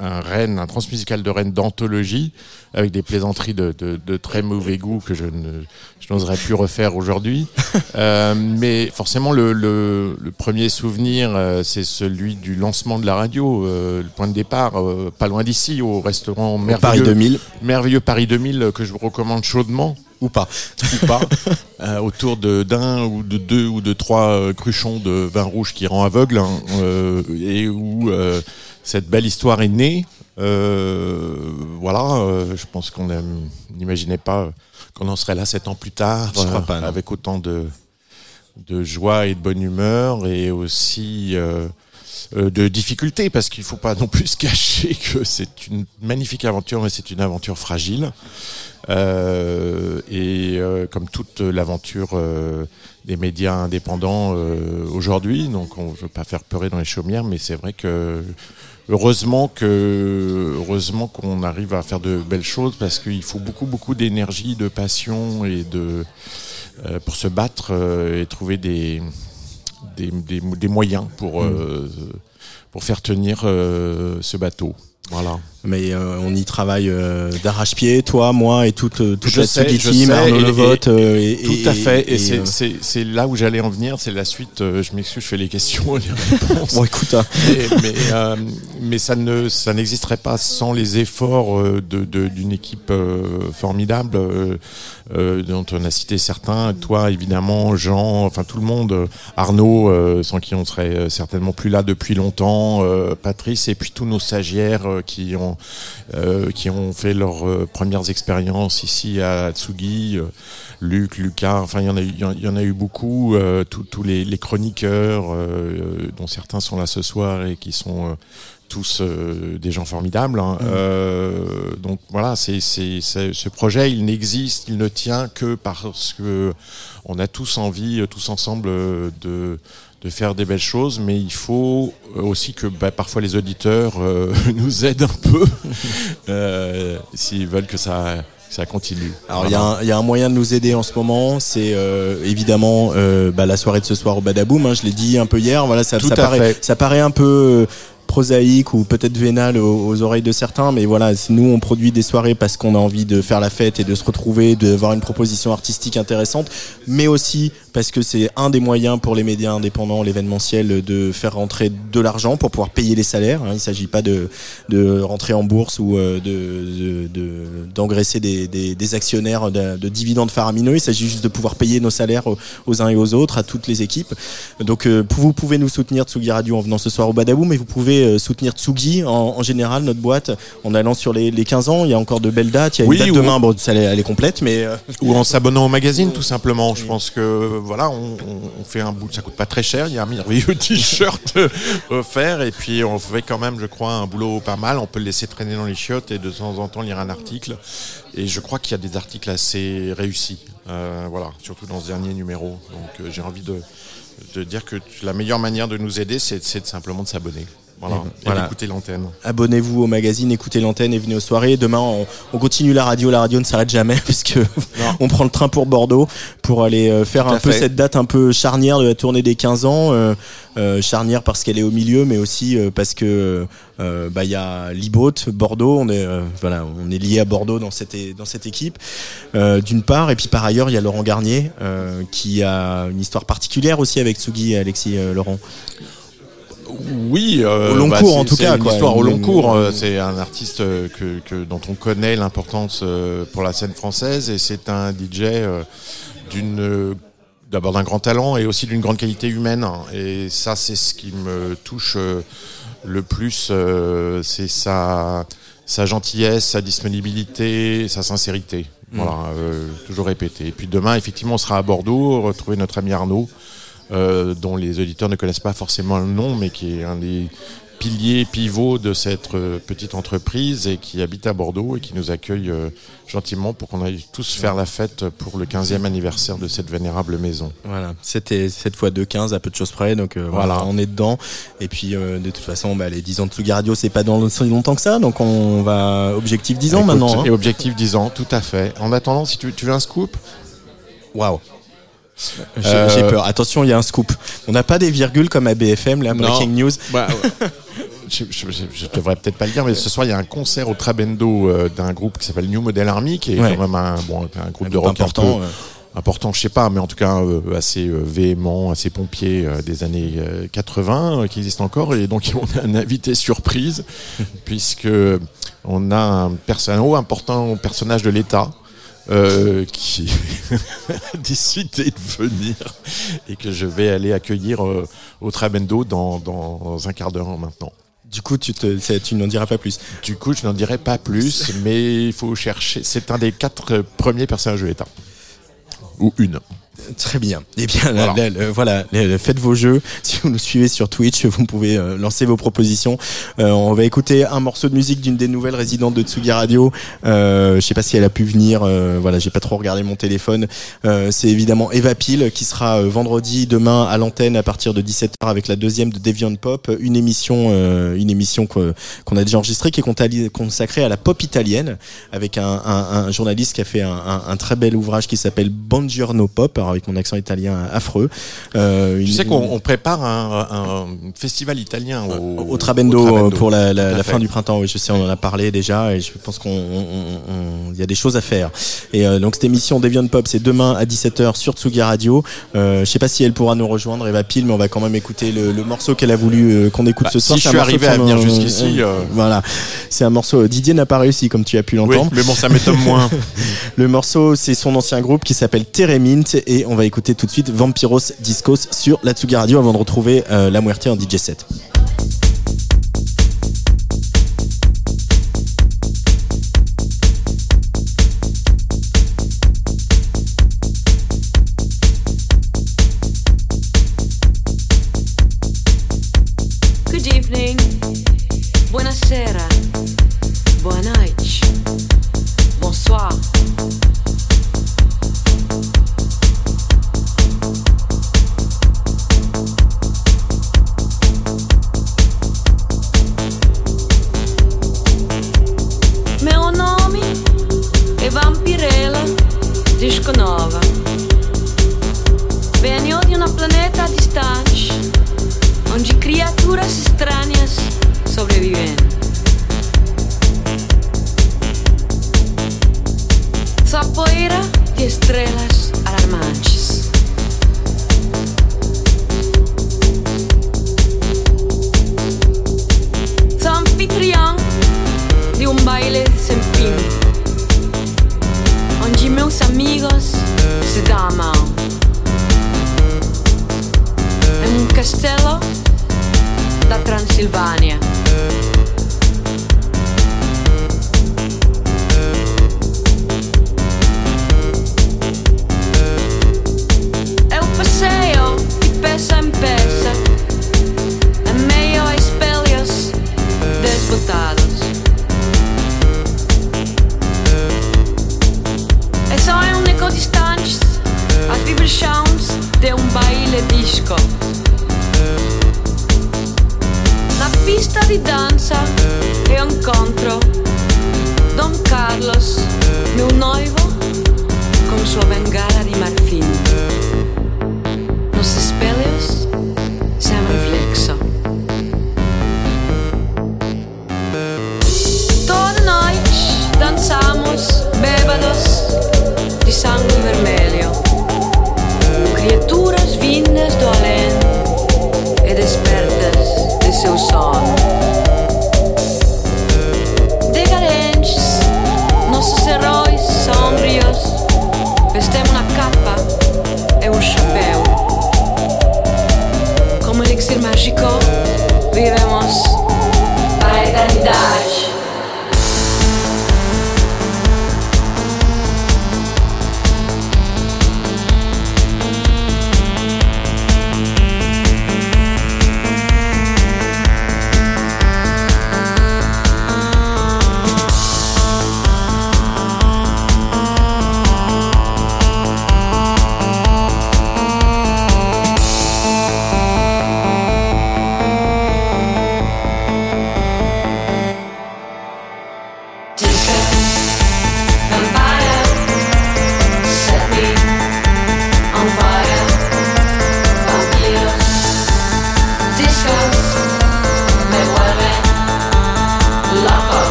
un Rennes, un transmusical de Rennes d'anthologie avec des plaisanteries de, de, de très mauvais goût que je n'oserais plus refaire aujourd'hui. Euh, mais forcément, le, le, le premier souvenir, euh, c'est celui du lancement de la radio, euh, le point de départ, pas loin d'ici, au restaurant merveilleux, Paris 2000. merveilleux Paris 2000 euh, que je vous recommande chaudement. Ou pas. Ou pas. Euh, autour de d'un ou de deux ou de trois cruchons de vin rouge qui rend aveugle hein, euh, et où euh, cette belle histoire est née. Euh, voilà, euh, je pense qu'on n'imaginait pas qu'on en serait là sept ans plus tard, Je crois pas, non. avec autant de, de joie et de bonne humeur et aussi euh, de difficultés parce qu'il faut pas non plus se cacher que c'est une magnifique aventure, mais c'est une aventure fragile. Euh, et euh, comme toute l'aventure euh, des médias indépendants aujourd'hui, donc on ne veut pas faire pleurer dans les chaumières, mais c'est vrai que heureusement que heureusement qu'on arrive à faire de belles choses parce qu'il faut beaucoup beaucoup d'énergie, de passion et de euh, pour se battre euh, et trouver des des, des, des moyens pour euh, pour faire tenir ce bateau. Voilà. Mais euh, on y travaille euh, d'arrache-pied, toi, moi et toute, euh, toute Je la sais, je team, sais, Arnaud et- Levotte. et- et, tout à fait. Et, c'est- là où j'allais en venir. C'est la suite. euh, je m'excuse, je fais les questions et les réponses. Bon, écoute, hein. mais mais, ça ne ça n'existerait pas sans les efforts euh, de de- d'une équipe formidable dont on a cité certains. Toi, évidemment, Jean, enfin tout le monde. Arnaud, sans qui on serait certainement plus là depuis longtemps. Patrice et puis tous nos stagiaires qui ont euh, qui ont fait leurs euh, premières expériences ici à Tsugi, euh, Luc, Lucas, enfin il y en a eu, il y en- il y en a eu beaucoup, tous les, les chroniqueurs, dont certains sont là ce soir et qui sont tous euh, des gens formidables. hein. Euh, donc voilà, c'est c'est- c'est- ce projet, il n'existe, il ne tient que parce que on a tous envie, tous ensemble, de de faire des belles choses, mais il faut aussi que bah, parfois les auditeurs euh, nous aident un peu euh, s'ils veulent que ça, que ça continue. Alors il y, a un- il y a un moyen de nous aider en ce moment, c'est euh, évidemment euh, bah, la soirée de ce soir au Badaboom. Hein, je l'ai dit un peu hier. Voilà, ça, ça paraît, fait. ça paraît un peu euh, prosaïque ou peut-être vénal aux, aux oreilles de certains, mais voilà, nous on produit des soirées parce qu'on a envie de faire la fête et de se retrouver, d'avoir une proposition artistique intéressante, mais aussi parce que c'est un des moyens pour les médias indépendants, l'événementiel, de faire rentrer de l'argent pour pouvoir payer les salaires. hein. Il ne s'agit pas de, de rentrer en bourse ou euh, de, de- de- d'engraisser des, des, des actionnaires de, de dividendes faramineux. Il s'agit juste de pouvoir payer nos salaires aux, aux uns et aux autres, à toutes les équipes. Donc euh, vous pouvez nous soutenir Tsugi Radio en venant ce soir au Badabou, mais vous pouvez euh, soutenir Tsugi en, en général, notre boîte, en allant sur les, les 15 ans. Il y a encore de belles dates. Il y a Oui, une date ou- demain, bon, ça, elle est- complète, mais... Ou en s'abonnant au magazine, tout simplement. Je pense que voilà, on, fait un bout, ça coûte pas très cher. Il y a un merveilleux t-shirt euh, offert, et puis on fait quand même, je crois, un boulot pas mal. On peut le laisser traîner dans les chiottes et de temps en temps lire un article. Et je crois qu'il y a des articles assez réussis. Euh, voilà, surtout dans ce dernier numéro. Donc euh, j'ai envie de, dire que la meilleure manière de nous aider, c'est simplement de s'abonner. Voilà, Eh ben, voilà. d'écouter l'antenne. Abonnez-vous au magazine, écoutez l'antenne et venez aux soirées. Demain, on, on continue la radio. La radio ne s'arrête jamais puisque on prend le train pour Bordeaux pour aller euh, faire un peu cette date un peu charnière de la tournée des 15 ans. euh, euh, charnière parce qu'elle est au milieu, mais aussi euh, parce que euh, bah il y a Liboat, Bordeaux. On est voilà, on est lié à Bordeaux dans cette dans cette équipe euh, d'une part, et puis par ailleurs il y a Laurent Garnier euh, qui a une histoire particulière aussi avec Tsugi et Alexis Laurent. Oui, euh, Au long bah, cours, en tout cas, Une quoi. histoire au long cours. euh, C'est un artiste euh, que, que- dont on connaît l'importance euh, pour la scène française et c'est un DJ d'une d'abord d'un grand talent et aussi d'une grande qualité humaine. Et ça, c'est ce qui me touche le plus. c'est sa sa gentillesse, sa disponibilité, sa sincérité. Mm. Voilà, euh, toujours répété. Et puis demain, effectivement, on sera à Bordeaux, retrouver notre ami Arnaud euh, dont les auditeurs ne connaissent pas forcément le nom, mais qui est un des piliers pivots de cette euh, petite entreprise et qui habite à Bordeaux et qui nous accueille euh, gentiment pour qu'on aille tous faire la fête pour le 15e anniversaire de cette vénérable maison. Voilà, c'était cette fois 2-15 à peu de choses près, donc euh, voilà. Voilà. on est dedans. Et puis euh, de toute façon, bah, les 10 ans de Tsugi Radio, c'est pas dans si longtemps que ça, donc on va objectif 10 ans Écoute, maintenant. hein. Et objectif 10 ans, tout à fait. En attendant, si tu, tu veux un scoop? Waouh Euh, j'ai peur. Attention, il y a un scoop. On n'a pas des virgules comme à BFM, là, Breaking Non. News. Bah, je, je devrais peut-être pas le dire, mais ce soir il y a un concert au Trabendo euh, d'un groupe qui s'appelle New Model Army, qui est Ouais. quand même un, bon, un groupe Un de rock important, un peu ouais. important, je sais pas, mais en tout cas euh, assez euh, véhément, assez pompier euh, des années euh, 80 euh, qui existe encore. Et donc on a un invité surprise puisque on a un personnage important personnage de l'État. Euh, qui a décidé de venir et que je vais aller accueillir euh, au Trabendo dans, dans un quart d'heure maintenant. Du coup, tu, te, tu n'en diras pas plus. Du coup, je n'en dirai pas plus, mais il faut chercher. C'est un des quatre euh, premiers personnages de l'État. Ou une. Très bien. Eh bien, voilà, le- faites vos jeux. Si vous nous suivez sur Twitch, vous pouvez euh, lancer vos propositions. Euh, on va écouter un morceau de musique d'une des nouvelles résidentes de Tsugi Radio. Euh, je sais pas si elle a pu venir. Euh, voilà, j'ai pas trop regardé mon téléphone. Euh, c'est évidemment Eva Peel qui sera vendredi demain à l'antenne à partir de 17h avec la deuxième de Deviant Pop, une émission, une émission qu'on a déjà enregistrée qui est consacrée à la pop italienne avec un, un- un journaliste qui a fait un, un- un très bel ouvrage qui s'appelle Buongiorno Pop, alors avec mon accent italien affreux. Euh, Tu sais qu'on on prépare un, un festival italien au, au Trabendo, au euh, pour la, fin du printemps. Oui, je sais, on en a parlé déjà et je pense qu'on y a des choses à faire. Et euh, donc cette émission Deviant Pop, c'est demain à 17h sur Tsugi Radio. Euh, je sais pas si elle pourra nous rejoindre, Eva Pile, mais on va quand même écouter le, le morceau qu'elle a voulu euh, qu'on écoute Bah, ce soir. si je suis arrivé à venir jusqu'ici, euh, Voilà, c'est un morceau. Didier n'a pas réussi, comme tu as pu l'entendre. Oui, mais bon, ça m'étonne moins. le morceau, c'est son ancien groupe qui s'appelle Teremint et on va écouter tout de suite Vampiros Discos sur la Tsugi Radio avant de retrouver euh, la Muerte en DJ set.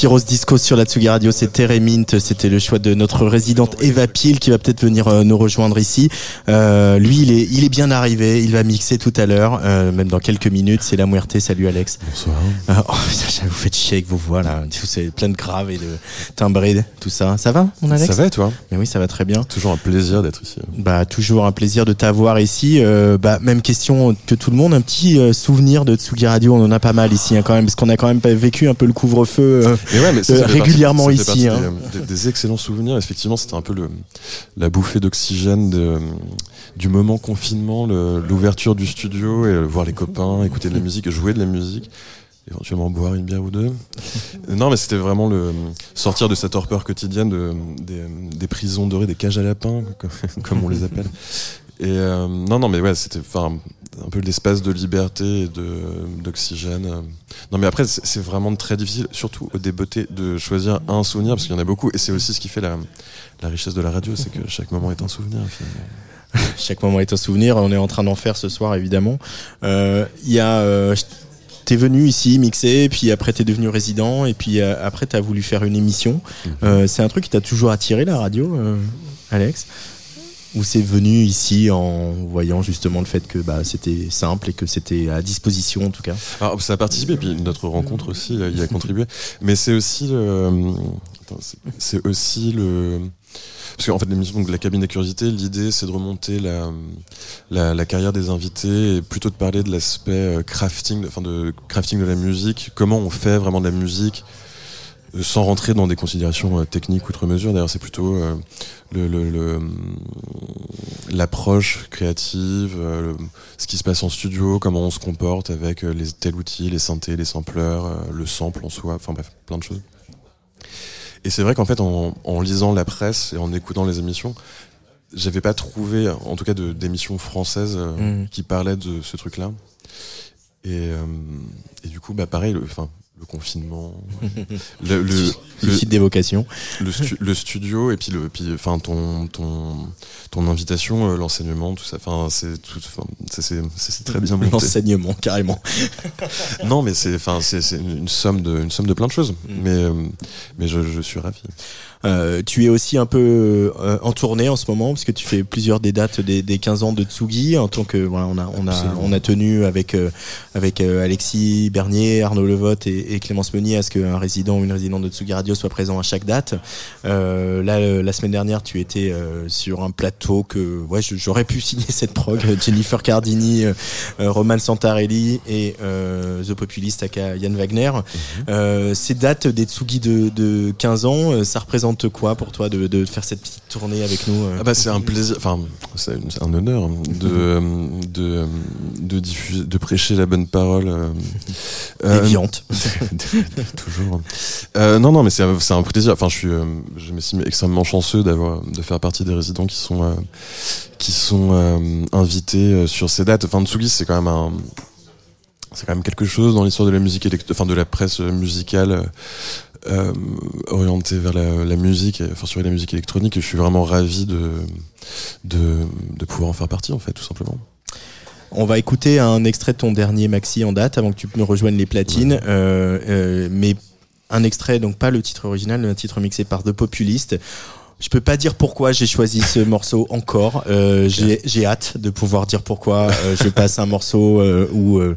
Vampiros Disco sur la Tsugi Radio, c'était Remint, c'était le choix de notre résidente Eva Peel qui va peut-être venir euh, nous rejoindre ici. Euh, lui, il est, il est bien arrivé, il va mixer tout à l'heure, euh, même dans quelques minutes. C'est la Muerte, salut Alex. Bonsoir. Vous faites chier avec vos voix là, c'est plein de graves et de timbrés, tout ça. Ça va, mon Alex? Ça va et toi? Mais oui, ça va très bien. Toujours un plaisir d'être ici. Bah toujours un plaisir de t'avoir ici. Euh, bah même question que tout le monde, un petit euh, souvenir de Tsugi Radio. On en a pas mal ici hein, quand même, parce qu'on a quand même vécu un peu le couvre-feu euh, Mais ouais, mais ça, euh, ça régulièrement partie- ça fait ici. hein. Des, excellents souvenirs. Effectivement, c'était un peu le, la bouffée d'oxygène du moment confinement, l'ouverture du studio et euh, voir les copains, écouter de la musique, jouer de la musique, éventuellement boire une bière ou deux. non, mais c'était vraiment le sortir de cette torpeur quotidienne de, des, prisons dorées, des cages à lapins, comme, on les appelle. Et euh, non, non, mais ouais, c'était un peu l'espace de liberté et d'oxygène. Non, mais après, c'est vraiment très difficile, surtout au débeauté, de choisir un souvenir parce qu'il y en a beaucoup. Et c'est aussi ce qui fait la, la richesse de la radio, c'est que chaque moment est un souvenir. Chaque moment est un souvenir. On est en train d'en faire ce soir, évidemment. Euh, Il y a, euh, t'es venu ici mixer, puis après t'es devenu résident, et puis euh, après t'as voulu faire une émission. Euh, c'est un truc qui t'a toujours attiré la radio, euh, Alex? Ou c'est venu ici en voyant justement le fait que bah, c'était simple et que c'était à disposition en tout cas? Alors, ça a participé, puis notre rencontre aussi y a contribué. Mais c'est aussi le. C'est aussi le. Parce qu'en fait, l'émission, donc la cabine à curiosité, l'idée, c'est de remonter la, carrière des invités et plutôt de parler de l'aspect euh, crafting, de- enfin de crafting de la musique, comment on fait vraiment de la musique euh, sans rentrer dans des considérations euh, techniques outre mesure? D'ailleurs, c'est plutôt hum, l'approche créative, ce qui se passe en studio, comment on se comporte avec les tel outil, les synthés, les sampleurs, le sample en soi, enfin bref, plein de choses. Et c'est vrai qu'en fait, en, en lisant la presse et en écoutant les émissions, j'avais pas trouvé, en tout cas, de- d'émissions françaises euh, Mm. qui parlaient de ce truc-là. Et, euh, et du coup, bah pareil, le, enfin, le confinement, le, le, Suicide d'évocation. le, stu- le studio et puis le, puis enfin ton ton ton invitation, euh, l'enseignement, tout ça. Enfin, c'est tout, c'est très bien monté. L'enseignement, carrément. non, mais c'est enfin c'est c'est une somme de une somme de plein de choses. Mm. Mais euh, mais je, je suis ravi. Euh, tu es aussi un peu euh, en tournée en ce moment parce que tu fais plusieurs des dates des, des 15 ans de Tsugi en tant que voilà, on a on a Absolument. on a tenu avec euh, avec euh, Alexis Bernier, Arnaud Levotte et, et Clémence Meunier à ce qu'un résident ou une résidente de Tsugi Radio soit présent à chaque date. Euh, là la semaine dernière tu étais euh, sur un plateau que ouais j'aurais pu signer cette prog Jennifer Cardini, Roman Santarelli et euh, The Populist aka Yann Wagner. Euh, ces dates des Tsugi de, de 15 ans, ça représente quoi pour toi de, de faire cette petite tournée avec nous euh Ah bah c'est un plaisir, enfin c'est un honneur de de de diffuser, de prêcher la bonne parole. euh, euh, Déviante. toujours. Euh, non non mais c'est un- plaisir. Enfin je suis euh, je m'estime extrêmement chanceux d'avoir de faire partie des résidents qui sont euh, qui sont euh, invités euh, sur ces dates. Enfin Tsugi c'est quand même un c'est quand même quelque chose dans l'histoire de la musique enfin de la presse musicale euh, orientée vers la, la musique, sur la musique électronique. Et je suis vraiment ravi de, de de pouvoir en faire partie en fait, tout simplement. On va écouter un extrait de ton dernier maxi en date avant que tu me rejoignes les platines, euh, euh, mais un extrait donc pas le titre original, mais un titre mixé par The Populist. Je peux pas dire pourquoi j'ai choisi ce morceau encore. Euh, j'ai j'ai hâte de pouvoir dire pourquoi euh, je passe un morceau euh, où euh,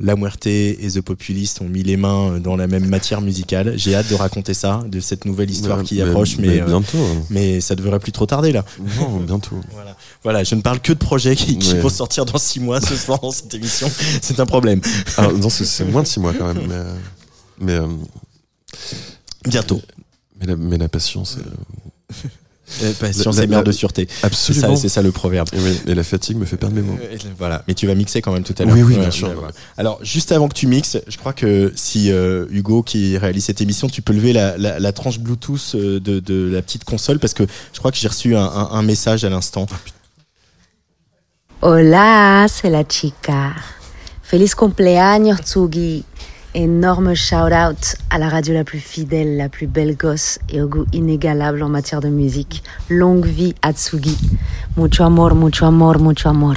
La Muerte et The Populist ont mis les mains dans la même matière musicale. J'ai hâte de raconter ça, de cette nouvelle histoire Mais- qui mais- approche, mais, mais euh, bientôt, hein. mais ça devrait plus trop tarder là. Non, bientôt. Voilà. Voilà, je ne parle que de projets qui, qui Ouais. vont sortir dans six mois ce soir dans cette émission. C'est un problème. Alors, non, c'est- moins de six mois quand même, mais. mais Bientôt. Mais la, mais la patience. euh, patience la- est mère la- de sûreté. Absolument. C'est ça, le proverbe. Et, oui, et la fatigue me fait perdre mes mots. Euh, Voilà, mais tu vas mixer quand même tout à l'heure. Oui, oui, bien Ouais, sûr. ouais. Alors, juste avant que tu mixes, je crois que si euh, Hugo qui réalise cette émission, tu peux lever la, la, la tranche Bluetooth euh, de, de la petite console parce que je crois que j'ai reçu un, un, un message à l'instant. Hola, c'est la chica. Feliz cumpleaños, Tsugi. Énorme shout-out à la radio la plus fidèle, la plus belle gosse et au goût inégalable en matière de musique. Longue vie à Tsugi. Mucho amor, mucho amor, mucho amor.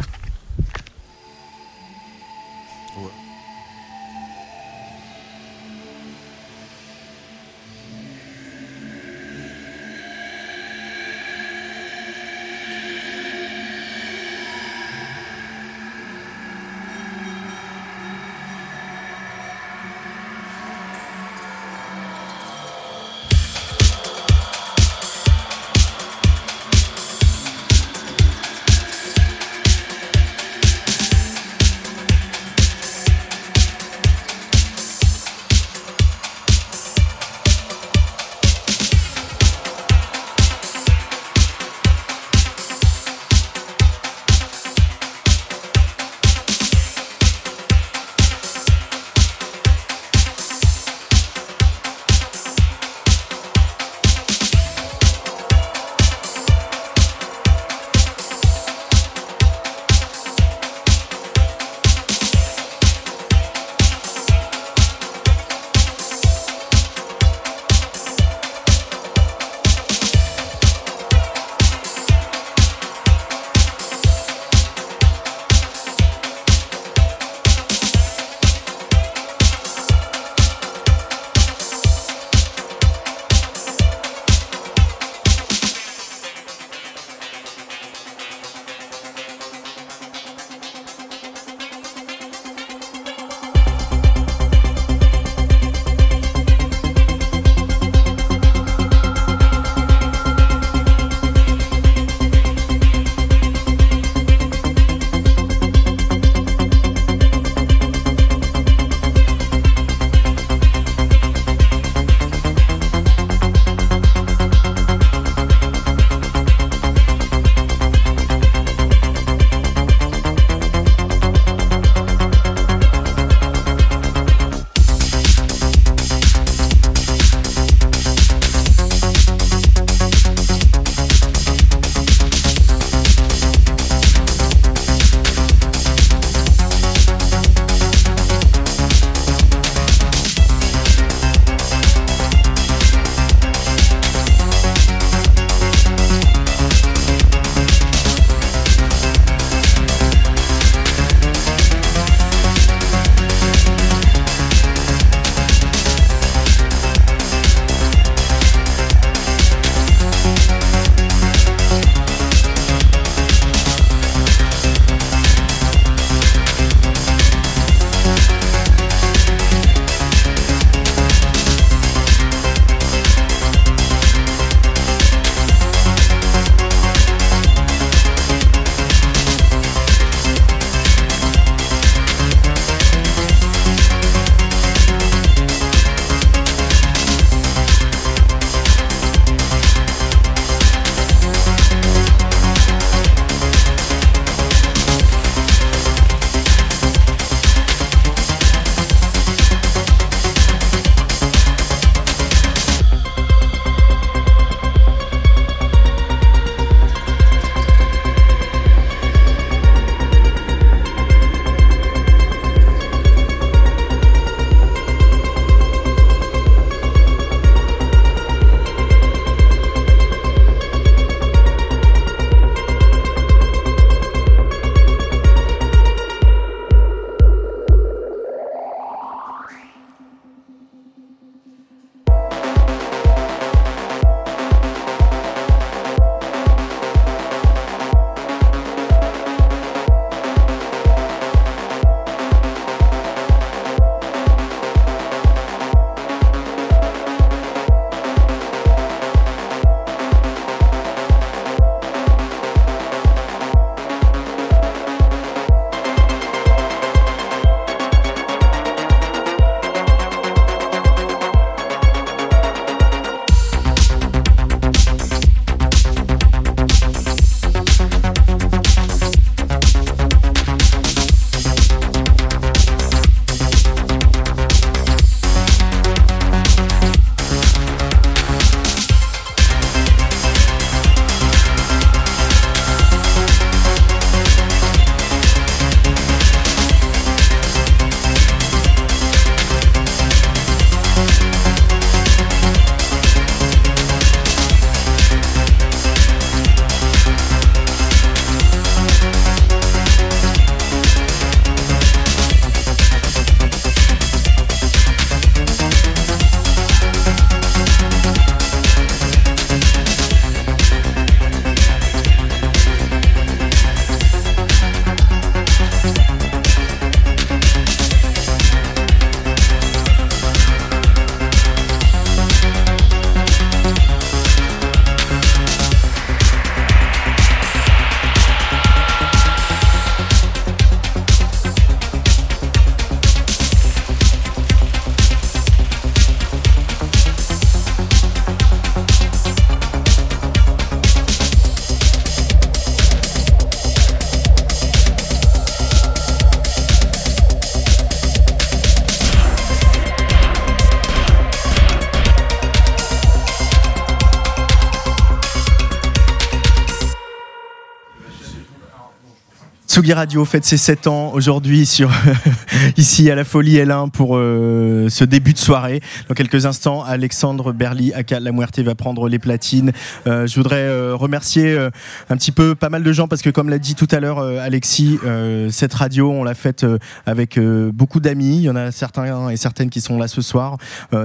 Tsugi Radio fête ses 7 ans aujourd'hui sur ici à la Folie L1 pour euh, ce début de soirée. Dans quelques instants, Alexandre Berly, aka La Muerte, va prendre les platines. Euh, je voudrais euh, remercier euh, un petit peu pas mal de gens parce que comme l'a dit tout à l'heure euh, Alexis, euh, cette radio on l'a faite euh, avec beaucoup d'amis. Il y en a certains et certaines qui sont là ce soir.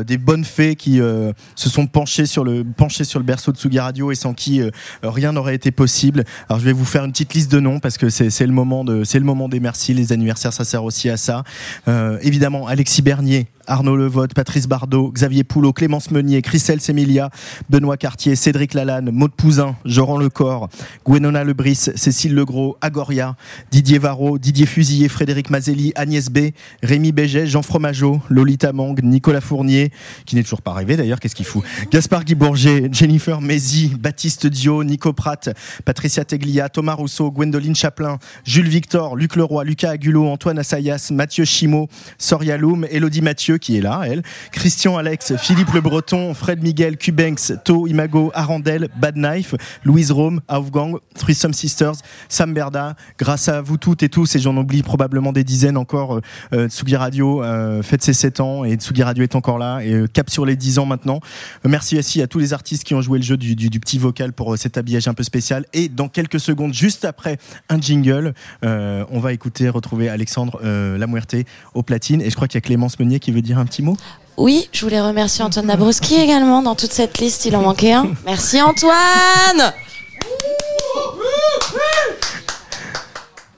Des bonnes fées qui se sont penchées sur le penchées sur le berceau de Tsugi Radio et sans qui rien n'aurait été possible. Alors je vais vous faire une petite liste de noms parce que c'est le moment c'est le moment des merci. Les anniversaires ça sert aussi à ça. Euh, évidemment Alexis Bernier. Arnaud Levotte, Patrice Bardot, Xavier Poulot, Clémence Meunier, Christelle Sémilia, Benoît Cartier, Cédric Lalanne, Maud Pouzin, Joran Lecor, Gwenona Lebris, Cécile Legros, Agoria, Didier Varro, Didier Fusillé, Frédéric Mazelli, Agnès B, Rémi Béget, Jean Fromageau, Lolita Mang, Nicolas Fournier, qui n'est toujours pas arrivé d'ailleurs, qu'est-ce qu'il fout? Gaspard Guy Bourget, Jennifer Mézi, Baptiste Dio, Nico Pratt, Patricia Teglia, Thomas Rousseau, Gwendoline Chaplin, Jules Victor, Luc Leroy, Lucas Agulot, Antoine Assayas, Mathieu Chimot, Soria Loum, Elodie Mathieu qui est là, elle, Christian Alex, Philippe Le Breton, Fred Miguel, Cubanks, To Imago, Arandel, Bad Knife, Louise Rome, Aufgang, Threesome Sisters, Sam Berda. Grâce à vous toutes et tous, et j'en oublie probablement des dizaines encore, euh, euh, Tsugi Radio euh, fête ses 7 ans et Tsugi Radio est encore là et euh, cap sur les 10 ans maintenant. Merci aussi à tous les artistes qui ont joué le jeu du, petit vocal pour cet habillage un peu spécial. Et dans quelques secondes, juste après un jingle, on va écouter, retrouver Alexandre Lamuerte au platine. Et je crois qu'il y a Clémence Meunier qui veut un petit mot? Oui, je voulais remercier Antoine Dabrowski également dans toute cette liste. Il en manquait un. Merci Antoine